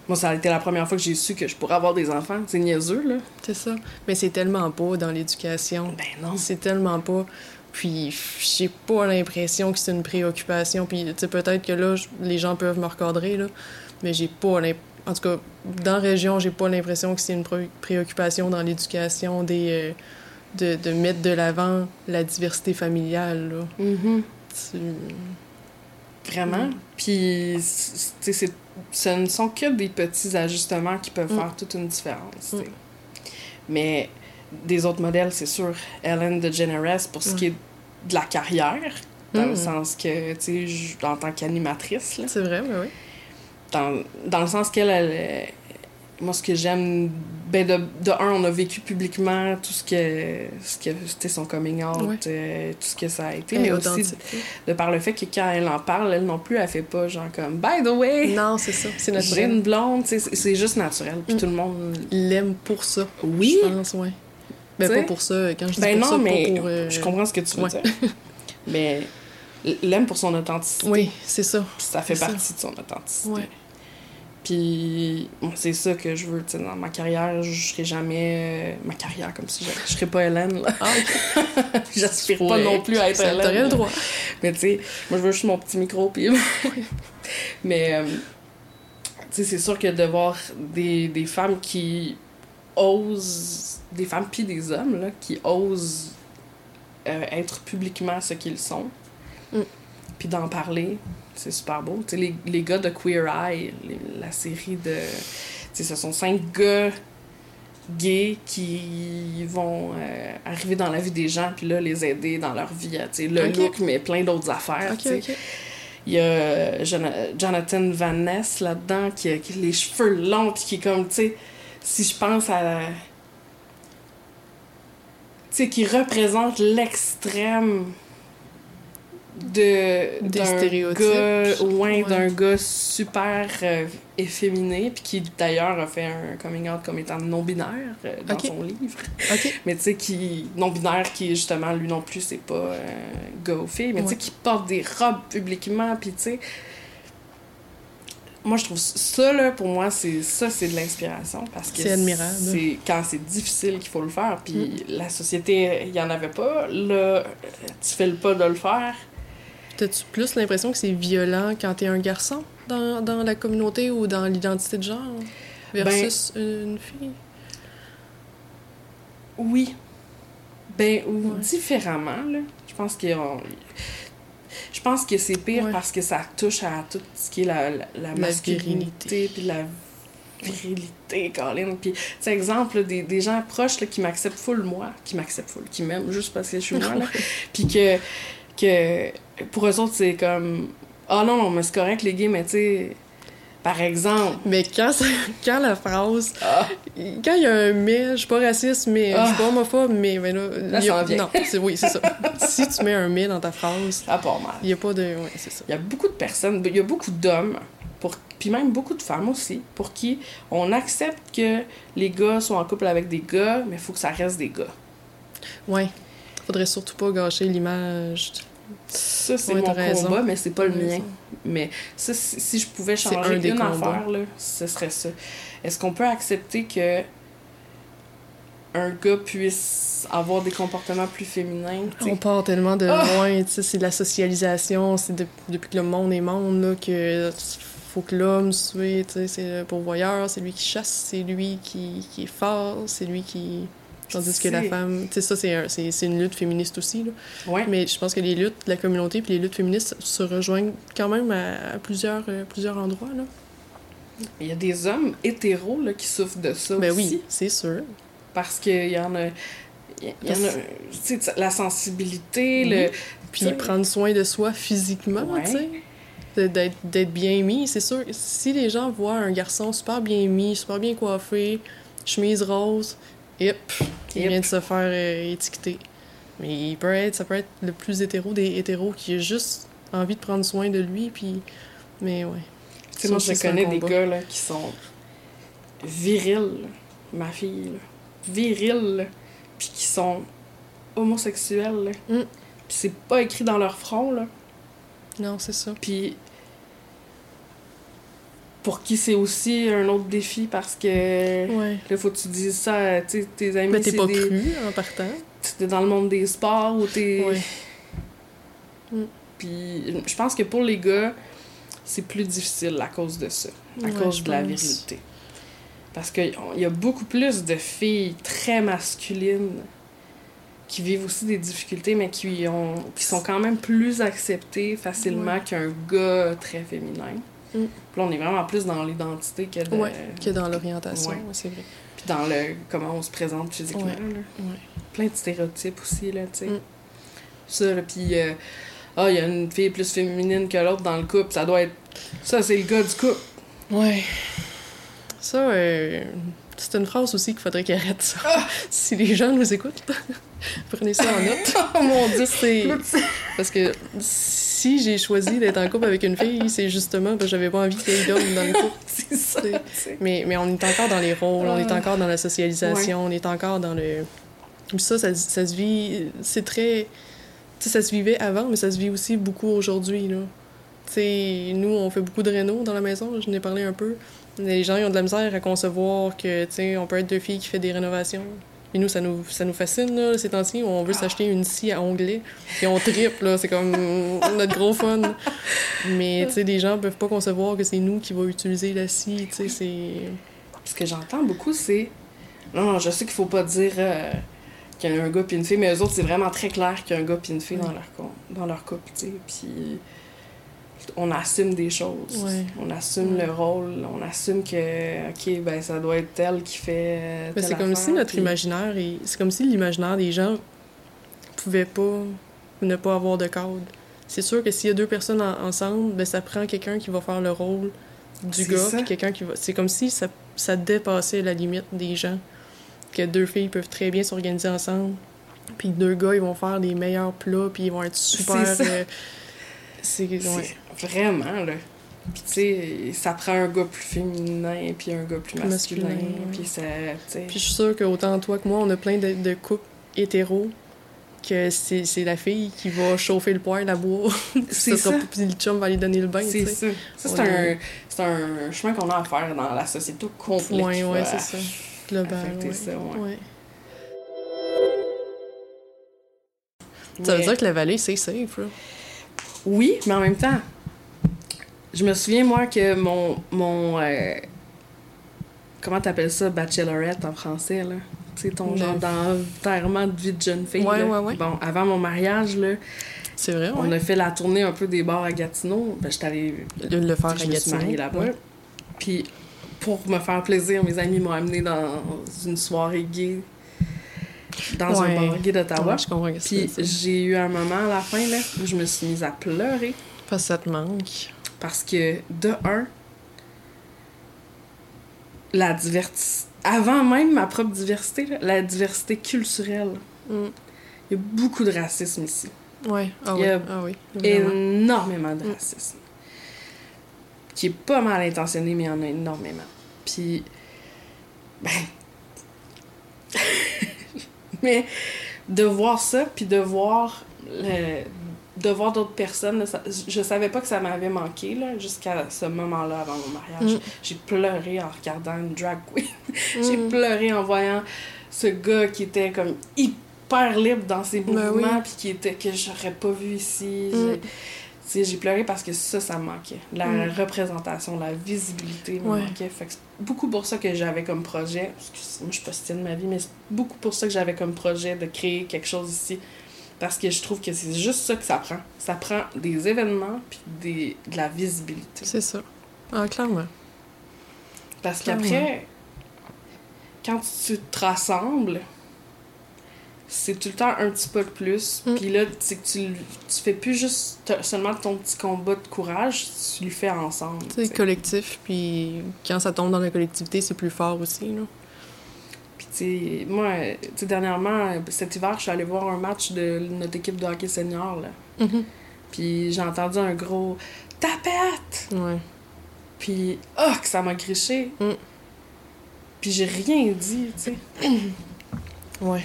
Moi, ça a été la première fois que j'ai su que je pourrais avoir des enfants. C'est niaiseux, là. C'est ça. Mais c'est tellement pas dans l'éducation. Ben non. C'est tellement pas. Puis j'ai pas l'impression que c'est une préoccupation. Puis tu sais, peut-être que là, les gens peuvent me recadrer, là. Mais j'ai pas l'impression. En tout cas, dans la région, j'ai pas l'impression que c'est une pré- préoccupation dans l'éducation des. euh, de, de mettre de l'avant la diversité familiale, là. Mhm. Tu- Vraiment? Mm. Puis, c'est- ce ne sont que des petits ajustements qui peuvent Mm. faire toute une différence. Mm. Mais des autres modèles, c'est sûr, Ellen DeGeneres, pour ce qui est de la carrière, dans le sens que, tu sais, en tant qu'animatrice, là, C'est vrai, mais oui. dans, dans le sens qu'elle, elle, moi, ce que j'aime, ben, de, de un, on a vécu publiquement tout ce que, ce que c'était son coming out, Ouais. euh, tout ce que ça a été, Et mais aussi de par le fait que quand elle en parle, elle non plus, elle fait pas genre comme, by the way, Non, c'est ça. C'est j'ai naturel. une blonde, c'est juste naturel, puis Mm. tout le monde. L'aime pour ça. Oui! Je pense, ouais. Ben, pas pour ça. Quand je dis Ben pour non, ça, mais pas pour... euh, je comprends ce que tu veux ouais. dire. mais l'aime pour son authenticité. Oui, c'est ça. Ça fait ça. partie de son authenticité. Ouais. Puis bon, c'est ça que je veux, tu sais, dans ma carrière, je serai jamais... euh, ma carrière, comme si je, je serais pas Hélène, là. Ah. J'aspire pas Ouais. non plus à être Hélène. T'aurais le droit. Mais tu sais, moi, je veux juste mon petit micro, puis... Mais, euh, tu sais, c'est sûr que de voir des, des femmes qui osent... Des femmes puis des hommes, là, qui osent euh, être publiquement ce qu'ils sont, Mm. puis d'en parler, c'est super beau. Les, les gars de Queer Eye, les- la série de... Tu sais, ce sont cinq gars gays qui vont euh, arriver dans la vie des gens puis là les aider dans leur vie à, le Ok. look mais plein d'autres affaires il y a euh, Jona- Jonathan Van Ness là-dedans qui a, qui a les cheveux longs puis qui est comme tu sais si je pense à tu sais qui représente l'extrême de Des d'un stéréotypes. gars ouais, Ouais. d'un gars super euh, efféminé puis qui d'ailleurs a fait un coming out comme étant non binaire euh, dans son livre mais tu sais qui non binaire qui justement lui non plus c'est pas euh, gars ou fille mais tu sais qui porte des robes publiquement puis tu sais moi je trouve ça là pour moi c'est ça c'est de l'inspiration parce que C'est admirable. c'est quand c'est difficile qu'il faut le faire puis Mm. la société il y en avait pas là tu fais le pas de le faire T'as-tu plus l'impression que c'est violent quand t'es un garçon dans, dans la communauté ou dans l'identité de genre versus une fille? Oui. Ben, ou Ouais. différemment, là. Je pense que... on- Je pense que c'est pire Ouais. parce que ça touche à tout ce qui est la, la, la masculinité, puis la virilité, Colin. Puis, tu sais, exemple, là, des, des gens proches là, qui m'acceptent full moi, qui m'acceptent full, qui m'aiment juste parce que je suis moi, là. Puis que, que pour eux autres, c'est comme... Ah non, non, mais c'est correct, les gays, mais tu sais... Par exemple... Mais quand, ça- quand la phrase, Ah, quand il y a un mais, je suis pas raciste, mais je suis pas homophobe, mais, mais là, Là, a- ça en vient. non, c'est oui, c'est ça. si tu mets un mais dans ta phrase, à part mal. il y a pas de, ouais, c'est ça. Il y a beaucoup de personnes, il y a beaucoup d'hommes, pour, puis même beaucoup de femmes aussi, pour qui on accepte que les gars sont en couple avec des gars, mais il faut que ça reste des gars. Ouais. Faudrait surtout pas gâcher l'image. Ça, c'est Ouais, mon raison. combat, mais c'est pas le mien. Mais ça, si, si je pouvais changer un des une combats. affaire, là, ce serait ça. Est-ce qu'on peut accepter que un gars puisse avoir des comportements plus féminins? tu sais? On part tellement de Ah! loin, c'est de la socialisation, c'est de- depuis que le monde est monde, là, que faut que l'homme soit, tu sais, c'est le pourvoyeur, c'est lui qui chasse, c'est lui qui, qui est fort, c'est lui qui... Tandis que la femme, tu sais, ça, c'est un- c'est c'est une lutte féministe aussi, là. Ouais. Mais je pense que les luttes de la communauté puis les luttes féministes se rejoignent quand même à, à plusieurs, euh, plusieurs endroits, là. Il y a des hommes hétéros là, qui souffrent de ça Ben aussi. oui, c'est sûr. Parce qu'il y en a. Il y en a. La sensibilité, le. Puis prendre soin de soi physiquement, Ouais. tu sais. D'être bien mis, c'est sûr. Si les gens voient un garçon super bien mis, super bien coiffé, chemise rose, hip, il Hip. vient de se faire euh, étiqueter. Mais il peut être, ça peut être le plus hétéro des hétéros qui a juste envie de prendre soin de lui, puis... Mais ouais. Tu sais, moi, je connais des gars là, qui sont virils, ma fille, virils, puis qui sont homosexuels. Mm. Puis c'est pas écrit dans leur front, là. Non, c'est ça. Puis pour qui c'est aussi un autre défi parce que Ouais. là, faut que tu dises ça à tes amis. Mais t'es pas des- cru en partant. T'es dans le monde des sports ou t'es. Ouais. Mm. Puis je pense que pour les gars, c'est plus difficile à cause de ça, à Ouais, cause de la virilité. Parce qu'il y a beaucoup plus de filles très masculines qui vivent aussi des difficultés, mais qui, ont, qui sont quand même plus acceptées facilement qu'un gars très féminin. Mm. Puis là, on est vraiment plus dans l'identité que, de- Ouais, que dans l'orientation, Ouais. ouais, c'est vrai. puis dans le comment on se présente physiquement. Là. Plein de stéréotypes aussi, là, tu sais. Mm. Ça, là, puis... euh, ah, il y a une fille plus féminine que l'autre dans le couple, ça doit être. Ça, c'est le gars du couple. Ouais. Ça, euh, c'est une phrase aussi qu'il faudrait qu'il arrête ça. Ah! si les gens nous écoutent, prenez ça en note. oh mon dieu, c'est. Parce que si j'ai choisi d'être en couple avec une fille, c'est justement parce que j'avais pas envie qu'il y ait dans le couple. c'est ça. Mais, mais on est encore dans les rôles, on est encore dans la socialisation, on est encore dans le. Ça, ça, ça se vit. C'est très. Tu sais, ça se vivait avant, mais ça se vit aussi beaucoup aujourd'hui, là. Tu sais, nous, on fait beaucoup de réno dans la maison, je n'ai parlé un peu. Les gens, ils ont de la misère à concevoir que, tu sais, on peut être deux filles qui fait des rénovations. Et nous, ça nous, ça nous fascine, là, ces temps-ci. On veut s'acheter une scie à onglet, et on triple, là. C'est comme notre gros fun. Mais, tu sais, les gens peuvent pas concevoir que c'est nous qui va utiliser la scie, tu sais, c'est... Ce que j'entends beaucoup, c'est. Non, non, je sais qu'il faut pas dire euh, qu'il y a un gars puis une fille, mais eux autres, c'est vraiment très clair qu'il y a un gars puis une fille dans, leur, dans leur couple, tu sais. Puis on assume des choses. Ouais. On assume Ouais. le rôle. On assume que, OK, ben ça doit être elle qui fait. euh, telle c'est comme si notre puis- imaginaire, est- c'est comme si l'imaginaire des gens pouvait pas ne pas avoir de code. C'est sûr que s'il y a deux personnes en- ensemble, ben ça prend quelqu'un qui va faire le rôle du gars, puis quelqu'un qui va. C'est comme si ça, ça dépassait la limite des gens. Que deux filles peuvent très bien s'organiser ensemble, puis deux gars ils vont faire les meilleurs plats, puis ils vont être super. C'est euh, ouais. Vraiment, là. Puis, tu sais, ça prend un gars plus féminin, puis un gars plus masculin. masculin, ouais. Puis, ça. Puis je suis sûre qu'autant toi que moi, on a plein de, de couples hétéros que c'est c'est la fille qui va chauffer le poêle à bois. C'est ça. Puis le chum va aller donner le bain, C'est tu sais. ça. Ça, c'est est- un, c'est un chemin qu'on a à faire dans la société. Ouais, qu'il ouais, faut c'est ça. Global, ouais. ça, ouais. Ouais. Ça veut Mais- dire que la vallée, c'est safe, là. Oui, mais en même temps, je me souviens, moi, que mon. mon euh, comment t'appelles ça, bachelorette en français, là? Tu sais, ton genre d'enterrement de vie de jeune fille. Ouais, là. ouais, ouais. Bon, avant mon mariage, là, C'est vrai, on a fait la tournée un peu des bars à Gatineau. Ben, j'étais allée. Le, le faire à je me suis Gatineau. là-bas. ouais. Puis, pour me faire plaisir, mes amis m'ont amené dans une soirée gay dans Ouais. un bar gay d'Ottawa. Ouais, je comprends Puis j'ai eu un moment à la fin là, où je me suis mise à pleurer Parce que ça te manque. Parce que, de un, la diversité. Avant même ma propre diversité, là, la diversité culturelle. Mm. Il y a beaucoup de racisme ici. Ouais. Ah Il oui. y a Ah oui. Énormément de Mm. racisme. Qui est pas mal intentionné, mais il y en a énormément. Puis. Ben. mais de voir ça, puis de voir. le- de voir d'autres personnes, ça- je savais pas que ça m'avait manqué là, jusqu'à ce moment-là avant mon mariage. Mm. J'ai pleuré en regardant une drag queen. J'ai Mm. pleuré en voyant ce gars qui était comme hyper libre dans ses Ben mouvements, oui. puis qui était que j'aurais pas vu ici. Mm. J'ai- pleuré parce que ça, ça me manquait. La Mm. représentation, la visibilité me Ouais. manquait. Fait que c'est beaucoup pour ça que j'avais comme projet, excusez, moi je suis pas style de ma vie, mais c'est beaucoup pour ça que j'avais comme projet de créer quelque chose ici. Parce que je trouve que c'est juste ça que ça prend. Ça prend des événements puis des, de la visibilité. C'est ça. Ah, clairement. Parce qu'après, quand tu te rassembles, c'est tout le temps un petit peu de plus. Mm. Puis là, c'est que tu, tu fais plus juste te- seulement ton petit combat de courage, tu le fais ensemble. C'est collectif, puis quand ça tombe dans la collectivité, c'est plus fort aussi, là. Puis tu sais, moi, dernièrement, cet hiver, je suis allée voir un match de notre équipe de hockey senior, là. Mhm. Puis j'ai entendu un gros « tapette! Ouais. » Puis « oh, que ça m'a griché! Mm. Puis j'ai rien dit, tu sais. Ouais.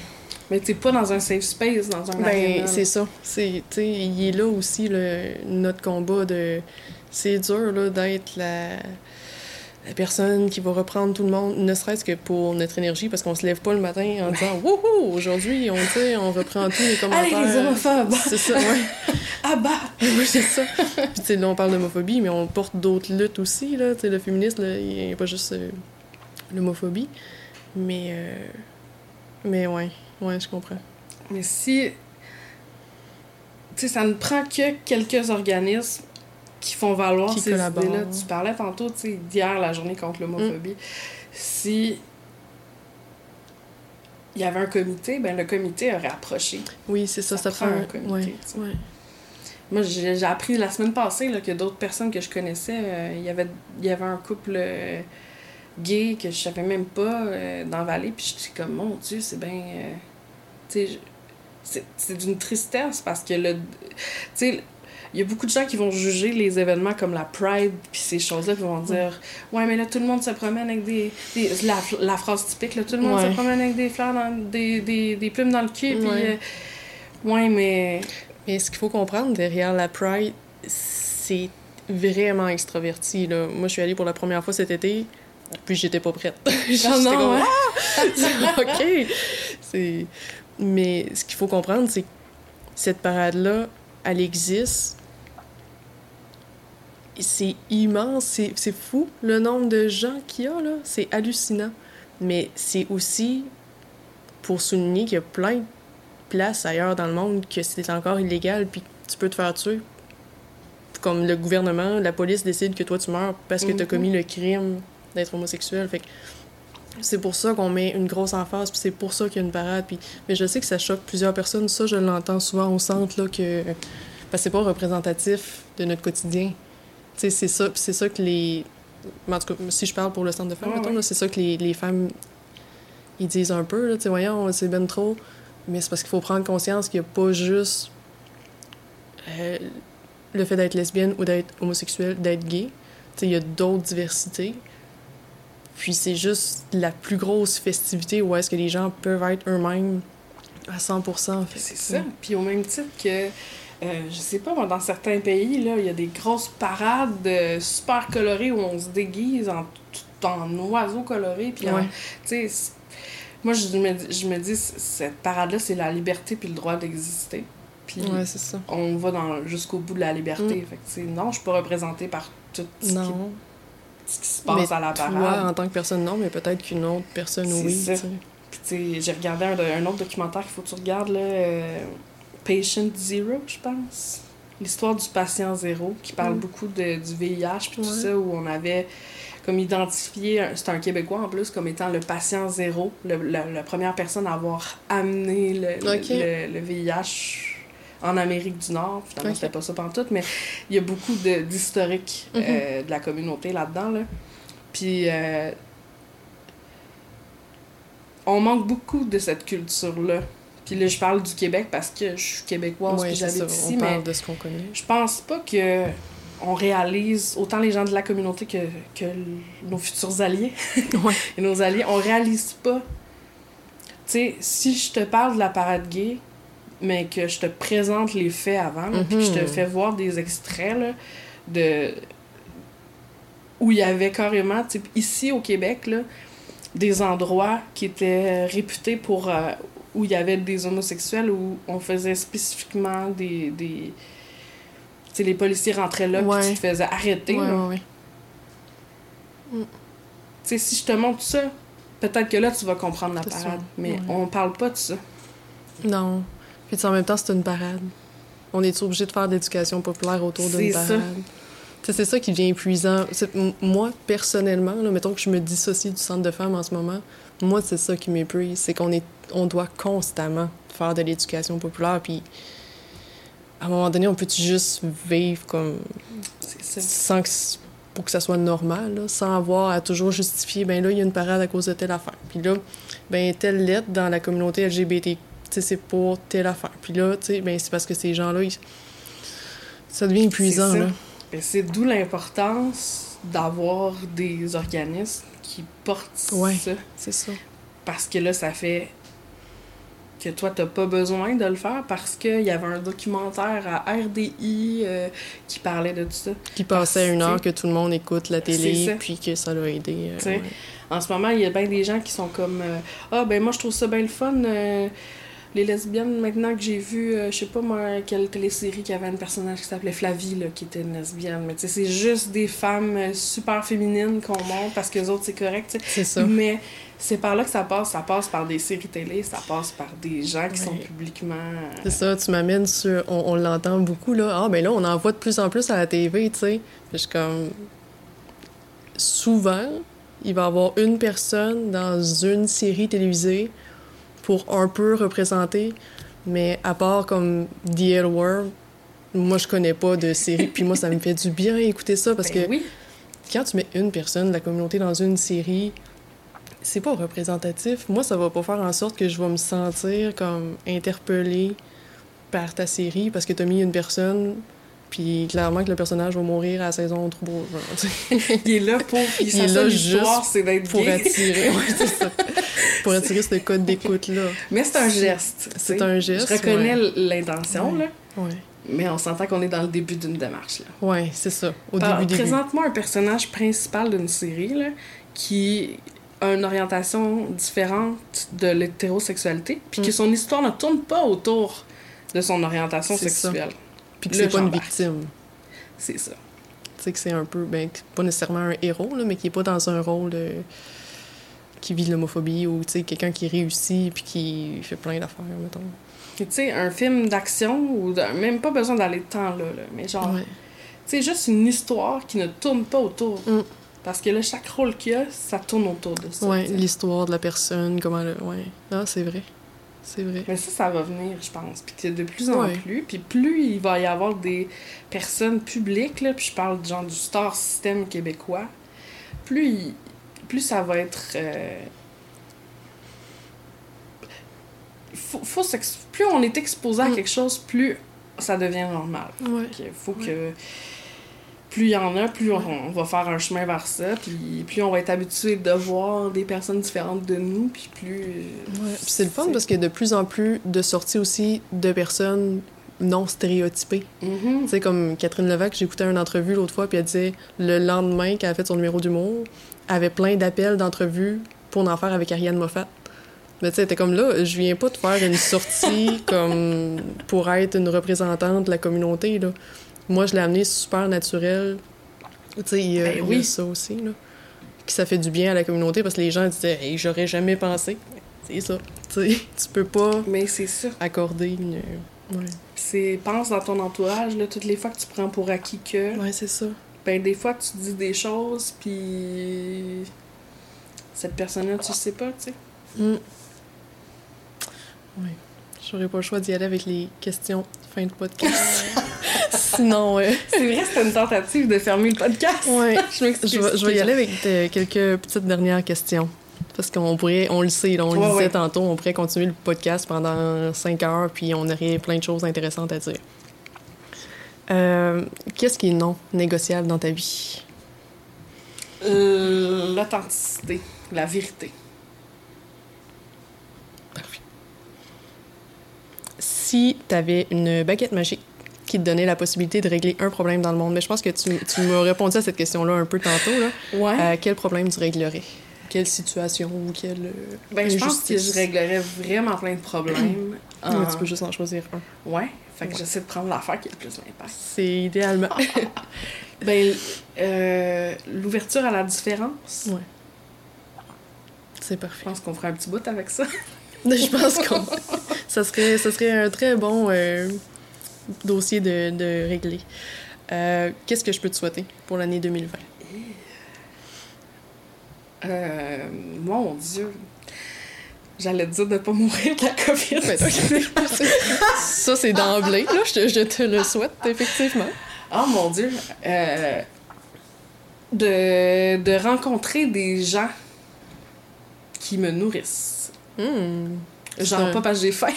Mais t'es pas dans un safe space, dans un Ben, c'est ça. C'est, il est là aussi, le, notre combat de... C'est dur, là, d'être la, la personne qui va reprendre tout le monde, ne serait-ce que pour notre énergie, parce qu'on se lève pas le matin en disant « Wouhou! Aujourd'hui, on, on reprend tous les Allez, commentaires. les homophobes! C'est ça, ouais. Ah bah! oui, c'est ça. Puis, tu sais, là, on parle d'homophobie, mais on porte d'autres luttes aussi, là. Tu sais, le féminisme, il n'y a pas juste euh, l'homophobie. Mais... euh, Mais ouais. Ouais, je comprends. Mais si. Tu sais, ça ne prend que quelques organismes qui font valoir Qui ces idées-là. Tu parlais tantôt, d'hier, la journée contre l'homophobie. Si. Il y avait un comité, ben le comité aurait approché. Oui, c'est ça, Ça ça, prend prend un comité, Ouais, ouais. Moi, j'ai appris la semaine passée là, que d'autres personnes que je connaissais, euh, il y avait il y avait un couple euh, gay que je savais même pas euh, dans vallée. Puis je suis comme, mon Dieu, c'est bien. euh, tu sais, c'est d'une tristesse parce que le. Tu sais, il y a beaucoup de gens qui vont juger les événements comme la Pride puis ces choses-là, qui vont dire Ouais, mais là, tout le monde se promène avec des. des- la, la phrase typique, là, tout le monde Ouais. se promène avec des fleurs, dans, des, des, des plumes dans le cul, puis. Ouais. euh, ouais, mais. Mais ce qu'il faut comprendre derrière la Pride, c'est vraiment extraverti. Là. Moi, je suis allée pour la première fois cet été, puis j'étais pas prête. J'étais Ah non, comme, ouais. Ah! OK! C'est... Mais ce qu'il faut comprendre, c'est que cette parade-là, elle existe. C'est immense, c'est, c'est fou le nombre de gens qu'il y a, là. C'est hallucinant. Mais c'est aussi pour souligner qu'il y a plein de places ailleurs dans le monde que c'est encore illégal puis tu peux te faire tuer. Comme le gouvernement, la police décide que toi tu meurs parce que tu as Mhm. commis le crime d'être homosexuel. Fait que c'est pour ça qu'on met une grosse emphase, puis c'est pour ça qu'il y a une parade. Puis... Mais je sais que ça choque plusieurs personnes. Ça, je l'entends souvent au centre, là, que que c'est pas représentatif de notre quotidien. C'est ça, c'est ça que les... En tout cas, si je parle pour le centre de femmes, c'est ça que les, les femmes, ils disent un peu, là, voyons, c'est ben trop. Mais c'est parce qu'il faut prendre conscience qu'il n'y a pas juste euh, le fait d'être lesbienne ou d'être homosexuel, d'être gay. Il y a d'autres diversités. Puis c'est juste la plus grosse festivité où est-ce que les gens peuvent être eux-mêmes à 100%. Fait C'est ça. Puis au même titre que, euh, je sais pas, moi, dans certains pays, là, il y a des grosses parades euh, super colorées où on se déguise en, en oiseaux colorés. Puis, Ouais. tu sais, moi, je me, dis- je me dis, c- cette parade-là, c'est la liberté puis le droit d'exister. Puis Ouais, c'est ça. on va dans jusqu'au bout de la liberté. Fait que, tu sais, non, je suis pas représentée par tout ce, qui, Non. Ce qui se passe Mais à la parade. en tant que personne, non, mais peut-être qu'une autre personne, oui. j'ai regardé un, un autre documentaire qu'il faut que tu regardes, là, euh, Patient Zero, je pense. L'histoire du patient zéro, qui parle Mm. beaucoup de, du VIH, puis tout ça, où on avait comme identifié, c'est un Québécois en plus, comme étant le patient zéro, le- la, la première personne à avoir amené le, le- Ok. le, le VIH en Amérique du Nord. Finalement, Ok. c'était pas ça pantoute, mais il y a beaucoup de- d'historique Mhm. euh, de la communauté là-dedans. Là. Puis euh, on manque beaucoup de cette culture-là. Puis là, je parle du Québec parce que je suis québécoise Ouais, puis j'habite ici, On mais parle de ce qu'on connaît. je pense pas que on réalise, autant les gens de la communauté que, que nos futurs alliés Ouais. et nos alliés, on réalise pas. Tu sais, si je te parle de la parade gay, mais que je te présente les faits avant, là, puis que je te Mhm. fais voir des extraits là, de où il y avait carrément, sais, ici au Québec, là, des endroits qui étaient réputés pour euh, où il y avait des homosexuels, où on faisait spécifiquement des. des tu sais, les policiers rentraient là, Ouais. puis tu te faisais arrêter. Ouais, là. ouais, ouais. Tu sais, si je te montre ça, peut-être que là, tu vas comprendre la parade. Mais on parle pas de ça. Non. Puis en même temps, c'est une parade. On est obligé de faire de l'éducation populaire autour d'une parade? C'est ça qui devient épuisant. Moi, personnellement, là, mettons que je me dissocie du centre de femmes en ce moment, moi, c'est ça qui m'épuise. C'est qu'on est, on doit constamment faire de l'éducation populaire. Puis, à un moment donné, on peut juste vivre comme ça. sans que pour que ça soit normal, là, sans avoir à toujours justifier, ben là, il y a une parade à cause de telle affaire. Puis là, ben telle lettre dans la communauté LGBT, tu sais, c'est pour telle affaire. Puis là, tu sais, ben c'est parce que ces gens-là, ils- ça devient épuisant, C'est. Ben, c'est d'où l'importance d'avoir des organismes qui portent Ouais. ça. C'est ça. Parce que là, ça fait que toi, t'as pas besoin de le faire parce qu'il y avait un documentaire à RDI euh, qui parlait de tout ça. Qui passait une heure que tout le monde écoute la télé, puis que ça l'a aidé. euh, ouais. En ce moment, il y a bien des gens qui sont comme euh, Ah, ben moi, je trouve ça bien le fun. Les lesbiennes, maintenant que j'ai vu, euh, je sais pas moi, quelle télésérie qui avait un personnage qui s'appelait Flavie, là, qui était une lesbienne. Mais tu sais, c'est juste des femmes euh, super féminines qu'on montre parce que les autres, c'est correct. C'est ça. Mais c'est par là que ça passe. Ça passe par des séries télé, ça passe par des gens qui sont publiquement. euh, C'est ça, tu m'amènes sur. On, on l'entend beaucoup, là. Ah, ben là, on en voit de plus en plus à la TV, tu sais. Je suis comme. Souvent, il va y avoir une personne dans une série télévisée pour un peu représenter, mais à part comme The L Word, moi, je connais pas de série, puis moi, ça me fait du bien écouter ça parce Ben que oui. quand tu mets une personne de la communauté dans une série, c'est pas représentatif. Moi, ça va pas faire en sorte que je vais me sentir comme interpellée par ta série parce que t'as mis une personne, puis clairement que le personnage va mourir à la saison 3. genre, tu sais, Il est là pour. Il, Il est là juste c'est d'être pour attirer. ouais, c'est ça. Pour attirer ce code d'écoute-là. Mais c'est un geste. C'est un geste, Je reconnais ouais. l'intention, Ouais. là. Ouais. Mais on s'entend qu'on est dans le début d'une démarche, là. Ouais, c'est ça. Au début, début. Présente-moi un personnage principal d'une série, là, qui a une orientation différente de l'hétérosexualité, puis que Mm. son histoire ne tourne pas autour de son orientation ça. Puis que c'est pas une victime. C'est ça. Tu sais que c'est un peu, ben, pas nécessairement un héros, là, mais qui est pas dans un rôle de... qui vit l'homophobie ou, tu sais, quelqu'un qui réussit puis qui fait plein d'affaires, mettons. Tu sais, un film d'action, ou de- même pas besoin d'aller tant là, là, mais genre, Ouais. tu sais, juste une histoire qui ne tourne pas autour. Mm. Parce que là, chaque rôle qu'il y a, ça tourne autour de ça. Sais. l'histoire de la personne, comment elle... Ouais. Ah, c'est vrai. C'est vrai. Mais ça, ça va venir, je pense. Puis de plus en Ouais. plus, puis plus il va y avoir des personnes publiques, là, puis je parle genre du star système québécois, plus, il- plus ça va être... euh, faut, faut plus on est exposé à Mm. quelque chose, plus ça devient normal. Ouais. Il faut que... Plus il y en a, plus on, va faire un chemin vers ça, puis plus on va être habitué de voir des personnes différentes de nous, puis plus... Ouais. Puis c'est le fun parce que de plus en plus de sorties aussi de personnes non stéréotypées. Mhm. Tu sais, comme Catherine Levac, j'écoutais une entrevue l'autre fois, puis elle disait le lendemain qu'elle a fait son numéro d'humour, elle avait plein d'appels d'entrevues pour en faire avec Ariane Moffat. Mais tu sais, t'es comme là, je viens pas de faire une sortie comme pour être une représentante de la communauté, là. Moi, je l'ai amené super naturel. Tu sais, il y a, Ben il y a oui. ça aussi, là. Que ça fait du bien à la communauté parce que les gens disaient, hey, j'aurais jamais pensé. C'est ça. Tu sais, tu peux pas Mais c'est ça. accorder une. Ouais, C'est pense dans ton entourage là, toutes les fois que tu prends pour acquis que ouais c'est ça. ben des fois tu dis des choses puis cette personne là tu sais pas tu sais Mm. Oui. J'aurais pas le choix d'y aller avec les questions fin de podcast. Sinon, euh, c'est vrai c'était une tentative de fermer le podcast ouais. je vais, je vais y aller avec euh, quelques petites dernières questions. Parce qu'on pourrait, on le sait, là, on le disait ouais. tantôt, on pourrait continuer le podcast pendant cinq heures, puis on aurait plein de choses intéressantes à dire. Euh, Qu'est-ce qui est non négociable dans ta vie? Euh, l'authenticité la vérité Parfait. Si tu avais une baguette magique qui te donnait la possibilité de régler un problème dans le monde, mais je pense que tu, tu m'as répondu à cette question-là un peu tantôt, là. ouais Euh, quel problème tu réglerais? Quelle situation ou quelle euh, ben je pense que je réglerais vraiment plein de problèmes Ouais, en- tu peux juste en choisir un. ouais fait que Ouais. j'essaie de prendre l'affaire qui a le plus d'impact C'est idéalement. ben euh, l'ouverture à la différence ouais. C'est je parfait. pense qu'on ferait un petit bout avec ça Je pense qu'on. ça, serait, ça serait un très bon euh, dossier de, de régler. Euh, Qu'est-ce que je peux te souhaiter pour l'année 2020? Euh, mon Dieu. J'allais te dire de pas mourir de la COVID. Ça, c'est d'emblée, là. Je te, je te le souhaite, effectivement. oh mon Dieu. Euh, de, de rencontrer des gens qui me nourrissent. Hmm. Genre, un- pas parce que j'ai faim.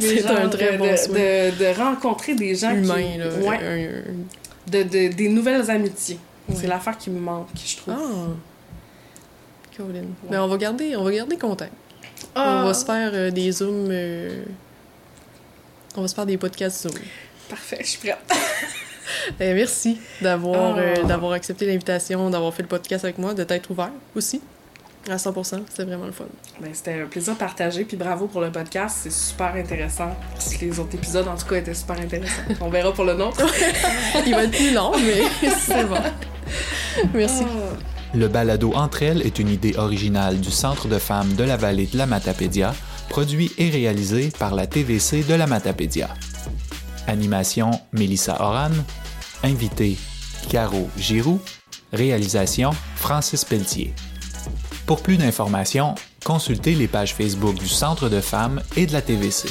C'est un très de, bon de, souhait. de, de rencontrer des gens Humain, qui... là. Ouais, Un- un- de, de- des nouvelles amitiés. Ouais. C'est l'affaire qui me manque, je trouve. Ah! Caroline. Mais on va garder, on va garder contact. Ah, On va se faire euh, des zooms. euh, On va se faire des podcasts Zoom. Parfait, je suis prête. Eh, merci d'avoir Ah. euh, d'avoir accepté l'invitation, d'avoir fait le podcast avec moi, de t'être ouvert aussi. À 100%, c'était vraiment le fun. Ben, c'était un plaisir partagé, puis bravo pour le podcast, c'est super intéressant. Les autres épisodes, en tout cas, étaient super intéressants. On verra pour le nôtre. Il va être plus long, mais c'est bon. Merci. Ah. Le balado Entre elles est une idée originale du Centre de femmes de la vallée de la Matapédia, produit et réalisé par la TVC de la Matapédia. Animation Mélissa Oran, invité Caro Giroux, réalisation Francis Pelletier. Pour plus d'informations, consultez les pages Facebook du Centre de femmes et de la TVC.